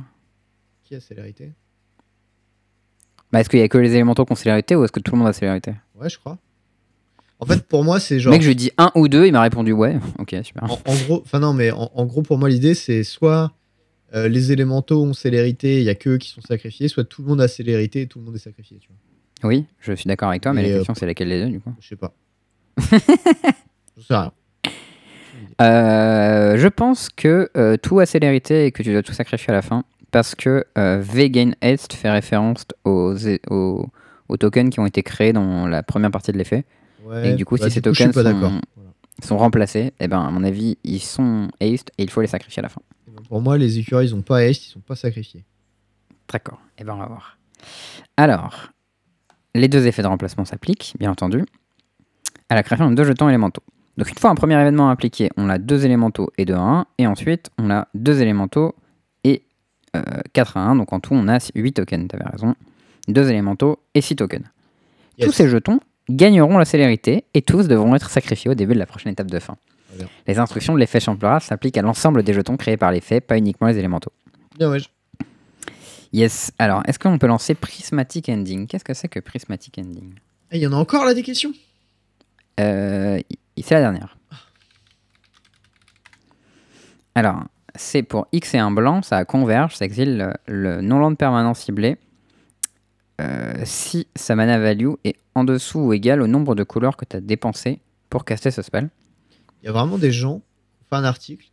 Qui a célérité? Bah, Est-ce qu'il y a que les élémentaux qui ont célérité ou est-ce que tout le monde a célérité? Ouais, je crois. En fait, pour moi, c'est genre. Mec, je lui dis 1 ou 2, il m'a répondu ouais. [laughs] Ok, super. En, en gros, enfin non, mais en, en gros, pour moi, l'idée, c'est soit euh, les élémentaux ont célérité, il y a que eux qui sont sacrifiés, soit tout le monde a célérité et tout le monde est sacrifié, tu vois. Oui, je suis d'accord avec toi, mais Et, la euh, question c'est laquelle des deux du coup? Je sais pas. [laughs] je sais rien. Euh, Je pense que tout a célérité et que tu dois tout sacrifier à la fin parce que euh, V gain haste fait référence aux, aux, aux tokens qui ont été créés dans la première partie de l'effet. Ouais, Et du coup, bah, si ces coup, je suis tokens sont-. Voilà. sont remplacés, et ben à mon avis ils sont haste et il faut les sacrifier à la fin. Pour moi, les écureuils, ils ont pas haste, ils sont pas sacrifiés. D'accord, et ben on va voir. Alors, les deux effets de remplacement s'appliquent, bien entendu, à la création de deux jetons élémentaux. Donc une fois un premier événement appliqué, on a deux élémentaux et 2 à 1, et ensuite on a deux élémentaux et euh, 4 à 1, donc en tout on a 8 tokens, t'avais raison. Deux élémentaux et 6 tokens. Yes. Tous ces jetons gagneront la célérité et tous devront être sacrifiés au début de la prochaine étape de fin. Bien. Les instructions de l'effet Champlera s'appliquent à l'ensemble des jetons créés par l'effet, pas uniquement les élémentaux. Bien, ouais. Yes, alors est-ce qu'on peut lancer Prismatic Ending? Qu'est-ce que c'est que Prismatic Ending? Ah, Il y en a encore là des questions? Euh, c'est la dernière. Alors, c'est pour X et un blanc, ça converge, ça exile le, le non-land permanent ciblé euh, si sa mana value est en dessous ou égal au nombre de couleurs que tu as dépensé pour caster ce spell. Il y a vraiment des gens qui ont fait un article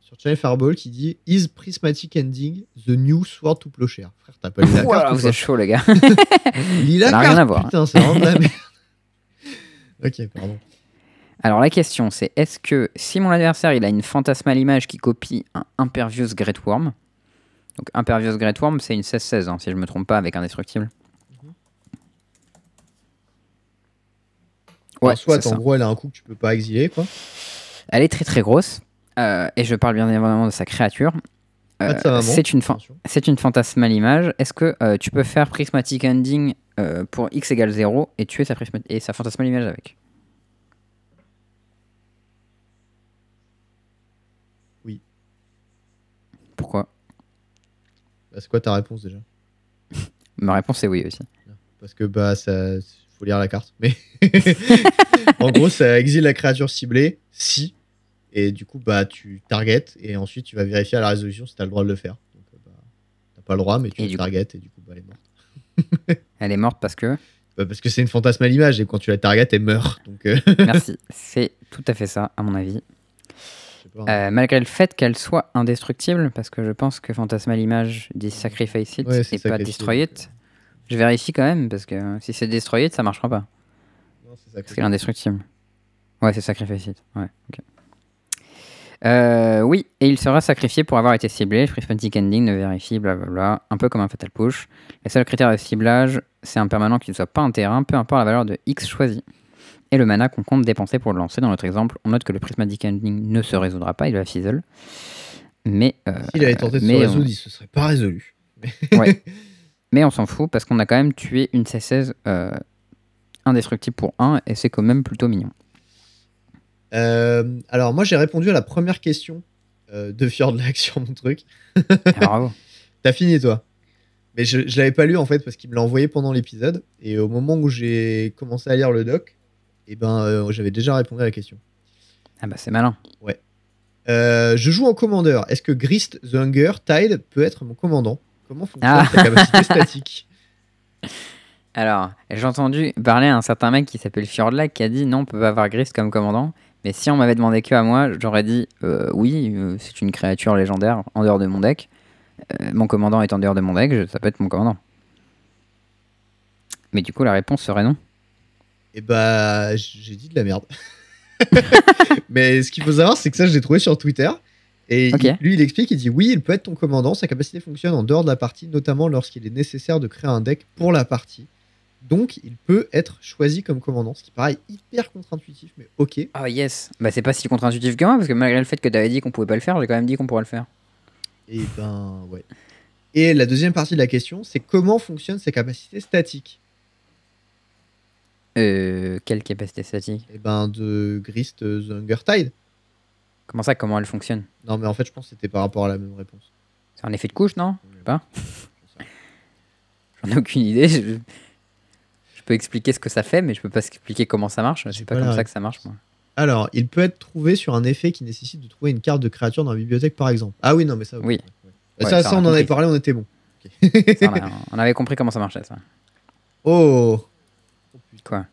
sur Channel Fireball qui dit Is Prismatic Ending the new sword to plowshare? Frère, t'as pas lu la carte ou vous êtes chaud, les gars. [laughs] Lis la carte, rien à voir. Putain, c'est vraiment de la merde. [laughs] ok, pardon. Alors, la question, c'est est-ce que si mon adversaire il a une fantasmale image qui copie un Impervious Great Worm, donc Impervious Great Worm, c'est une 16-16, hein, si je me trompe pas, avec indestructible. Alors, soit en ça. gros, elle a un coup que tu peux pas exiler, quoi. Elle est très très grosse. euh, et je parle bien évidemment de sa créature. De Euh, c'est une, c'est une fantasmale image. Est-ce que euh, tu peux faire Prismatic Ending pour x égale 0 et tuer sa, et sa fantasmale image avec? Oui. Pourquoi? Bah, c'est quoi ta réponse déjà? Ma réponse est oui aussi. Parce que bah ça faut lire la carte. Mais [laughs] en gros, ça exile la créature ciblée si et du coup bah tu target et ensuite tu vas vérifier à la résolution si tu as le droit de le faire. Donc euh, bah, t'as pas le droit mais tu coup- target et du coup bah elle est morte. [laughs] Elle est morte parce que. Bah, parce que c'est une fantasmale image et quand tu la target elle meurt. Donc euh, [laughs] Merci. C'est tout à fait ça, à mon avis. pas, hein. Euh, malgré le fait qu'elle soit indestructible, parce que je pense que Fantasmal Image dit Sacrifice It Ouais, c'est et pas Destroy It. Je vérifie quand même, parce que si c'est Destroy It, ça marchera pas. Non, c'est Parce qu'elle est indestructible. Ouais, c'est Sacrifice It. Ouais, ok. Euh, oui, et il sera sacrifié pour avoir été ciblé. Prismatic Ending ne vérifie, blablabla. Un peu comme un Fatal Push. Les seuls critères de ciblage, c'est un permanent qui ne soit pas un terrain, peu importe la valeur de X choisi. Et le mana qu'on compte dépenser pour le lancer. Dans notre exemple, on note que le Prismatic Ending ne se résoudra pas, il va fizzle. Mais. euh, S'il avait tenté de se on- résoudre, il se serait pas résolu. Ouais. [laughs] Mais on s'en fout parce qu'on a quand même tué une C16 euh, indestructible pour 1 et c'est quand même plutôt mignon. Euh, alors, moi, j'ai répondu à la première question euh, de Fjordlag [laughs] sur mon truc. Ah, bravo. [laughs] T'as fini, toi? Mais je, je l'avais pas lu, en fait, parce qu'il me l'a envoyé pendant l'épisode. Et au moment où j'ai commencé à lire le doc, eh ben, j'avais déjà répondu à la question. Ah bah c'est malin. Euh, je joue en commandeur. Est-ce que Grist the Hunger Tide peut être mon commandant? Comment fonctionne Ah. sa capacité statique? [laughs] Alors, j'ai entendu parler à un certain mec qui s'appelle Fjordlag qui a dit non, on peut pas avoir Grist comme commandant. Mais si on m'avait demandé que à moi, j'aurais dit euh, oui, euh, c'est une créature légendaire en dehors de mon deck. Euh, mon commandant est en dehors de mon deck, je- ça peut être mon commandant. Mais du coup, la réponse serait non. Eh bah, j'ai dit de la merde. [laughs] Mais ce qu'il faut savoir, c'est que ça, je l'ai trouvé sur Twitter. Et il- lui, il explique, il dit oui, il peut être ton commandant. Sa capacité fonctionne en dehors de la partie, notamment lorsqu'il est nécessaire de créer un deck pour la partie. Donc, il peut être choisi comme commandant, ce qui paraît hyper contre-intuitif, mais ok. Ah yes Bah c'est pas si contre-intuitif que moi, parce que malgré le fait que t'avais dit qu'on pouvait pas le faire, j'ai quand même dit qu'on pourrait le faire. Et ben, ouais. Et la deuxième partie de la question, c'est comment fonctionnent ses capacités statiques Euh, quelle capacité statique? Et ben, de Grist The Hunger Tide. Comment ça, comment elle fonctionne Non, mais en fait, je pense que c'était par rapport à la même réponse. C'est un effet de couche, non [laughs] pas. J'en ai aucune idée. Je... je peux expliquer ce que ça fait, mais je peux pas expliquer comment ça marche. C'est pas pas comme ça que ça marche, moi. Alors, il peut être trouvé sur un effet qui nécessite de trouver une carte de créature dans la bibliothèque, par exemple. Ah oui, non, mais ça. Oui. Ouais. Ouais, ça, ça, ça, on en avait parlé, on était bon. Ça, on, a- [laughs] on avait compris comment ça marchait, ça. Oh Quoi?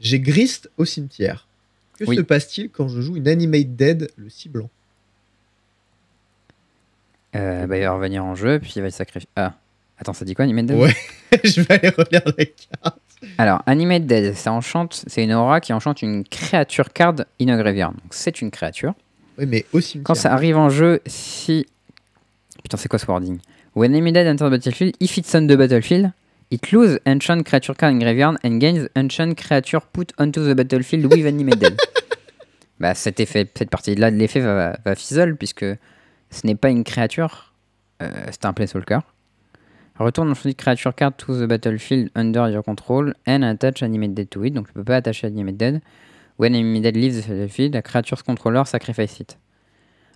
J'ai Grist au cimetière. Que Oui. se passe-t-il quand je joue une Animate Dead, le ciblant Euh, bah, il va revenir en jeu, puis il va être sacrifié. Ah, attends, ça dit quoi, Animate Dead? Ouais, [laughs] je vais aller relire la carte. Alors, Animate Dead, ça enchante, c'est une aura qui enchante une créature card in a graveyard. Donc, c'est une créature. Oui, mais au cimetière. Quand ça arrive en jeu, si. Putain, c'est quoi ce wording? When enemy dead enter the battlefield, if it's on the battlefield, it lose enchant creature card in graveyard and gains enchant creature put onto the battlefield with animate dead. [laughs] bah, cet effet, cette partie-là de l'effet va, va fizzle puisque ce n'est pas une créature, euh, c'est un planeswalker. Retourne ensuite creature card to the battlefield under your control and attach animate dead to it. Donc, je peux pas attacher animate dead. When dead leaves the battlefield, la creature's controller sacrifice it.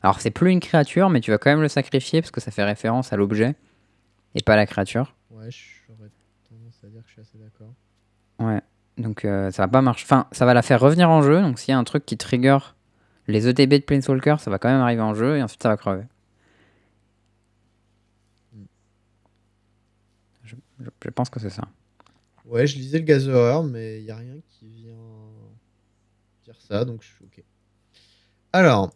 Alors c'est plus une créature, mais tu vas quand même le sacrifier parce que ça fait référence à l'objet et pas à la créature. Ouais, j'aurais tendance à dire que je suis assez d'accord. Ouais. Donc euh, ça va pas marcher. Enfin, ça va la faire revenir en jeu. Donc s'il y a un truc qui trigger les ETB de Planeswalker, ça va quand même arriver en jeu et ensuite ça va crever. Je, je- je pense que c'est ça. Ouais, je lisais le Gatherer, mais il n'y a rien qui vient dire ça, donc je suis ok. Alors.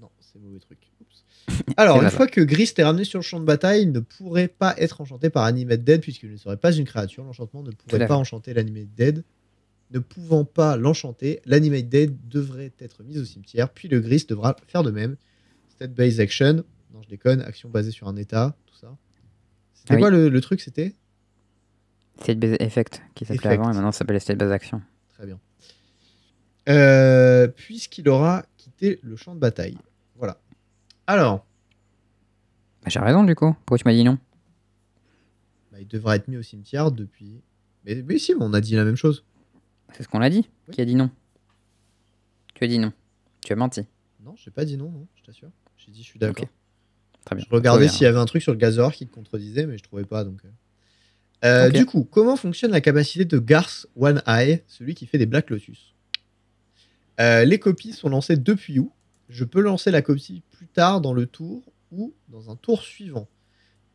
Non, c'est mauvais truc. Oups. [laughs] Alors, une fois que Grist est ramené sur le champ de bataille, il ne pourrait pas être enchanté par Animate Dead puisqu'il ne serait pas une créature. L'enchantement ne pourrait pas enchanter l'Animate Dead. Ne pouvant pas l'enchanter, l'Animate Dead devrait être mis au cimetière, puis le Grist devra faire de même. State-based action. Non, je déconne. Action basée sur un état, tout ça. C'était Ah oui. quoi le, le truc C'était? State Base Effect qui s'appelait avant et maintenant ça s'appelle State Base Action. Très bien. Euh, Puisqu'il aura quitté le champ de bataille. Alors, Bah, J'ai raison du coup. Pourquoi tu m'as dit non? Bah, il devra être mis au cimetière depuis. Mais, mais si, on a dit la même chose. C'est ce qu'on a dit. Oui. Qui a dit non Tu as dit non. Tu as menti. Non, j'ai pas dit non, non, je t'assure. J'ai dit je suis d'accord. Très bien. Je regardais s'il y avait un truc sur le Gazor qui te contredisait, mais je trouvais pas. Donc, euh. Euh. Du coup, comment fonctionne la capacité de Garth One Eye, celui qui fait des Black Lotus? Euh, Les copies sont lancées depuis où? Je peux lancer la copie plus tard dans le tour ou dans un tour suivant.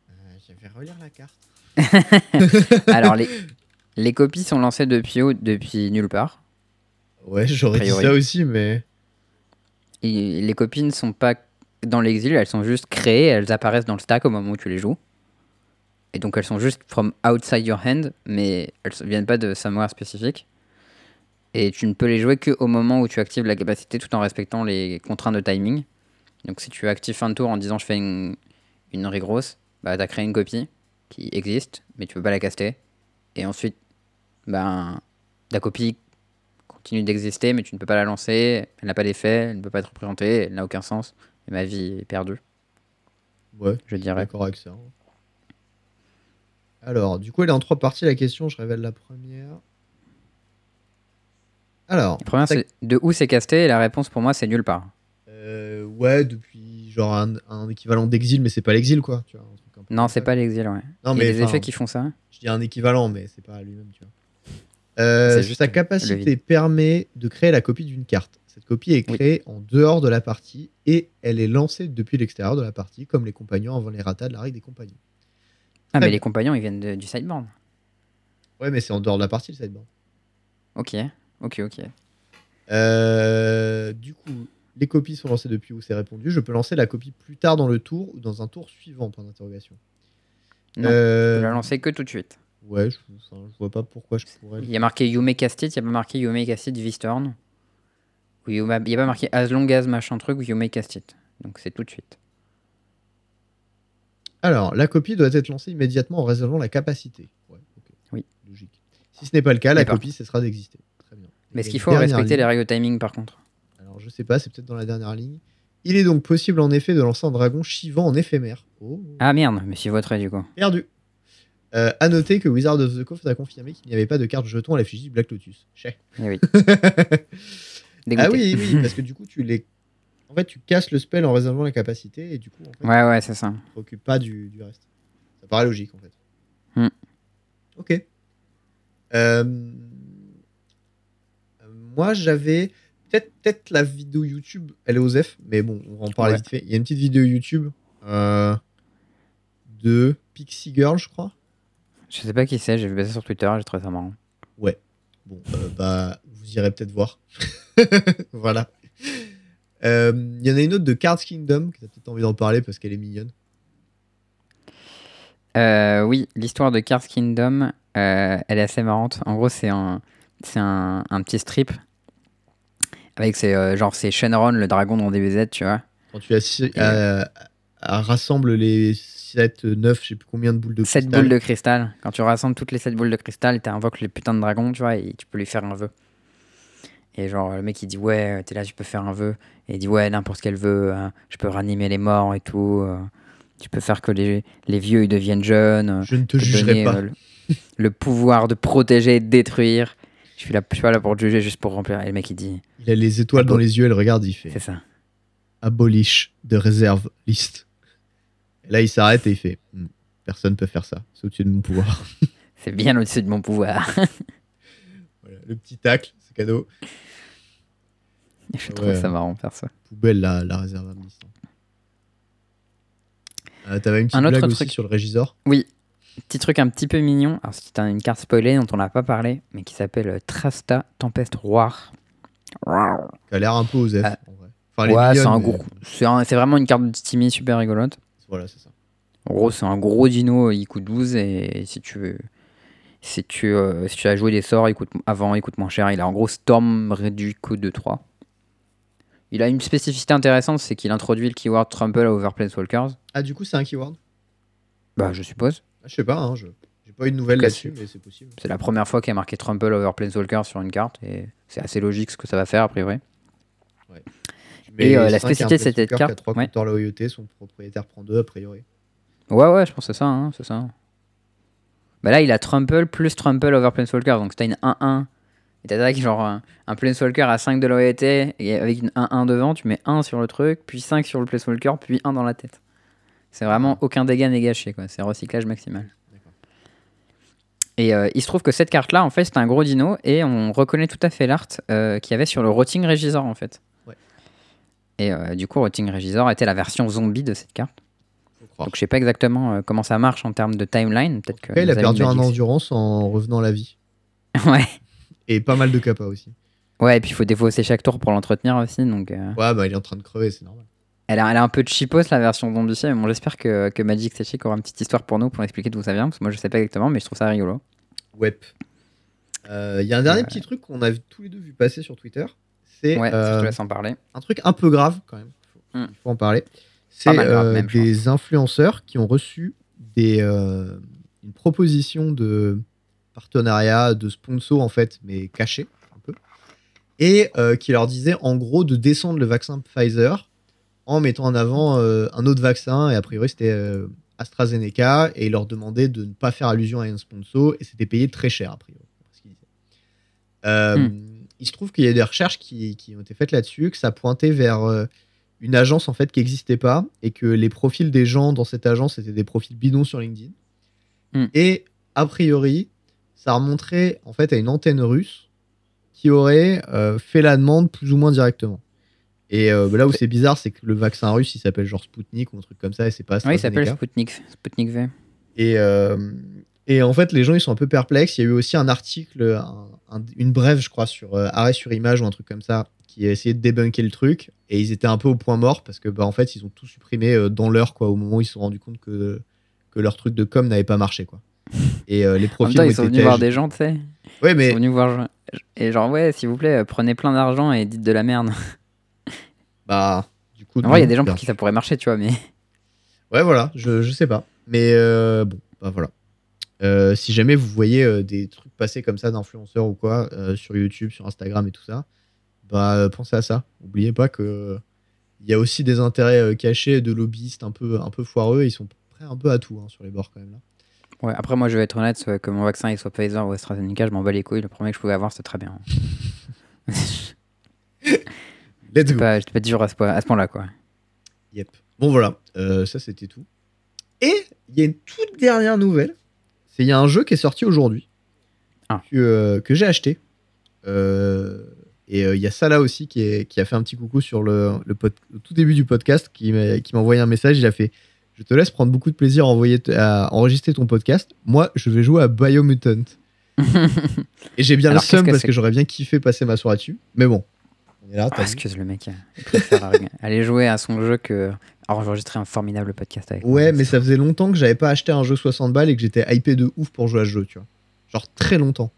Euh, je vais relire la carte. [laughs] Alors, les, [laughs] les copies sont lancées depuis où? Depuis nulle part. Ouais, j'aurais dit ça aussi, mais. Et les copies ne sont pas dans l'exil, elles sont juste créées, elles apparaissent dans le stack au moment où tu les joues. Et donc elles sont juste from outside your hand, mais elles ne viennent pas de somewhere spécifique. Et tu ne peux les jouer qu'au moment où tu actives la capacité tout en respectant les contraintes de timing. Donc si tu actives fin de tour en disant je fais une, une regrosse, bah tu as créé une copie qui existe, mais tu peux pas la caster. Et ensuite, ben, la copie continue d'exister, mais tu ne peux pas la lancer, elle n'a pas d'effet, elle ne peut pas être représentée, elle n'a aucun sens, et ma vie est perdue, Ouais, je dirais. d'accord avec ça. Alors, du coup, elle est en trois parties la question. Je révèle la première. Alors, La première, c'est de où c'est casté, et la réponse pour moi, c'est nulle part. euh, ouais, depuis genre un, un équivalent d'exil, mais c'est pas l'exil quoi. Tu vois, un truc un peu Non, c'est pas l'exil, ouais. Non, Il y mais a des effets qui font ça. Je dis un équivalent, mais c'est pas lui-même, tu vois. Euh, juste sa capacité permet de créer la copie d'une carte. Cette copie est Oui. créée en dehors de la partie et elle est lancée depuis l'extérieur de la partie, comme les compagnons avant les ratas de la règle des compagnons. Ah, mais les compagnons, ils viennent de- du sideboard. Ouais, mais c'est en dehors de la partie le sideboard. Ok, ok, ok. Euh, du coup, les copies sont lancées depuis où c'est répondu. Je peux lancer la copie plus tard dans le tour ou dans un tour suivant, point d'interrogation. Non, Euh, Tu peux la lancer que tout de suite. Ouais, je, enfin, je vois pas pourquoi je pourrais. Il y a marqué You may cast it, il n'y a pas marqué You may cast it may- il n'y a pas marqué As long as machin truc ou You may cast it. Donc c'est tout de suite. Alors, la copie doit être lancée immédiatement en résolvant la capacité. Ouais. Oui. Logique. Si ce n'est pas le cas, la copie cessera d'exister. Mais est-ce qu'il la faut respecter les règles de timing par contre Alors, je sais pas, c'est peut-être dans la dernière ligne. Il est donc possible en effet de lancer un dragon chivant en éphémère. Oh, Ah merde, mais c'est votre du coup. perdu. Euh, à noter que Wizard of the Coast a confirmé qu'il n'y avait pas de carte jeton à l'effigie du Black Lotus. Chais. Eh oui. [laughs] Ah oui, oui, parce que du coup, tu les. En fait, tu casses le spell en réservant la capacité et du coup, en fait, Ouais, ouais, c'est ça. tu te préoccupes pas du, du reste. Ça paraît logique en fait. Hmm. Ok. Euh, Moi, j'avais peut-être la vidéo YouTube, elle est aux F, mais bon, on va en parler Ouais. vite fait. Il y a une petite vidéo YouTube euh, de Pixie Girl, je crois. Je sais pas qui c'est, j'ai vu passer sur Twitter, j'ai trouvé ça marrant. Bon, euh, bah, vous irez peut-être voir. [laughs] voilà. Euh, Il y en a une autre de Cards Kingdom, que tu as peut-être envie d'en parler parce qu'elle est mignonne. Euh, oui, l'histoire de Cars Kingdom, elle est assez marrante. En gros, c'est un, c'est un, un petit strip avec c'est euh, genre c'est Shenron, le dragon dans DBZ, tu vois. Quand tu assi- euh, rassembles les 7, 9, je sais plus combien de boules de 7 cristal. boules de cristal. Quand tu rassembles toutes les 7 boules de cristal, t'invoques le putain de dragon, tu vois, et tu peux lui faire un vœu. Et genre, le mec il dit ouais, t'es là, tu peux faire un vœu. Et il dit ouais, n'importe quel vœu, hein, je peux ranimer les morts et tout. euh, tu peux faire que les, les vieux ils deviennent jeunes. euh, Je ne te te jugerai donner, pas. euh, le, le pouvoir de protéger et de détruire. Je suis, là, je suis pas là pour te juger, juste pour remplir. Et le mec il dit Il a les étoiles dans les yeux, elle regarde, il fait c'est ça. abolish de réserve list. Et là, il s'arrête et il fait Hmm, personne peut faire ça, c'est au-dessus de mon pouvoir. [laughs] C'est bien au-dessus de mon pouvoir. [laughs] Voilà, le petit tacle, c'est cadeau. je trouve Ouais. ça marrant, perso. Poubelle la, la réserve list. Euh, T'avais une petite Un autre blague aussi truc. sur le Régisor Oui, petit truc un petit peu mignon. Alors, c'est un- une carte spoilée dont on n'a pas parlé, mais qui s'appelle euh, Trasta Tempest Roar. Qui a l'air un peu aux F en vrai. Enfin, elle est Ouais, c'est mignonne, un mais- gros. C'est un- c'est vraiment une carte de Timmy super rigolote. Voilà, c'est ça. En gros, c'est un gros dino, il coûte 12 et si tu veux. Si tu, euh, si tu as joué des sorts, il coûte, avant il coûte moins cher. Il a en gros Storm réduit coût de 3. Il a une spécificité intéressante, c'est qu'il introduit le keyword Trample à Over Planeswalkers. Ah, du coup, c'est un keyword? Bah, je suppose. Ah, Je sais pas, hein, je j'ai pas eu de nouvelles là-dessus, mais c'est possible. C'est la première fois qu'il y a marqué Trample Over Planeswalkers sur une carte et c'est assez logique ce que ça va faire a priori. Mais Et, euh, la spécificité de cette Planeswalker carte, trois ouais. compteurs loyauté, son propriétaire prend deux a priori. Ouais, ouais, je pense que c'est ça, hein, c'est ça. Bah là, il a Trample plus Trample over Planeswalker, donc t'as une 1-1 et t'attaques genre un, un Planeswalker à 5 de loyauté et avec une 1-1 devant, tu mets 1 sur le truc, puis 5 sur le Planeswalker, puis 1 dans la tête. C'est vraiment aucun dégât n'est gâché, quoi. C'est recyclage maximal. Et euh, il se trouve que cette carte-là, en fait, c'est un gros dino et on reconnaît tout à fait l'art euh, qu'il y avait sur le Rotting Regisor, en fait. Ouais. Et euh, du coup, Rotting Regisor était la version zombie de cette carte. Donc je sais pas exactement euh, comment ça marche en termes de timeline. Peut-être que il a perdu un endurance en revenant à la vie. [laughs] ouais. Et pas mal de kappa aussi. Ouais, et puis il faut défausser chaque tour pour l'entretenir aussi. Donc Ouais, bah il est en train de crever, c'est normal. Elle, a, elle a un peu de cheapos la version zombie. Mais bon, j'espère que, que Magic Sechik aura une petite histoire pour nous pour expliquer d'où ça vient. Parce que moi je sais pas exactement, mais je trouve ça rigolo. Web. Euh, Il y a un dernier Ouais. petit truc qu'on a tous les deux vu passer sur Twitter. C'est Ouais, euh, je te laisse en parler. un truc un peu grave quand même. Faut- Hmm. Il faut en parler. C'est euh, des influenceurs qui ont reçu des, euh, une proposition de partenariat, de sponsor en fait, mais caché un peu, et euh, qui leur disait en gros de descendre le vaccin Pfizer en mettant en avant euh, un autre vaccin, et a priori c'était euh, AstraZeneca, et ils leur demandaient de ne pas faire allusion à un sponsor, et c'était payé très cher a priori. Euh, Hmm. Il se trouve qu'il y a des recherches qui, qui ont été faites là-dessus, que ça pointait vers une agence en fait qui n'existait pas, et que les profils des gens dans cette agence étaient des profils bidons sur LinkedIn. Hmm. Et a priori, ça remonterait en fait à une antenne russe qui aurait euh, fait la demande plus ou moins directement. Et euh, là où c'est bizarre, c'est que le vaccin russe, il s'appelle genre Sputnik ou un truc comme ça, et c'est pas Oui, il s'appelle. Sputnik, Sputnik V. Et, euh, et en fait, les gens, ils sont un peu perplexes. Il y a eu aussi un article, un- un- une brève, je crois, sur euh, Arrêt sur Image ou un truc comme ça, qui a essayé de débunker le truc. Et ils étaient un peu au point mort parce que, bah, en fait, ils ont tout supprimé euh, dans l'heure, quoi, au moment où ils se sont rendus compte que, que leur truc de com n'avait pas marché, quoi. Et euh, les En même profils temps, ils sont venus voir des gens, tu sais. Ouais, Ils mais sont venus voir. Et genre, ouais, s'il vous plaît, prenez plein d'argent et dites de la merde. Bah, du coup. En vrai, il y a des gens pour qui ça pourrait marcher, tu vois, mais. [laughs] Ouais, voilà, je, je sais pas. Mais euh, bon, bah voilà. Euh, si jamais vous voyez euh, des trucs passer comme ça d'influenceurs ou quoi, sur YouTube, sur Instagram et tout ça, bah pensez à ça. N'oubliez pas que il y a aussi des intérêts cachés de lobbyistes un peu, un peu foireux. Ils sont prêts un peu à tout hein, sur les bords quand même là. Ouais, après, moi, je vais être honnête, que mon vaccin il soit Pfizer ou AstraZeneca, je m'en bats les couilles. Le premier que je pouvais avoir, c'était très bien. [laughs] [laughs] Let's go. pas, pas dur à ce, point- à ce point-là, quoi. Yep. Bon voilà, Euh, ça c'était tout. Et il y a une toute dernière nouvelle. C'est il y a un jeu qui est sorti aujourd'hui Ah. que, euh, que j'ai acheté. Euh, et il y a Salah aussi qui, est- qui a fait un petit coucou sur le, le pod- au tout début du podcast, qui m'a qui m'a envoyé un message. Il a fait Je te laisse prendre beaucoup de plaisir à, envoyer t- à enregistrer ton podcast. Moi, je vais jouer à Biomutant. [laughs] Et j'ai bien Alors, le seum qu'est-ce que parce que j'aurais bien kiffé passer ma soirée dessus. Mais bon, là. Ah, excuse le mec. Il préfère euh, [laughs] aller jouer à son jeu que enregistrer un formidable podcast avec. moi. Ouais, mais ça faisait longtemps que j'avais pas acheté un jeu 60 balles et que j'étais hypé de ouf pour jouer à ce jeu, tu vois. Genre très longtemps.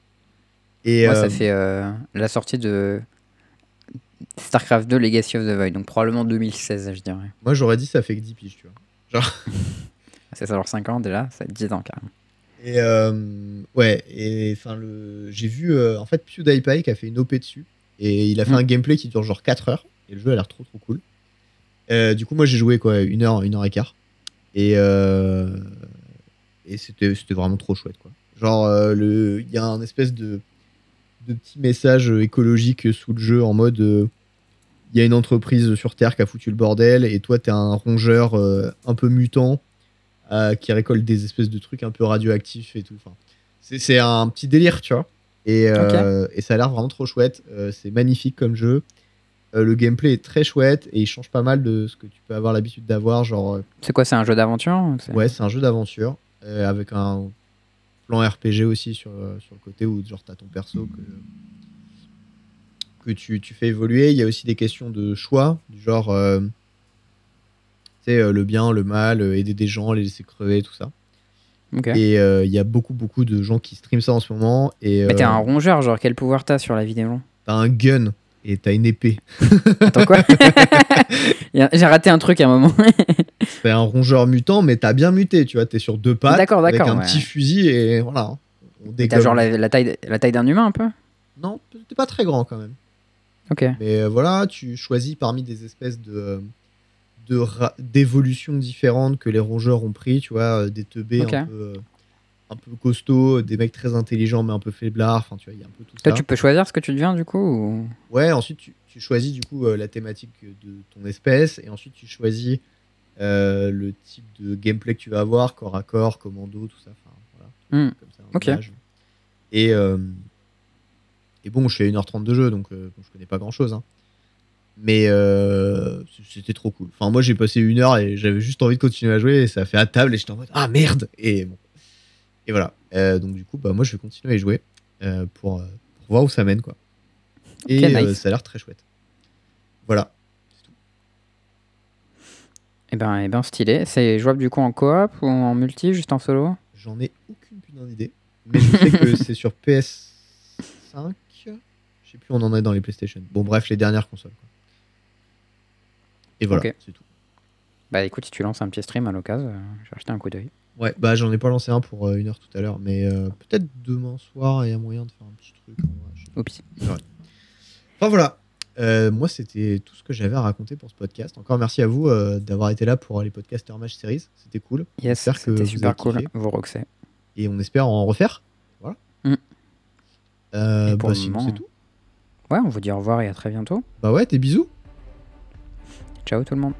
Et Moi, euh, ça fait euh, la sortie de StarCraft 2 Legacy of the Void, donc probablement 2016, je dirais. moi j'aurais dit ça fait que 10 piges, tu vois. [laughs] C'est ça, genre 5 ans déjà, ça fait 10 ans carrément. Et euh, ouais, et enfin le j'ai vu euh, en fait PewDiePie qui a fait une OP dessus et il a fait Mm. un gameplay qui dure genre 4 heures et le jeu a l'air trop trop cool. Euh, du coup, moi j'ai joué quoi, une heure, une heure et quart. Et euh, et c'était c'était vraiment trop chouette quoi. Genre euh, il y a un espèce de de petit message écologique sous le jeu en mode il y a une entreprise sur Terre qui a foutu le bordel et toi t'es un rongeur un peu mutant qui récolte des espèces de trucs un peu radioactifs et tout. Enfin, c'est, c'est un petit délire, tu vois. Et, euh, et ça a l'air vraiment trop chouette. Euh, c'est magnifique comme jeu. Euh, le gameplay est très chouette et il change pas mal de ce que tu peux avoir l'habitude d'avoir. Genre, C'est quoi, c'est un jeu d'aventure ouais, c'est un jeu d'aventure avec un plan RPG aussi sur, sur le côté où genre t'as ton perso que que tu, tu fais évoluer. Il y a aussi des questions de choix, du genre, euh, euh, le bien, le mal, euh, aider des gens, les laisser crever, tout ça. Et euh, il y a beaucoup, beaucoup de gens qui streament ça en ce moment. Et Mais t'es euh, un rongeur, genre quel pouvoir t'as sur la vie des gens? T'as un gun et t'as une épée. [laughs] Attends quoi? [laughs] J'ai raté un truc à un moment. [laughs] T'es un rongeur mutant, mais t'as bien muté, tu vois. T'es sur deux pattes D'accord, avec d'accord, un ouais. petit fusil et voilà. Dégomme. T'as genre la, la taille, la taille d'un humain un peu? Non, t'es pas très grand quand même. Ok. Mais euh, voilà, tu choisis parmi des espèces de d'évolutions différentes que les rongeurs ont pris, tu vois, euh, des teubés un peu euh, un peu costauds, des mecs très intelligents mais un peu faiblards, enfin tu vois, il y a un peu tout Toi, ça. tu peux choisir ce que tu deviens du coup ou... Ouais, ensuite tu, tu choisis du coup euh, la thématique de ton espèce et ensuite tu choisis euh, le type de gameplay que tu vas avoir, corps à corps, commando, tout ça. Enfin, voilà, Hmm, comme ça, un. Et, euh, et bon, je suis à 1h30 de jeu donc euh, je connais pas grand chose. Mais euh, c'était trop cool. Enfin, moi j'ai passé une heure et j'avais juste envie de continuer à jouer et ça a fait à table et j'étais en mode Ah merde Et bon. Et voilà. Euh, donc du coup, bah, moi je vais continuer à y jouer euh, pour, pour voir où ça mène quoi. Et nice. ça a l'air très chouette. Voilà. Eh ben, eh ben stylé. C'est jouable du coup en coop ou en multi, juste en solo? J'en ai aucune putain d'idée. Mais je sais que c'est sur PS5 5. Je sais plus on en est dans les PlayStation. Bon, bref, les dernières consoles. quoi. Et voilà, Ok. c'est tout. Bah écoute, si tu lances un petit stream à l'occasion, euh, je vais acheter un coup d'œil. Ouais, bah j'en ai pas lancé un pour euh, une heure tout à l'heure, mais euh, peut-être demain soir, il y a moyen de faire un petit truc. Oups. Enfin voilà, Euh, moi c'était tout ce que j'avais à raconter pour ce podcast. Encore merci à vous d'avoir été là pour les podcasts Match Series, c'était cool. Yes, c'était super cool. kiffé. Vous roxez. Et on espère en refaire. Voilà. Mm. Bah le sinon moment, c'est tout. Ouais, on vous dit au revoir et à très bientôt. Bah ouais, tes bisous. Ciao tout le monde.